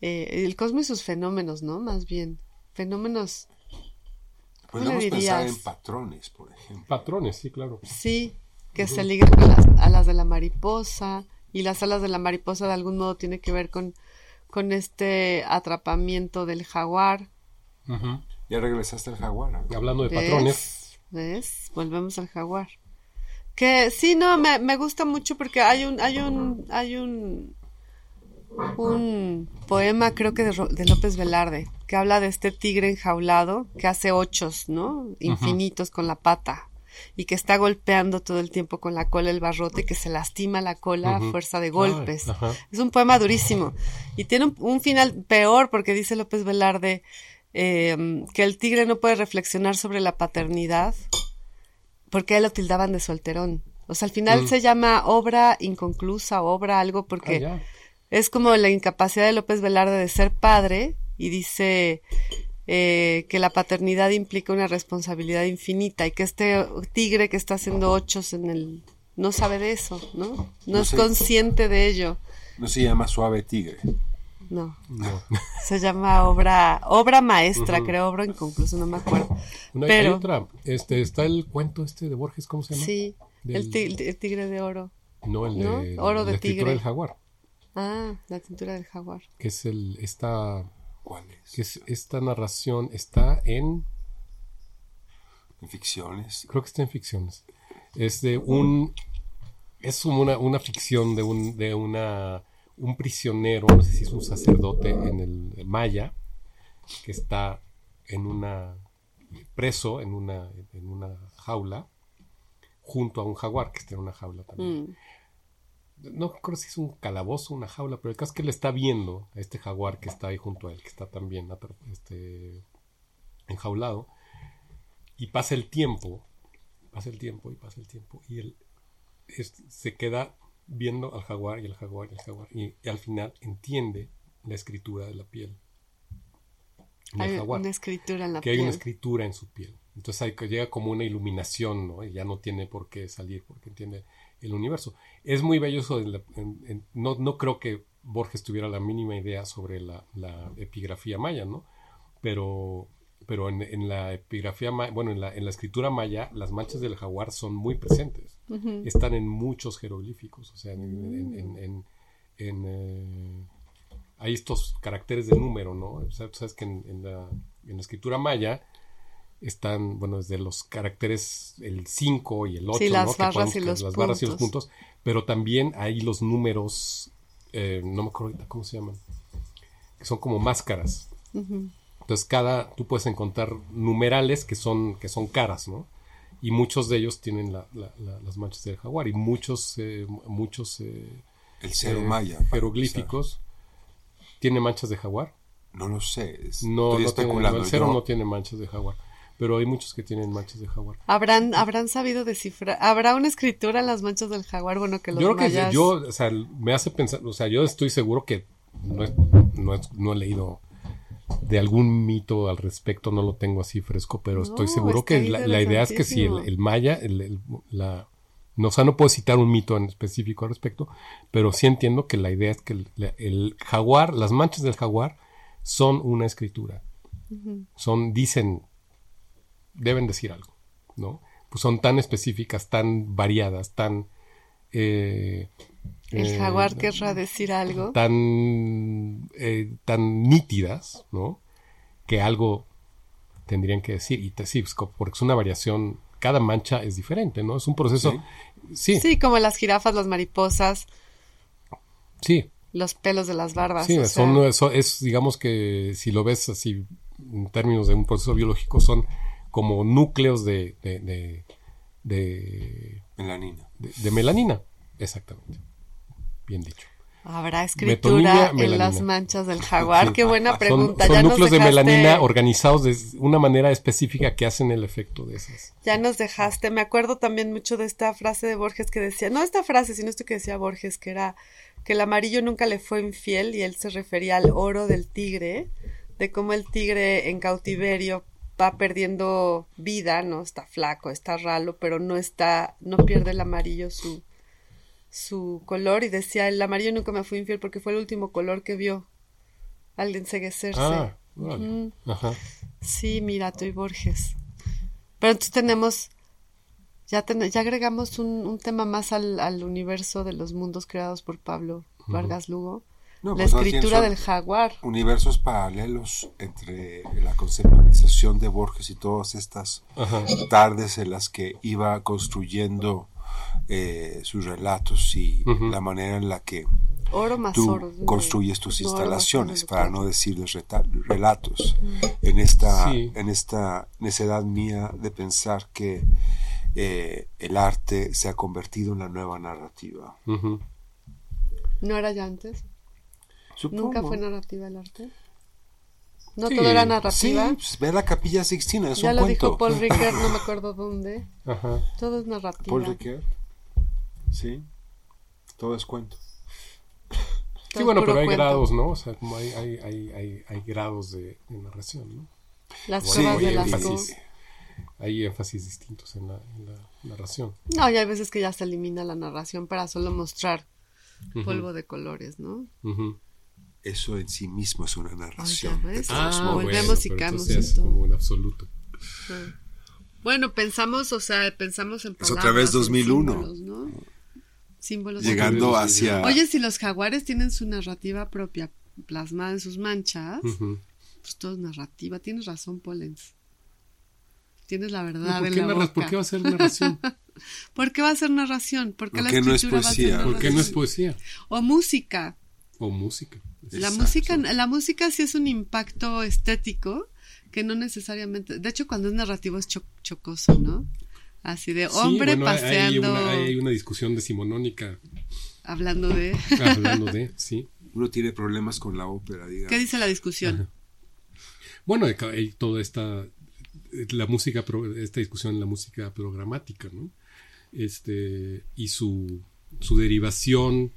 eh, el cosmos y sus fenómenos, ¿no? Más bien, fenómenos. Podemos pensar en patrones, por ejemplo. Patrones, sí, claro. Sí, que se ligan con las alas de la mariposa y las alas de la mariposa de algún modo tiene que ver con, con este atrapamiento del jaguar. Ya regresaste al jaguar. Hablando de patrones. ¿Ves? Volvemos al jaguar. Que sí, no, me, me gusta mucho porque hay un, hay un, hay un, un poema, creo que de, López Velarde, que habla de este tigre enjaulado que hace ochos, ¿no? Infinitos con la pata y que está golpeando todo el tiempo con la cola el barrote y que se lastima la cola a fuerza de golpes. es un poema durísimo y tiene un, un, final peor porque dice López Velarde Em, que el tigre no puede reflexionar sobre la paternidad porque él lo tildaban de solterón. O sea, al final mm. se llama obra inconclusa, obra algo, porque ah, es como la incapacidad de López Velarde de ser padre y dice, eh, que la paternidad implica una responsabilidad infinita y que este tigre que está haciendo ochos en el no sabe de eso, ¿no? No, No es sé. consciente de ello. No se llama Suave Tigre. No, No. se llama obra obra maestra, creo, obra inconclusa, no me acuerdo. No, hay- Pero- hay otra. Este, está el cuento este de Borges, ¿cómo se llama? Sí, el, Del- ti- el tigre de oro. No, el ¿no? de Oro de la escritura tigre. del jaguar, Ah, la tintura del jaguar. que es el esta ¿Cuál es? que es esta narración está en En ficciones. creo que está en ficciones. Es de un es una, una ficción de un de una un prisionero, no sé si es un sacerdote en el maya que está en una preso en una en una jaula junto a un jaguar que está en una jaula también. Mm. no creo si es un calabozo, una jaula, pero el caso es que le está viendo a este jaguar que está ahí junto a él, que está también este, enjaulado, y pasa el tiempo, pasa el tiempo y pasa el tiempo, y él es- se queda viendo al jaguar y al jaguar y al jaguar, y, y al final entiende la escritura de la piel. Hay jaguar una escritura en la que hay piel. una escritura en su piel. Entonces hay llega como una iluminación, ¿no? Y ya no tiene por qué salir porque entiende el universo. Es muy bello eso. de la- en- en- no, no creo que Borges tuviera la mínima idea sobre la, la epigrafía maya, ¿no? Pero, pero en, en la epigrafía bueno, en la, en la escritura maya, las manchas del jaguar son muy presentes. Están en muchos jeroglíficos, o sea, en, en- en- eh, hay estos caracteres de número, ¿no? O sea, tú sabes que en, la, en la escritura maya están, bueno, desde los caracteres el 5 y el 8, Sí, las ¿no? Que barras podemos- y los las barras y los puntos. pero también hay los números, eh, no me acuerdo ahorita cómo se llaman, que son como máscaras. Ujú. Entonces cada, tú puedes encontrar numerales que son, que son caras, ¿no? Y muchos de ellos tienen la- la- la- las manchas del jaguar y muchos, eh, muchos eh, El cero eh, maya. jeroglíficos tienen manchas de jaguar. No lo sé. es- No, no tiene, especulando. el cero Yo- no tiene manchas de jaguar, pero hay muchos que tienen manchas de jaguar. ¿Habrán, habrán sabido descifrar? ¿Habrá una escritura en las manchas del jaguar? Bueno, que los Yo creo que yo, o sea, me hace pensar, o sea, yo estoy seguro que no, es- no, es- no he leído de algún mito al respecto, no lo tengo así fresco, pero estoy seguro que la, la idea es que si el, el maya, el, el- la, no, o sea, no puedo citar un mito en específico al respecto, pero sí entiendo que la idea es que el jaguar, las manchas del jaguar son una escritura, son, dicen, deben decir algo, ¿no? Pues son tan específicas, tan variadas, tan... eh, El eh, jaguar querrá decir algo. tan, eh, tan nítidas, ¿no? Que algo tendrían que decir. Y te, sí, pues, porque es una variación, cada mancha es diferente, ¿no? Es un proceso. Sí, sí, Sí, como las jirafas, las mariposas, sí. los pelos de las barbas. sí, son, sea, eso es, digamos que si lo ves así en términos de un proceso biológico, son como núcleos de, de, de, de, Melanina. de- de melanina. Exactamente. Bien dicho. Habrá escritura en las manchas del jaguar. Sí. Qué buena Son, pregunta. son ya nos núcleos de dejaste- melanina organizados de una manera específica que hacen el efecto de esas. Ya nos dejaste. Me acuerdo también mucho de esta frase de Borges que decía, no esta frase, sino esto que decía Borges, que era que el amarillo nunca le fue infiel y él se refería al oro del tigre, de cómo el tigre en cautiverio va perdiendo vida, ¿no? Está flaco, está ralo, pero no está, no pierde el amarillo su, su color y decía, el amarillo nunca me fue infiel porque fue el último color que vio al enseguecerse. Ah. Ajá. Sí, mira, tú y Borges. Pero entonces tenemos, ya, ten- ya agregamos un, un tema más al, al universo de los mundos creados por Pablo Vargas Lugo. No, la pues bien escritura del jaguar. Universos paralelos entre la conceptualización de Borges y todas estas Ajá. tardes en las que iba construyendo eh, sus relatos y la manera en la que Oro más tú construyes tus oro instalaciones, oro, para no decirles relatos, en esta, Sí. en esta necedad mía de pensar que eh, el arte se ha convertido en la nueva narrativa. ¿No era ya antes? ¿Nunca fue narrativa el arte? ¿No Sí, todo era Sí, narrativa? pues, ve la capilla Sixtina, es ya un lo cuento. dijo Paul Ricoeur, no me acuerdo dónde. Ajá. Todo es narrativa. Paul Ricoeur. Sí, todo es cuento. Sí, Todo bueno, puro pero hay cuento. grados, ¿no? O sea, como hay, hay, hay, hay, hay grados de, de narración, ¿no? Las Sí, pruebas de hay las énfasis. Hay énfasis distintos en la, en la narración. No, y hay veces que ya se elimina la narración para solo mostrar polvo de colores, ¿no? ujú. Eso en sí mismo es una narración. de todos Ah, volvemos y como en absoluto. Bueno, pensamos, o sea, pensamos en Es palabras, otra vez en 2001. símbolos, ¿no? Símbolos. Llegando hacia... Oye, si los jaguares tienen su narrativa propia plasmada en sus manchas, pues todo es narrativa. Tienes razón, Polens. Tienes la ¿Y verdad ¿Por en la boca. ¿Por qué va a ser narración? ¿Por qué va a ser narración? ¿Por qué ¿Por la no es escritura va a ser poesía? ¿Por qué no es poesía? O música. O música. La Exacto. música, la música sí es un impacto estético que no necesariamente, de hecho cuando es narrativo es cho- chocoso, ¿no? Así de Sí, hombre bueno, hay- hay paseando, una, hay una discusión decimonónica hablando de... hablando de, sí. Uno tiene problemas con la ópera, digamos. ¿Qué dice la discusión? Ajá. Bueno, hay, hay toda esta la música pro- esta discusión en la música programática, ¿no? Este y su su derivación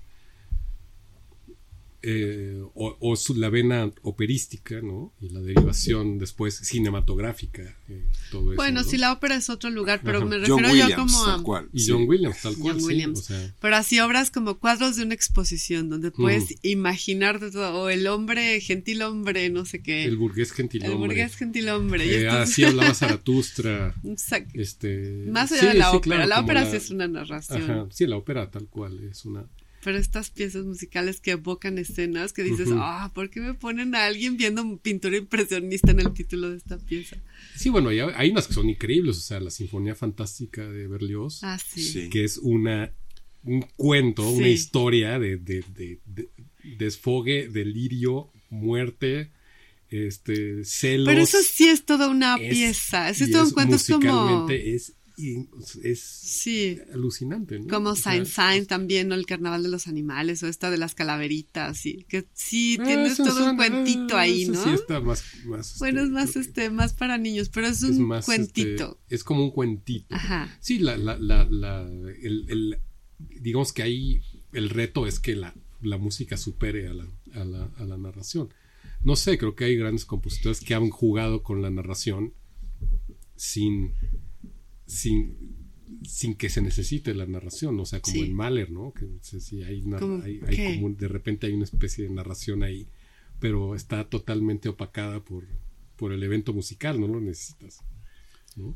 eh, o, o su, la vena operística, ¿no? Y la derivación después cinematográfica, eh, todo eso. Bueno, ¿no? si la ópera es otro lugar, pero Ajá. me John refiero Williams, yo como a... tal cual. Y sí. John Williams, tal cual, John sí, Williams. o sea, Pero así obras como cuadros de una exposición donde puedes Mm. imaginar de todo, o el hombre, gentil hombre, no sé qué. el burgués El gentilhombre. burgués gentil hombre. Eh, entonces- así hablaba Zaratustra. Este, Más allá sí, de la sí, ópera, claro, la ópera sí es una narración. Ajá, sí, la ópera tal cual es una. Pero estas piezas musicales que evocan escenas que dices, ah, ¿por qué me ponen a alguien viendo pintura impresionista en el título de esta pieza? Sí, bueno, hay, hay unas que son increíbles, o sea, la Sinfonía Fantástica de Berlioz, Ah, sí. Sí. que es una un cuento, una historia de, de, de- de- desfogue, delirio, muerte, este, celos. Pero eso sí es toda una es- pieza. Eso es todo un cuento, es como... es, in- es Sí. alucinante, ¿no? Como Saint Saint también, ¿no? El carnaval de los animales, o esta de las calaveritas, sí. Que sí, Ah, tienes todo un suena- cuentito ahí, ¿no? Sí, está más. más, Bueno, este, es más, este, más para niños, pero es un es más, cuentito. este, es como un cuentito. Ajá. Sí, la, la, la, la- el, el- digamos que ahí el reto es que la, la música supere a la, a, la, a la narración. No sé, creo que hay grandes compositores que han jugado con la narración sin, sin, sin que se necesite la narración, o sea, como Sí. en Mahler, ¿no? Que sí, hay, una- ¿Cómo hay- como de repente hay una especie de narración ahí, pero está totalmente opacada por, por el evento musical, no lo necesitas. ¿no?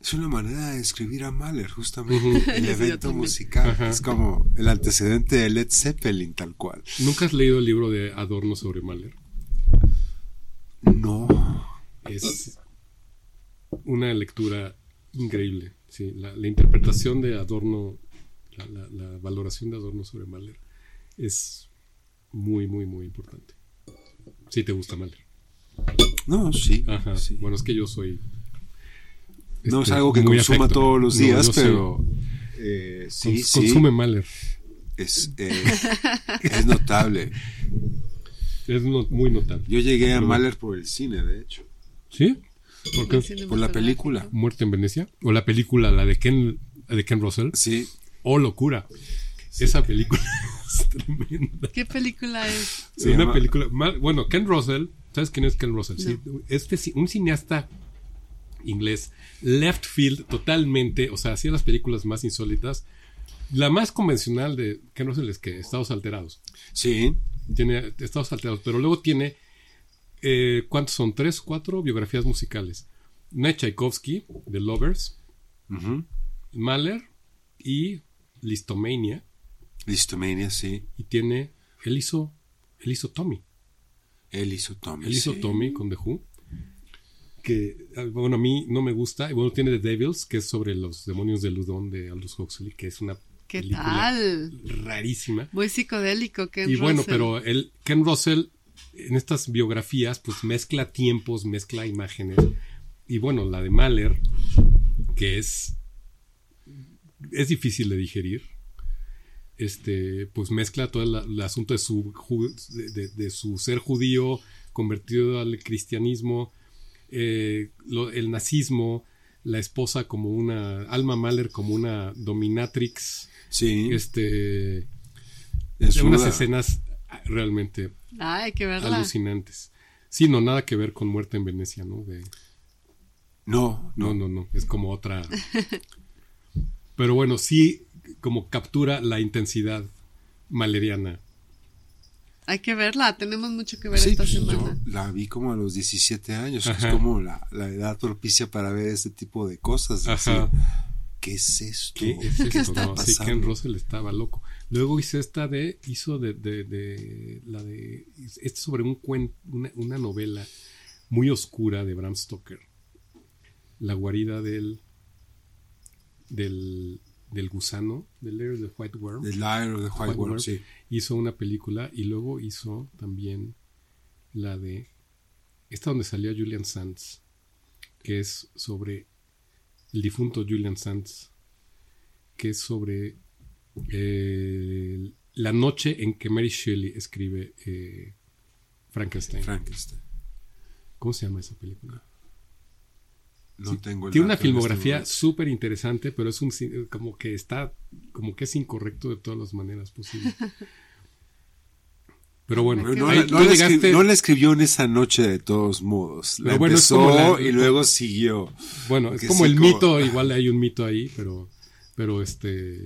Es una manera de escribir a Mahler, justamente. El evento musical. Ajá. Es como el antecedente de Led Zeppelin, tal cual. ¿Nunca has leído el libro de Adorno sobre Mahler? No. Es una lectura increíble. Sí, la, la interpretación de Adorno, la, la- la valoración de Adorno sobre Mahler es muy, muy, muy importante. Si te gusta Mahler. No, sí. Ajá. sí. Bueno, es que yo soy. no es este, algo que consuma afecto. todos los No, días, soy- pero eh, sí, cons- sí. Consume Mahler. Es, eh, es notable. Es no- muy notable. Yo llegué a Mahler por el cine, de hecho. ¿Sí? ¿Por qué? La película. ¿Muerte en Venecia? ¿O la película, la de Ken, de Ken Russell? Sí. ¡Oh, locura! Esa película es tremenda. ¿Qué película es? Se una llama- película. mal- bueno, Ken Russell. ¿Sabes quién es Ken Russell? Sí, este, ci- un cineasta inglés, left field totalmente. O sea, hacía las películas más insólitas. La más convencional de Ken Russell es que Estados Alterados. Sí. Tiene Estados Alterados, pero luego tiene. Eh, ¿Cuántos son? ¿Tres, cuatro biografías musicales? Una de Tchaikovsky, The Lovers, Ujú. Mahler y Listomania. Listomania, sí. Y tiene. Él hizo. Él hizo Tommy. Él hizo Tommy. Él hizo sí. Tommy con The Who. Que, ah, bueno, a mí no me gusta. Y bueno, tiene The Devils, que es sobre los demonios de Ludón de Aldous Huxley, que es una ¿Qué película tal? rarísima. Muy psicodélico, Ken y bueno, pero él, Ken Russell, en estas biografías, pues mezcla tiempos, mezcla imágenes. Y bueno, la de Mahler, que es. es difícil de digerir. Este, pues mezcla todo el, el asunto de su, de, su ser judío convertido al cristianismo, eh, lo- el nazismo, la esposa como una, Alma Mahler como una dominatrix, Sí. este, es unas una- escenas realmente Ay, hay que verla. alucinantes. Sí, no, nada que ver con Muerte en Venecia, ¿no? De, No, no, no. no, no, es como otra. Pero bueno, sí, como captura la intensidad maleriana. Hay que verla, tenemos mucho que ver Sí, esta pues, semana. yo la vi como a los 17 años, Ajá. es como la, la edad propicia para ver este tipo de cosas. Ajá. decir, ¿Qué es esto? ¿Qué es esto? está no? Sí, pasando? Ken Russell estaba loco. Luego hizo esta de, hizo de, de, de- la de, este sobre un cuen- una, una novela muy oscura de Bram Stoker. La guarida del, del, del gusano, del Lair of the White Worm. The Liar of the White White Worm. sí. Hizo una película y luego hizo también la de, esta donde salía Julian Sands, que es sobre el difunto Julian Sands, que es sobre eh, la noche en que Mary Shelley escribe eh, Frankenstein. Frankenstein. ¿Cómo se llama esa película? No tengo el Tiene una dato este filmografía súper interesante, pero es un como que está, como que es incorrecto de todas las maneras posibles. Pero bueno, no, ahí la, tú no la llegaste- escri- no la escribió en esa noche de todos modos. La bueno, empezó la- y luego siguió. Bueno, es como sí, el como- mito, igual hay un mito ahí, pero, pero este,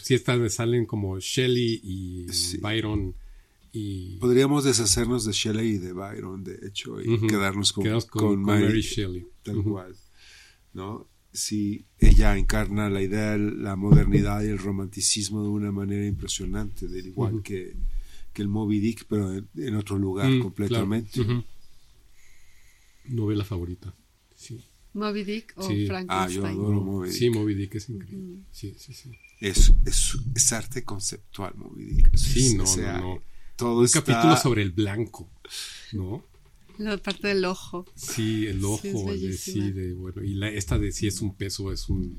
sí están, salen como Shelley y Sí. Byron y Podríamos deshacernos de Shelley y de Byron, de hecho, y quedarnos con, con, Mary, Mary Shelley. tal cual. ¿no? Si ella encarna la idea, la modernidad y el romanticismo de una manera impresionante, del igual que, que el Moby Dick, pero en, en otro lugar Mm, completamente. claro. Ujú. Novela favorita. Sí, Moby Dick o Sí. Ah, Frankenstein. yo adoro Moby Dick. sí Moby Dick es increíble. Sí, sí, sí. Es, es, es arte conceptual, Moby Dick. Sí, Es- no, o sea, no, no. Todo Un está- capítulo sobre el blanco, ¿no? La parte del ojo. Sí, el Sí, ojo, es de, bellísima. sí, de, bueno, y la, esta de si es un pez o es un,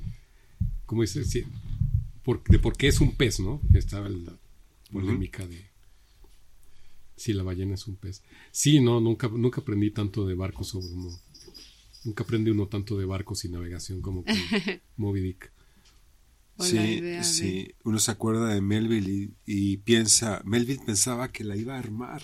¿cómo dice? Sí, por, de por qué es un pez, ¿no? Estaba la polémica de si la ballena es un pez. Sí, no, nunca, nunca aprendí tanto de barcos sobre uno. Nunca aprende uno tanto de barcos y navegación como con Moby Dick. Sí, de- sí. Uno se acuerda de Melville y, y piensa, Melville pensaba que la iba a armar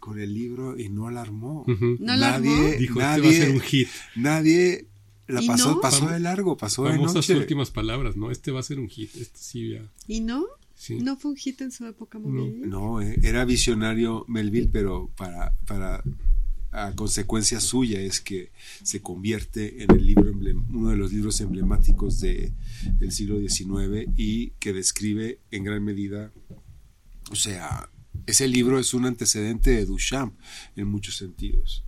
con el libro y no la armó. ¿No la armó? nadie, Dijo, nadie, este va a ser un hit. nadie la ¿Y pasó, no? pasó de largo, pasó de Famosas noche. últimas palabras, ¿no? Este va a ser un hit. Este sí ya. ¿Y no? Sí. ¿No fue un hit en su época Moby No. Eh, era visionario Melville, pero para, para a consecuencia suya es que se convierte en el libro emblem- uno de los libros emblemáticos de, del siglo XIX y que describe en gran medida, o sea, ese libro es un antecedente de Duchamp en muchos sentidos,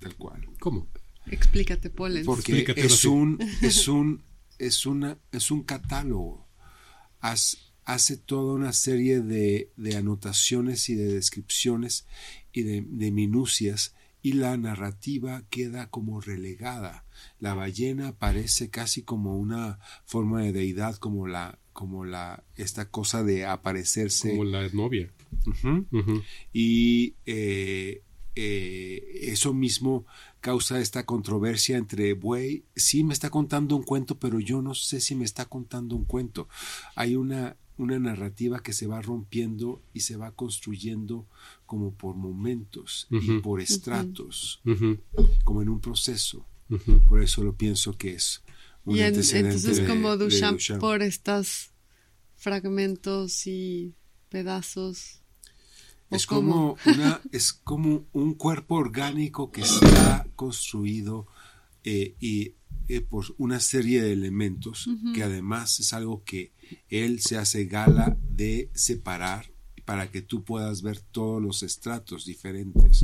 tal cual. ¿Cómo? Explícate, Polen. Porque Explícatelo es un, es un, es una, es un catálogo. Hace toda una serie de, de anotaciones y de descripciones y de, de minucias y la narrativa queda como relegada. La ballena parece casi como una forma de deidad, como la, como la, esta cosa de aparecerse. Como la novia. Y eh, eh, eso mismo causa esta controversia entre Buey, sí me está contando un cuento, pero yo no sé si me está contando un cuento. Hay una, una narrativa que se va rompiendo y se va construyendo como por momentos y por estratos, como en un proceso. Por eso lo pienso que es un Y en- entonces de- como Duchamp, Duchamp. por estos fragmentos y pedazos. ¿O Es como, una, es como un cuerpo orgánico que está construido eh, y eh, por una serie de elementos que además es algo que él se hace gala de separar para que tú puedas ver todos los estratos diferentes.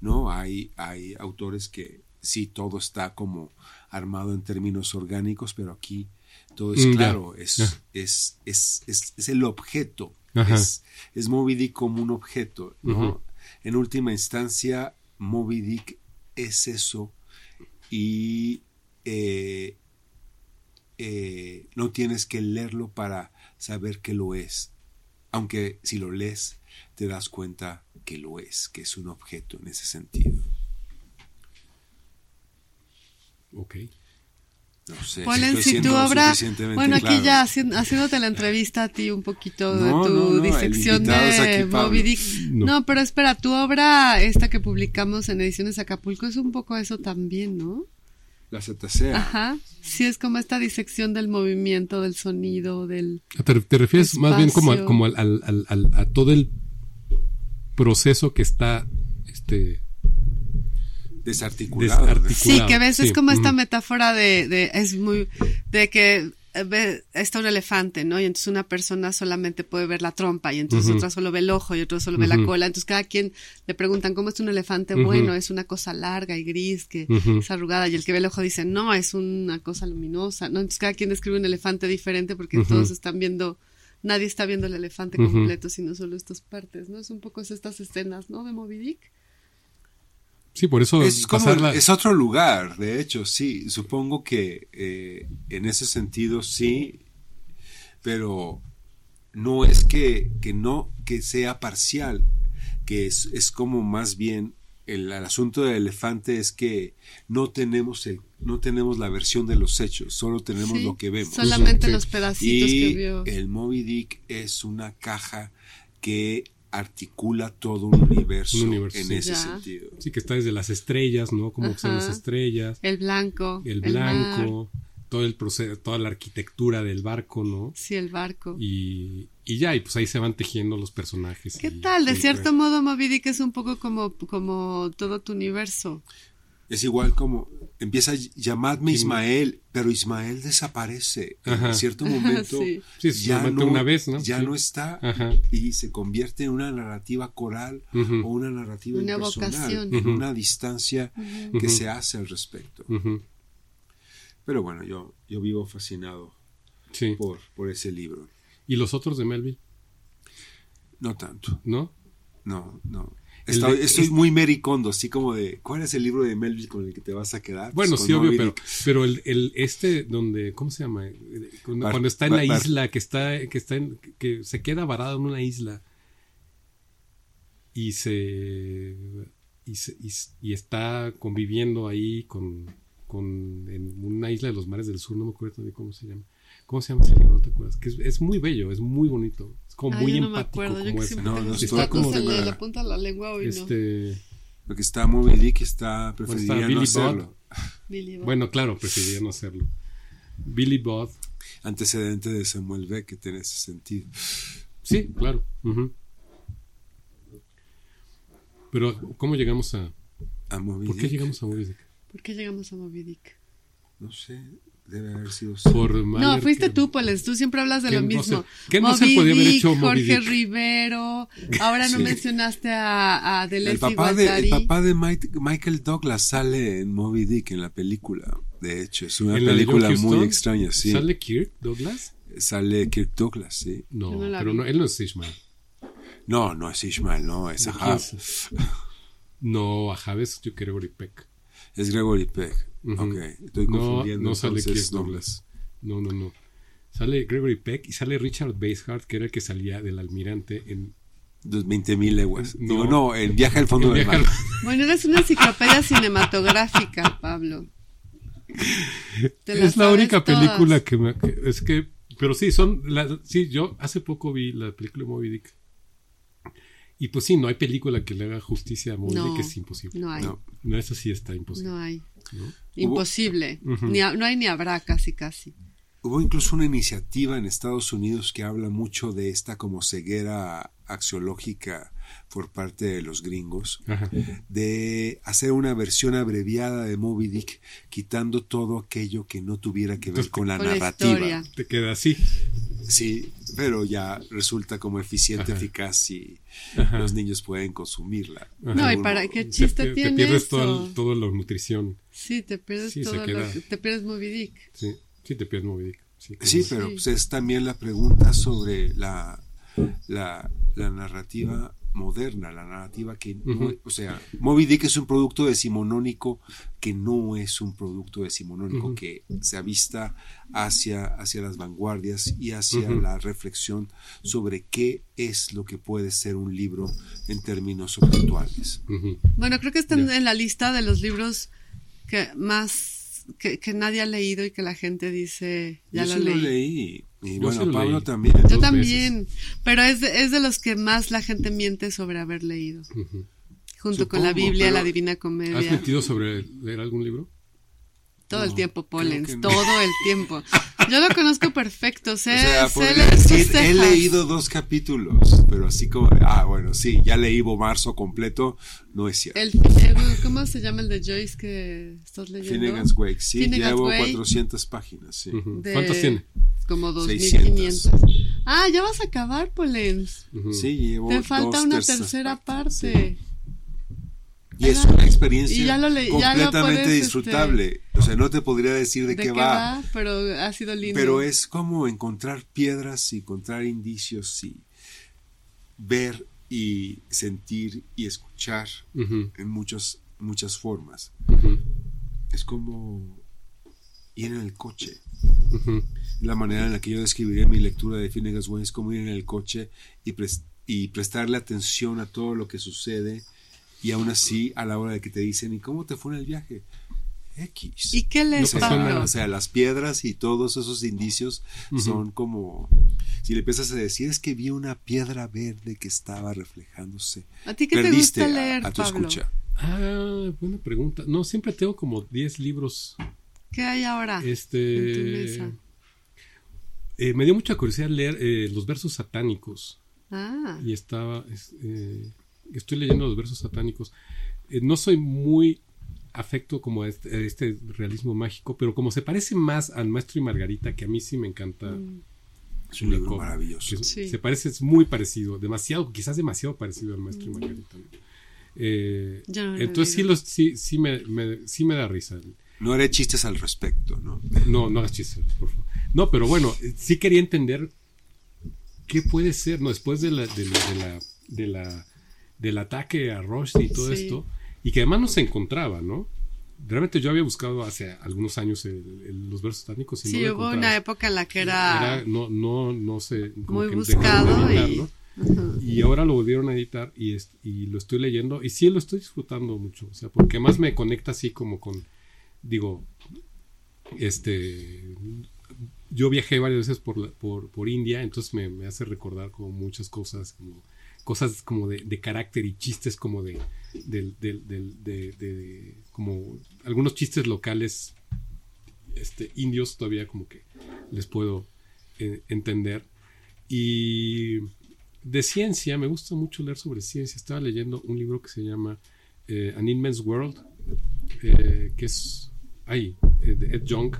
¿no? Hay, hay autores que sí, todo está como armado en términos orgánicos, pero aquí todo es Mm, claro, es, es, es, es, es el objeto, Ajá. es, es Moby Dick como un objeto, ¿no? En última instancia, Moby Dick es eso y eh, eh, no tienes que leerlo para saber que lo es, aunque si lo lees te das cuenta que lo es, que es un objeto en ese sentido. Ok. No sé, Polen, si tu obra, bueno, aquí claro. ya haci- haciéndote la entrevista a ti un poquito de tu no, disección de aquí. Moby Dick. No. No. pero espera, tu obra, esta que publicamos en Ediciones Acapulco, es un poco eso también, ¿no? La cetacea. Ajá. Sí, es como esta disección del movimiento, del sonido, del... ¿Te, te refieres más bien como, al- Espacio. como al, al- al- al- a todo el proceso que está este Desarticulado. Desarticulado. Sí, que ves, sí, es como esta metáfora de, de, es muy, de que ve- está un elefante, ¿no? Y entonces una persona solamente puede ver la trompa y entonces otra solo ve el ojo y otro solo ve la cola. Entonces cada quien le preguntan cómo es un elefante. Bueno, es una cosa larga y gris que es arrugada y el que ve el ojo dice, no, es una cosa luminosa, ¿no? Entonces cada quien describe un elefante diferente porque todos están viendo, nadie está viendo el elefante completo, sino solo estas partes, ¿no? Es un poco estas escenas, ¿no? De Moby Dick. Sí por eso Es como pasarla- es otro lugar, de hecho, sí. Supongo que eh, en ese sentido sí, pero no es que, que no que sea parcial, que es, es como más bien el, el asunto del elefante es que no tenemos el, no tenemos la versión de los hechos, solo tenemos Sí, lo que vemos. Solamente Sí. los pedacitos que Y vio. el Moby Dick es una caja que articula todo un universo, Un universo, en sí. ese Ya. sentido. sí que está desde las estrellas no cómo son las estrellas El blanco. el mar. blanco todo el proceso toda la arquitectura del barco no Sí, el barco. y, y ya y pues ahí se van tejiendo los personajes ¿Qué y- tal? De y- cierto modo, Moby Dick es un poco como, como todo tu universo. Es igual como empieza llamadme Sí. Ismael, pero Ismael desaparece. Ajá. En cierto momento Sí. Sí, se ya, no, una vez, ¿no? ya Sí. no está Ajá. y se convierte en una narrativa coral o una narrativa Una impersonal, vocación. en una distancia que se hace al respecto. Pero bueno, yo, yo vivo fascinado sí por, por ese libro. y los otros de Melville No tanto, no no, no. El Estoy, de- estoy es- muy mericondo, así como de, ¿cuál es el libro de Melville con el que te vas a quedar? Bueno, Pues sí, obvio, pero, pero el, el este donde, ¿cómo se llama? Cuando, Bar- cuando está en la bar- isla, que está, que está en, que se queda varado en una isla y se y, se- y está conviviendo ahí con, con en una isla de los mares del sur, no me acuerdo ni cómo se llama. ¿Cómo se llama ese libro? ¿No te acuerdas? Que es, es muy bello, es muy bonito, como Ay, muy yo no me acuerdo. Yo que No, tengo no datos como de- la, la punta de la lengua hoy no. Este, Porque está Moby Dick, está, preferiría está no Billy hacerlo. Billy Bob. bueno, claro, preferiría no hacerlo. Billy Bob, Antecedente de Samuel Beckett en ese sentido. Sí, claro. Pero, ¿cómo llegamos a...? A Moby ¿Por qué llegamos a Moby Dick? ¿Por qué llegamos a Moby Dick? No sé, debe haber sido... Por No, fuiste que- tú, Poles. Tú siempre hablas de lo mismo. Ken Russell Moby podía haber hecho Moby Jorge Dick. Rivero. Ahora no Sí. mencionaste a, a El Deleuze papá, de, el papá de Mike- Michael Douglas sale en Moby Dick en la película. De hecho, es una ¿En la de película muy extraña, sí. ¿Sale Kirk Douglas? Sale Kirk Douglas, sí. No, no pero no, él no es Ishmael. No, no es Ishmael, no, es ¿De Ahab. es? No, a Javes, yo creo Gregory Peck. Es Gregory Peck. Ok, estoy No, confundiendo. no sale entonces, Kirk Douglas. No, no, no. Sale Gregory Peck y sale Richard Basehart, que era el que salía del almirante en... Dos 20.000 leguas. No. Digo, no, el viaje al fondo del mar. al- Bueno, eres una enciclopedia cinematográfica, Pablo. Te es la única todas. película que me que- es que pero sí son la- sí yo hace poco vi la película de Moby Dick y pues sí no hay película que le haga justicia a Moby No, Dick es imposible No hay. No. no esa sí está imposible No hay. ¿No? Imposible. Ni no hay ni habrá casi, casi. Hubo incluso una iniciativa en Estados Unidos que habla mucho de esta como ceguera axiológica por parte de los gringos, Ajá. de hacer una versión abreviada de Moby Dick, quitando todo aquello que no tuviera que ver Entonces, con la con la narrativa. historia. te queda así Sí, pero ya resulta como eficiente, Ajá. eficaz y Ajá. los niños pueden consumirla. Ajá. No, y para qué te, chiste te- te tiene pierdes eso? toda, toda la nutrición Sí, te pierdes Sí, todo lo que- te pierdes Moby Dick. sí sí te pierdes Moby Dick sí, pero Sí. pues, es también la pregunta sobre la, la, la narrativa moderna, la narrativa que, no- o sea, Moby Dick es un producto decimonónico que no es un producto decimonónico Ujú. que se avista hacia, hacia las vanguardias y hacia la reflexión sobre qué es lo que puede ser un libro en términos actuales. Bueno, creo que están Ya. en la lista de los libros que más que, que nadie ha leído y que la gente dice, ya Yo lo sí leí. lo leí. Y Yo bueno, sí lo Pablo leí. también. Yo también, pero es de, es de los que más la gente miente sobre haber leído. Junto con la Biblia, la Divina ¿Has Comedia. metido sobre leer algún libro? Todo el No, tiempo, creo Pollens, que no. todo el tiempo. Yo lo conozco perfecto, sé, O sea, sé decir, he leído dos capítulos, pero así como, ah, bueno, sí, ya leí Marzo completo, no es cierto. El, el- ¿Cómo se llama el de Joyce que estás leyendo? Finnegan's Wake, sí, Finnegan's llevo Wake. 400 páginas, sí. Ujú. De- ¿Cuántas tiene? Como 600. 2500. Ah, ya vas a acabar, Pollens. Ujú. Sí, llevo Te falta dos una tercera partes, parte. sí. Y es una experiencia Y ya lo le- ya lo completamente puedes, disfrutable. O sea, no te podría decir de, ¿De qué, va, Pero ha sido lindo. pero es como encontrar piedras y encontrar indicios y ver y sentir y escuchar en muchos, muchas formas. Es como ir en el coche. La manera en la que yo describiría mi lectura de Finnegan's Wake es como ir en el coche y prestarle atención a todo lo que sucede y aún así a la hora de que te dicen ¿y cómo te fue en el viaje? X. ¿Y qué lees, o sea, Pablo? o sea, las piedras y todos esos indicios son como si le empiezas a decir es que vi una piedra verde que estaba reflejándose. ¿A ti qué te gusta a- leer, a, tu Pablo? escucha. Ah, buena pregunta. No, siempre tengo como 10 libros. ¿Qué hay ahora? Este. en tu mesa. eh, me dio mucha curiosidad leer eh, los versos satánicos. Ah, Y estaba. es- eh, estoy leyendo los versos satánicos. Eh, no soy muy afecto como a este, a este realismo mágico, pero como se parece más al Maestro y Margarita, que a mí sí me encanta. Mm. Es un libro maravilloso. que es- Sí. Se parece, es muy parecido, demasiado, quizás demasiado parecido al Maestro y Margarita. ¿no? Eh, no entonces sí, los, sí, sí, me, me- sí me da risa. No haré chistes al respecto, ¿no? No, no hagas chistes, por favor. No, pero bueno, eh, sí quería entender qué puede ser, ¿no? Después de la, de la, de la, de la- del ataque a Rushdie y todo Sí. esto, y que además no se encontraba, ¿no? Realmente yo había buscado hace algunos años el- el- los versos tánicos y sí, no lo hubo una época en la que era, Era- no, no, no sé. muy buscado editar, y- ¿no? Y ahora lo volvieron a editar y, lo estoy leyendo y sí lo estoy disfrutando mucho, o sea, porque más me conecta así como con, digo, este, yo viajé varias veces por, la- por, por India, entonces me, me hace recordar como muchas cosas, como cosas como de, carácter y chistes como de, de, de- como algunos chistes locales este, indios todavía como que les puedo eh, entender. Y de ciencia, me gusta mucho leer sobre ciencia. Estaba leyendo un libro que se llama eh, An Immense World, eh, que es, eh, de Ed Young,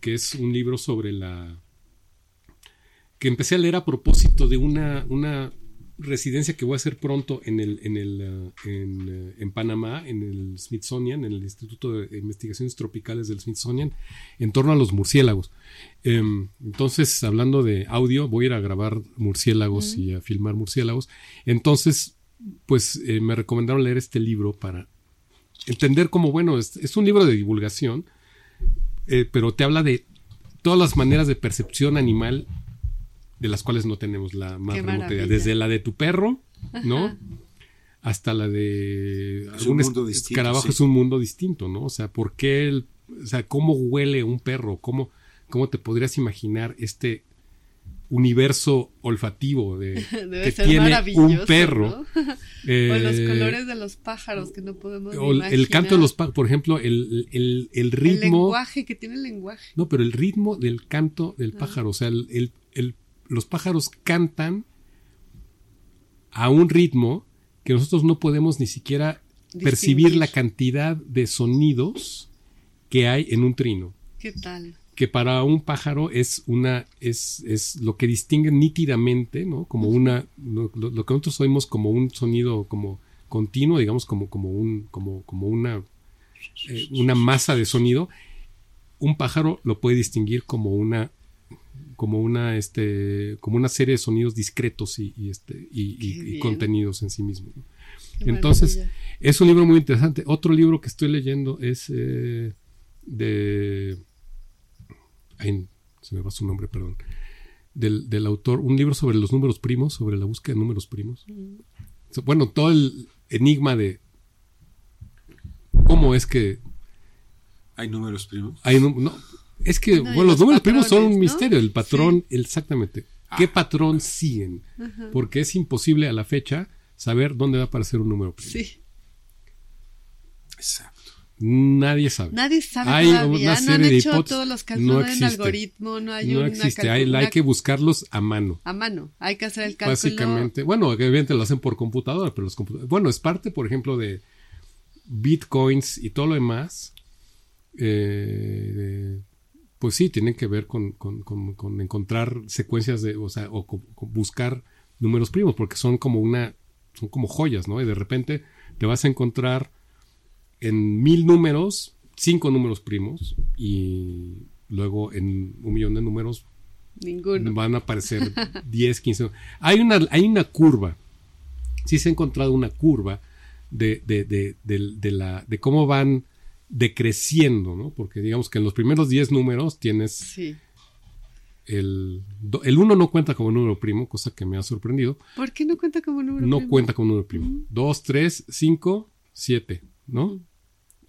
que es un libro sobre la... que empecé a leer a propósito de una, una residencia que voy a hacer pronto en, el, en, el, eh, en, eh, en Panamá, en el Smithsonian, en el Instituto de Investigaciones Tropicales del Smithsonian, en torno a los murciélagos. Em, entonces, hablando de audio, voy a ir a grabar murciélagos y a filmar murciélagos. Entonces, pues eh, me recomendaron leer este libro para entender cómo, bueno, es, es un libro de divulgación, eh, pero te habla de todas las maneras de percepción animal de las cuales no tenemos la más Qué remota idea. Desde la de tu perro, ¿no? Hasta la de Es algún un mundo distinto, escarabajo sí. es un mundo distinto, ¿no? O sea, ¿por qué el, o sea, cómo huele un perro? ¿Cómo, cómo te podrías imaginar este universo olfativo de, debe que ser tiene maravilloso, un perro? ¿no? Eh, o los colores de los pájaros que no podemos o el canto de los pájaros, por ejemplo, el, el, el El ritmo. lenguaje, que tiene el lenguaje. No, pero el ritmo del canto del pájaro, o sea, el, el- el- los pájaros cantan a un ritmo que nosotros no podemos ni siquiera percibir la cantidad de sonidos que hay en un trino. ¿Qué tal? Que para un pájaro es una, es, es lo que distingue nítidamente, ¿no? Como una, lo que nosotros oímos como un sonido como continuo, digamos, como, como un, como, como una, eh, una masa de sonido, un pájaro lo puede distinguir como una como una este como una serie de sonidos discretos y, y, este y, contenidos en sí mismo ¿no? Qué Entonces, maravilla. es un libro muy interesante otro libro que estoy leyendo es eh, de ay, se me va su nombre perdón del, del autor un libro sobre los números primos sobre la búsqueda de números primos So, bueno todo el enigma de cómo es que ¿Hay números primos? Hay no, es que, No, bueno, los números primos son un ¿no? misterio. El patrón, Sí. exactamente. ¿Qué patrón siguen? Porque es imposible a la fecha saber dónde va a aparecer un número primo. Sí. Exacto. Nadie sabe. Nadie sabe Hay todavía. una no han serie de hecho hipótesis. todos los No cálculos. No hay un algoritmo, no hay no una existe. Hay, una- hay que buscarlos a mano. A mano. Hay que hacer el cálculo. Básicamente, bueno, obviamente lo hacen por computadora, pero los computadores, bueno, es parte, por ejemplo, de bitcoins y todo lo demás. eh, de- pues sí, tienen que ver con, con- con- con encontrar secuencias de, o sea, o buscar números primos, porque son como una, son como joyas, ¿no? Y de repente te vas a encontrar en mil números, cinco números primos, y luego en un millón de números Ninguno. van a aparecer 10, 15. Hay una, hay una curva. Sí se ha encontrado una curva de, de, de, de- de la, de cómo van decreciendo, ¿no? Porque digamos que en los primeros 10 números tienes Sí. el... El 1 no cuenta como número primo, cosa que me ha sorprendido. ¿Por qué no cuenta como número No primo? cuenta como número primo. 2, 3, 5, 7, ¿no?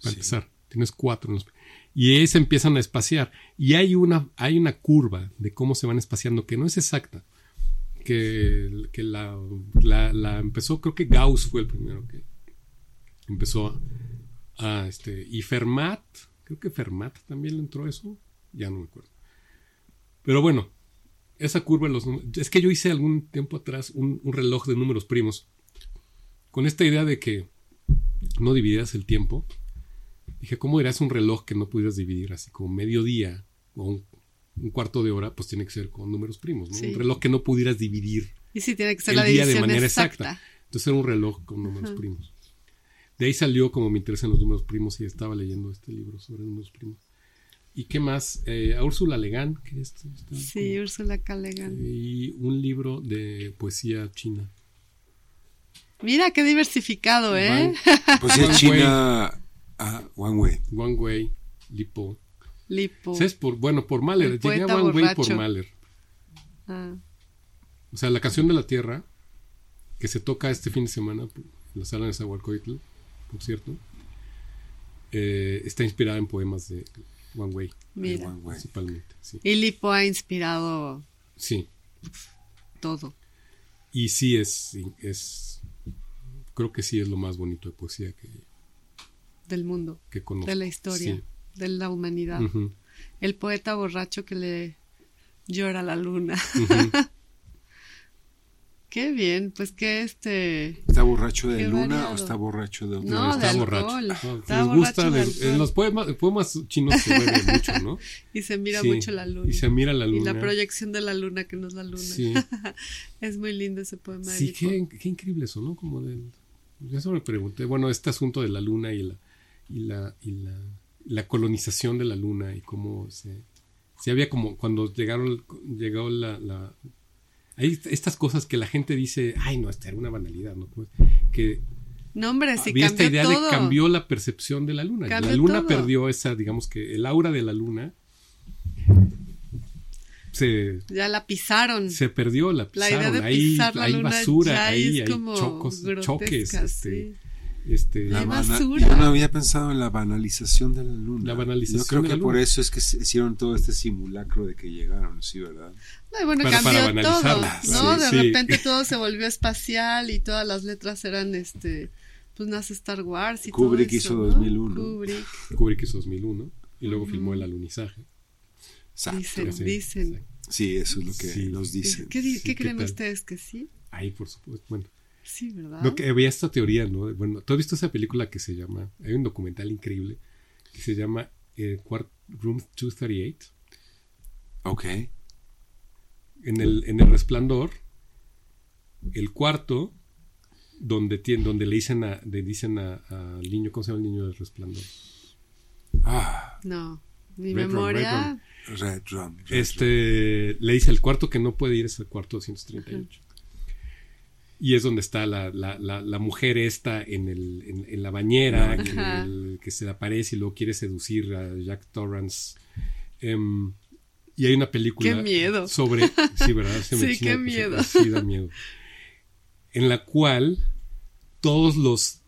Para Sí. empezar, tienes 4 en los... Y ahí se empiezan a espaciar. Y hay una, hay una curva de cómo se van espaciando que no es exacta. Que, que la, la, la empezó, creo que Gauss fue el primero que empezó a, a, este, y Fermat, creo que Fermat también le entró eso, ya no me acuerdo. Pero bueno, esa curva de los números, es que yo hice algún tiempo atrás un, un reloj de números primos, con esta idea de que no dividieras el tiempo. Dije, ¿cómo dirás un reloj que no pudieras dividir así como mediodía o un, un cuarto de hora? Pues tiene que ser con números primos, ¿no? Sí. Un reloj que no pudieras dividir Y sí, tiene que ser el la día división de manera exacta. exacta. Entonces era un reloj con números primos. De ahí salió como mi interés en los números primos y estaba leyendo este libro sobre números primos. ¿Y qué más? Eh, a Úrsula Legán, que es está Sí, como- Úrsula Calegan. y un libro de poesía china. Mira qué diversificado, ¿eh? Pues es Wang China a Wang Wei. Wang Wei, Lipo. Lipo. ¿Sabes? Por, bueno, por Mahler. El Llegué a Wang Wei por. Mahler. Ah, O sea, la canción de la Tierra, que se toca este fin de semana en la sala de Zahualcoyotl, por cierto, eh, está inspirada en poemas de Wang Wei, mira. Wang Wei. principalmente. Sí. Y Lipo ha inspirado sí. todo. Y sí es, es. Creo que sí es lo más bonito de poesía que, del mundo, que conozco. de la historia, Sí. de la humanidad. El poeta borracho que le llora a la luna. ujú. Qué bien, pues que este... ¿Está borracho de Qué luna variado. o está borracho de otra No, vez? está borracho. No, Está les borracho gusta, les- en los poemas, poemas chinos se bebe mucho, ¿no? Y se mira Sí, mucho la luna. Y se mira la Y luna. la proyección de la luna que no es la luna. Sí, Es muy lindo ese poema. de sí qué, qué increíble eso, ¿no? Como del... Eso me pregunté. Bueno, este asunto de la luna y la, y la, y la, la colonización de la luna y cómo se... Sí había como cuando llegaron, llegó la... la hay estas cosas que la gente dice, ay, no, esta era una banalidad, ¿no? Como- Que No, hombre, sí había cambió esta idea todo. de cambió la percepción de la luna. Cambió la luna todo. perdió esa, digamos que el aura de la luna se, Ya la pisaron. se perdió, la la pisaron. idea de hay pisar la hay luna basura, ahí hay como chocos, choques, este, sí. Este, La basura. Yo no había pensado en la banalización de la luna. La banalización Yo creo de que la por eso es que se hicieron todo este simulacro de que llegaron, sí, ¿verdad? No, y bueno, Para- para cambió todo, banalizarla. ¿no? Sí, de sí. repente todo se volvió espacial y todas las letras eran, este, pues nace Star Wars y Kubrick todo eso, hizo ¿no? 2001. Kubrick, Kubrick hizo 2001 y luego filmó el alunizaje. Exacto. dicen, Sí, dicen. Sí, eso es lo que Sí. nos dicen. ¿Qué, di- Sí, qué ¿qué creen tal? ustedes que sí? Ahí, por supuesto. Bueno, Sí, ¿verdad? Lo que había esta teoría, ¿no? Bueno, ¿tú has visto esa película que se llama, hay un documental increíble que se llama eh, Quart- Room 238? Ok. En el, en el resplandor, el cuarto donde, tiene, donde le dicen, a, le dicen a- al niño, ¿cómo se llama el niño del resplandor? Ah, No, mi Red memoria... Red. Red Este, le dice el cuarto que no puede ir es el cuarto 238. Y es donde está la, la, la, la mujer esta en, el, en, en la bañera, que, Ajá. el- que se le aparece y luego quiere seducir a Jack Torrance. Em, y hay una película ¡Qué miedo! sobre... Sí, ¿verdad? Se me Sí, qué miedo. Sí, da miedo. En la cual todos los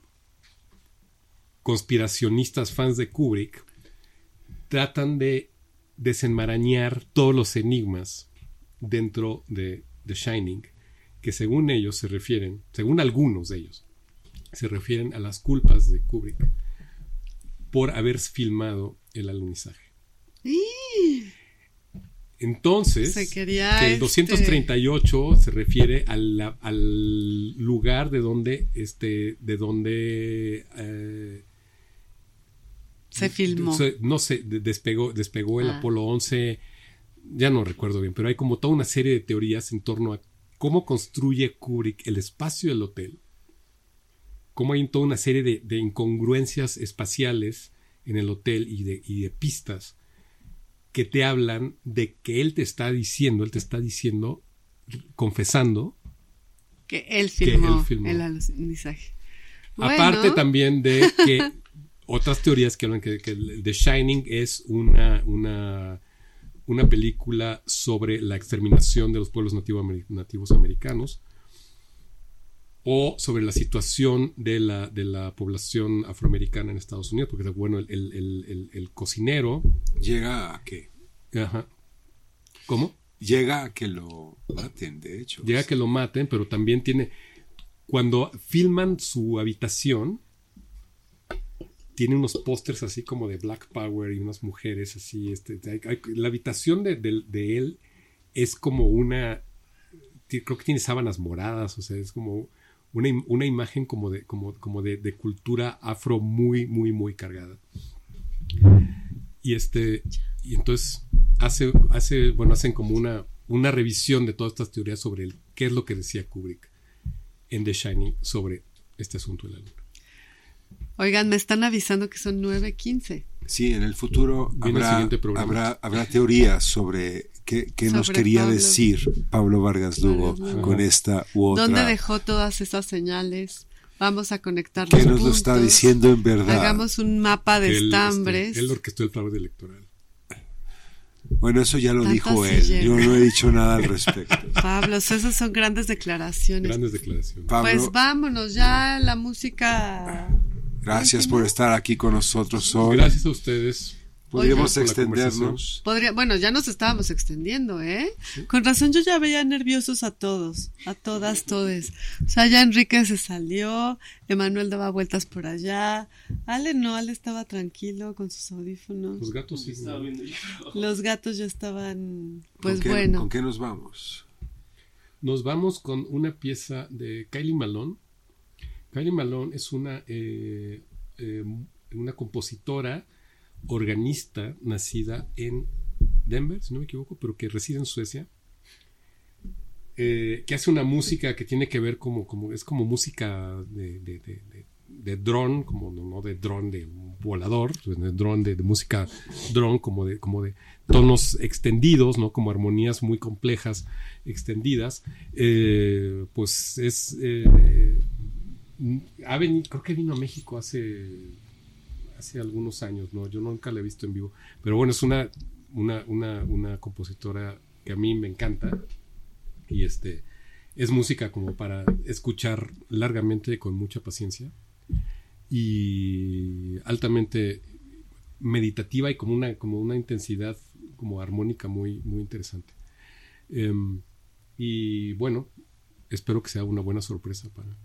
conspiracionistas fans de Kubrick tratan de desenmarañar todos los enigmas dentro de The Shining, que según ellos se refieren, según algunos de ellos, se refieren a las culpas de Kubrick por haber filmado el alunizaje. Entonces, Se quería, que el este- 238 se refiere al, al lugar de donde, este, de donde eh, Se filmó. se- no sé, de- despegó, despegó el Ah. Apolo 11, ya no recuerdo bien, pero hay como toda una serie de teorías en torno a cómo construye Kubrick el espacio del hotel, cómo hay toda una serie de, de incongruencias espaciales en el hotel y de, y de pistas que te hablan de que él te está diciendo, él te está diciendo, confesando, que él que filmó, él filmó. el alunizaje. Aparte también de que otras teorías que hablan que, que el- The Shining es una, una, una película sobre la exterminación de los pueblos nativo amer- nativos americanos o sobre la situación de la, de la población afroamericana en Estados Unidos, porque bueno, el, el- el- el- el cocinero... Llega a que, Ajá. ¿Cómo? llega a que lo maten, de hecho. Llega a que lo maten, pero también tiene. Cuando filman su habitación, tiene unos pósters así como de Black Power y unas mujeres así. Este, la habitación de, él es como una. Creo que tiene sábanas moradas, o sea, es como una, im- una imagen como de, cultura afro muy, muy, muy cargada. Y este. Y entonces hace, hace, bueno, hacen como una, revisión de todas estas teorías sobre qué es lo que decía Kubrick en The Shining sobre este asunto de la luna. Oigan, me están avisando que son 9.15. Sí, en el futuro el habrá, habrá, habrá teorías sobre qué, qué nos quería Pablo. decir Pablo Vargas Lugo Vargas con esta u otra. ¿Dónde dejó todas esas señales? Vamos a conectar ¿Qué los nos lo está diciendo en verdad? Hagamos un mapa de Él, este, estambres. él orquestó el fraude electoral. Bueno, eso ya lo dijo él. llega. Yo no he dicho nada al respecto. Pablo, esas son grandes declaraciones. Grandes declaraciones. Pablo, Pues vámonos, ya la música. Gracias por estar aquí con nosotros hoy. Gracias a ustedes. Podríamos extendernos. Podría, bueno, ya nos estábamos extendiendo, ¿eh? Con razón yo ya veía nerviosos a todos, a todas, todes. O sea, ya Enrique se salió, Emanuel daba vueltas por allá, Ale no, Ale estaba tranquilo con sus audífonos. Los gatos sí. Los gatos ya estaban, ¿Con pues qué- bueno. ¿Con qué nos vamos? Nos vamos con una pieza de Kylie Malone. Kylie Malone es una, eh, eh, una compositora, organista, nacida en Denver, si no me equivoco, pero que reside en Suecia. eh, que hace una música que tiene que ver como, como es como música de, de, de, dron, como no, no de dron de volador, de dron de, música dron, como de, como de tonos extendidos, ¿no? Como armonías muy complejas, extendidas. Pues es ha venido, creo que vino a México hace hace algunos años, ¿no? Yo nunca la he visto en vivo. Pero bueno, es una, una, una, una compositora que a mí me encanta. Y este es música como para escuchar largamente con mucha paciencia. Y altamente meditativa y como una, como una intensidad como armónica muy, muy interesante. Em, y bueno, espero que sea una buena sorpresa para,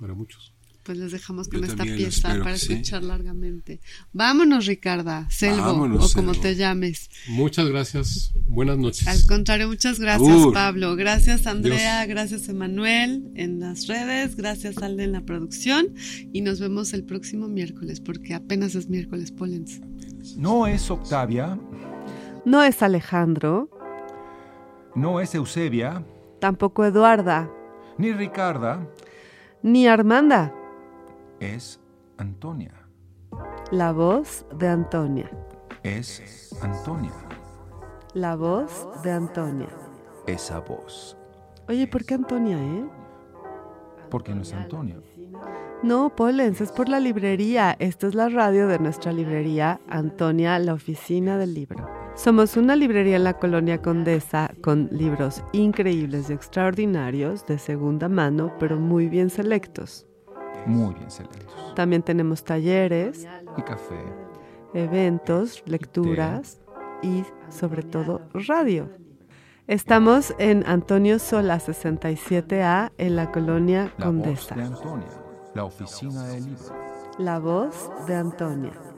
para muchos. Pues les dejamos Yo con esta pieza para sí. escuchar largamente. Vámonos, Ricarda, Selvo, Vámonos, o como Selvo. te llames. Muchas gracias. Buenas noches. Al contrario, muchas gracias, Abur. Pablo. Gracias, Andrea. Gracias, Emanuel, en las redes. Gracias, Ale, en la producción. Y nos vemos el próximo miércoles, porque apenas es miércoles, Polens. No es Octavia, No es Alejandro, no es Eusebia, tampoco Eduarda, ni Ricarda, ni Armanda. es Antonia. La voz de Antonia. Es Antonia. La voz de Antonia. Esa voz. Oye, ¿por qué Antonia, eh? Porque no es Antonia. No, Polens, es por la librería. Esta es la radio de nuestra librería, Antonia, la oficina del libro. Somos una librería en la colonia Condesa con libros increíbles y extraordinarios de segunda mano, pero muy bien selectos. Muy bien selectos. También tenemos talleres, Y café. eventos, lecturas y sobre todo radio. Estamos en Antonio Sola 67A en la colonia La Condesa. voz de Antonia, la oficina del libro. La voz de Antonia.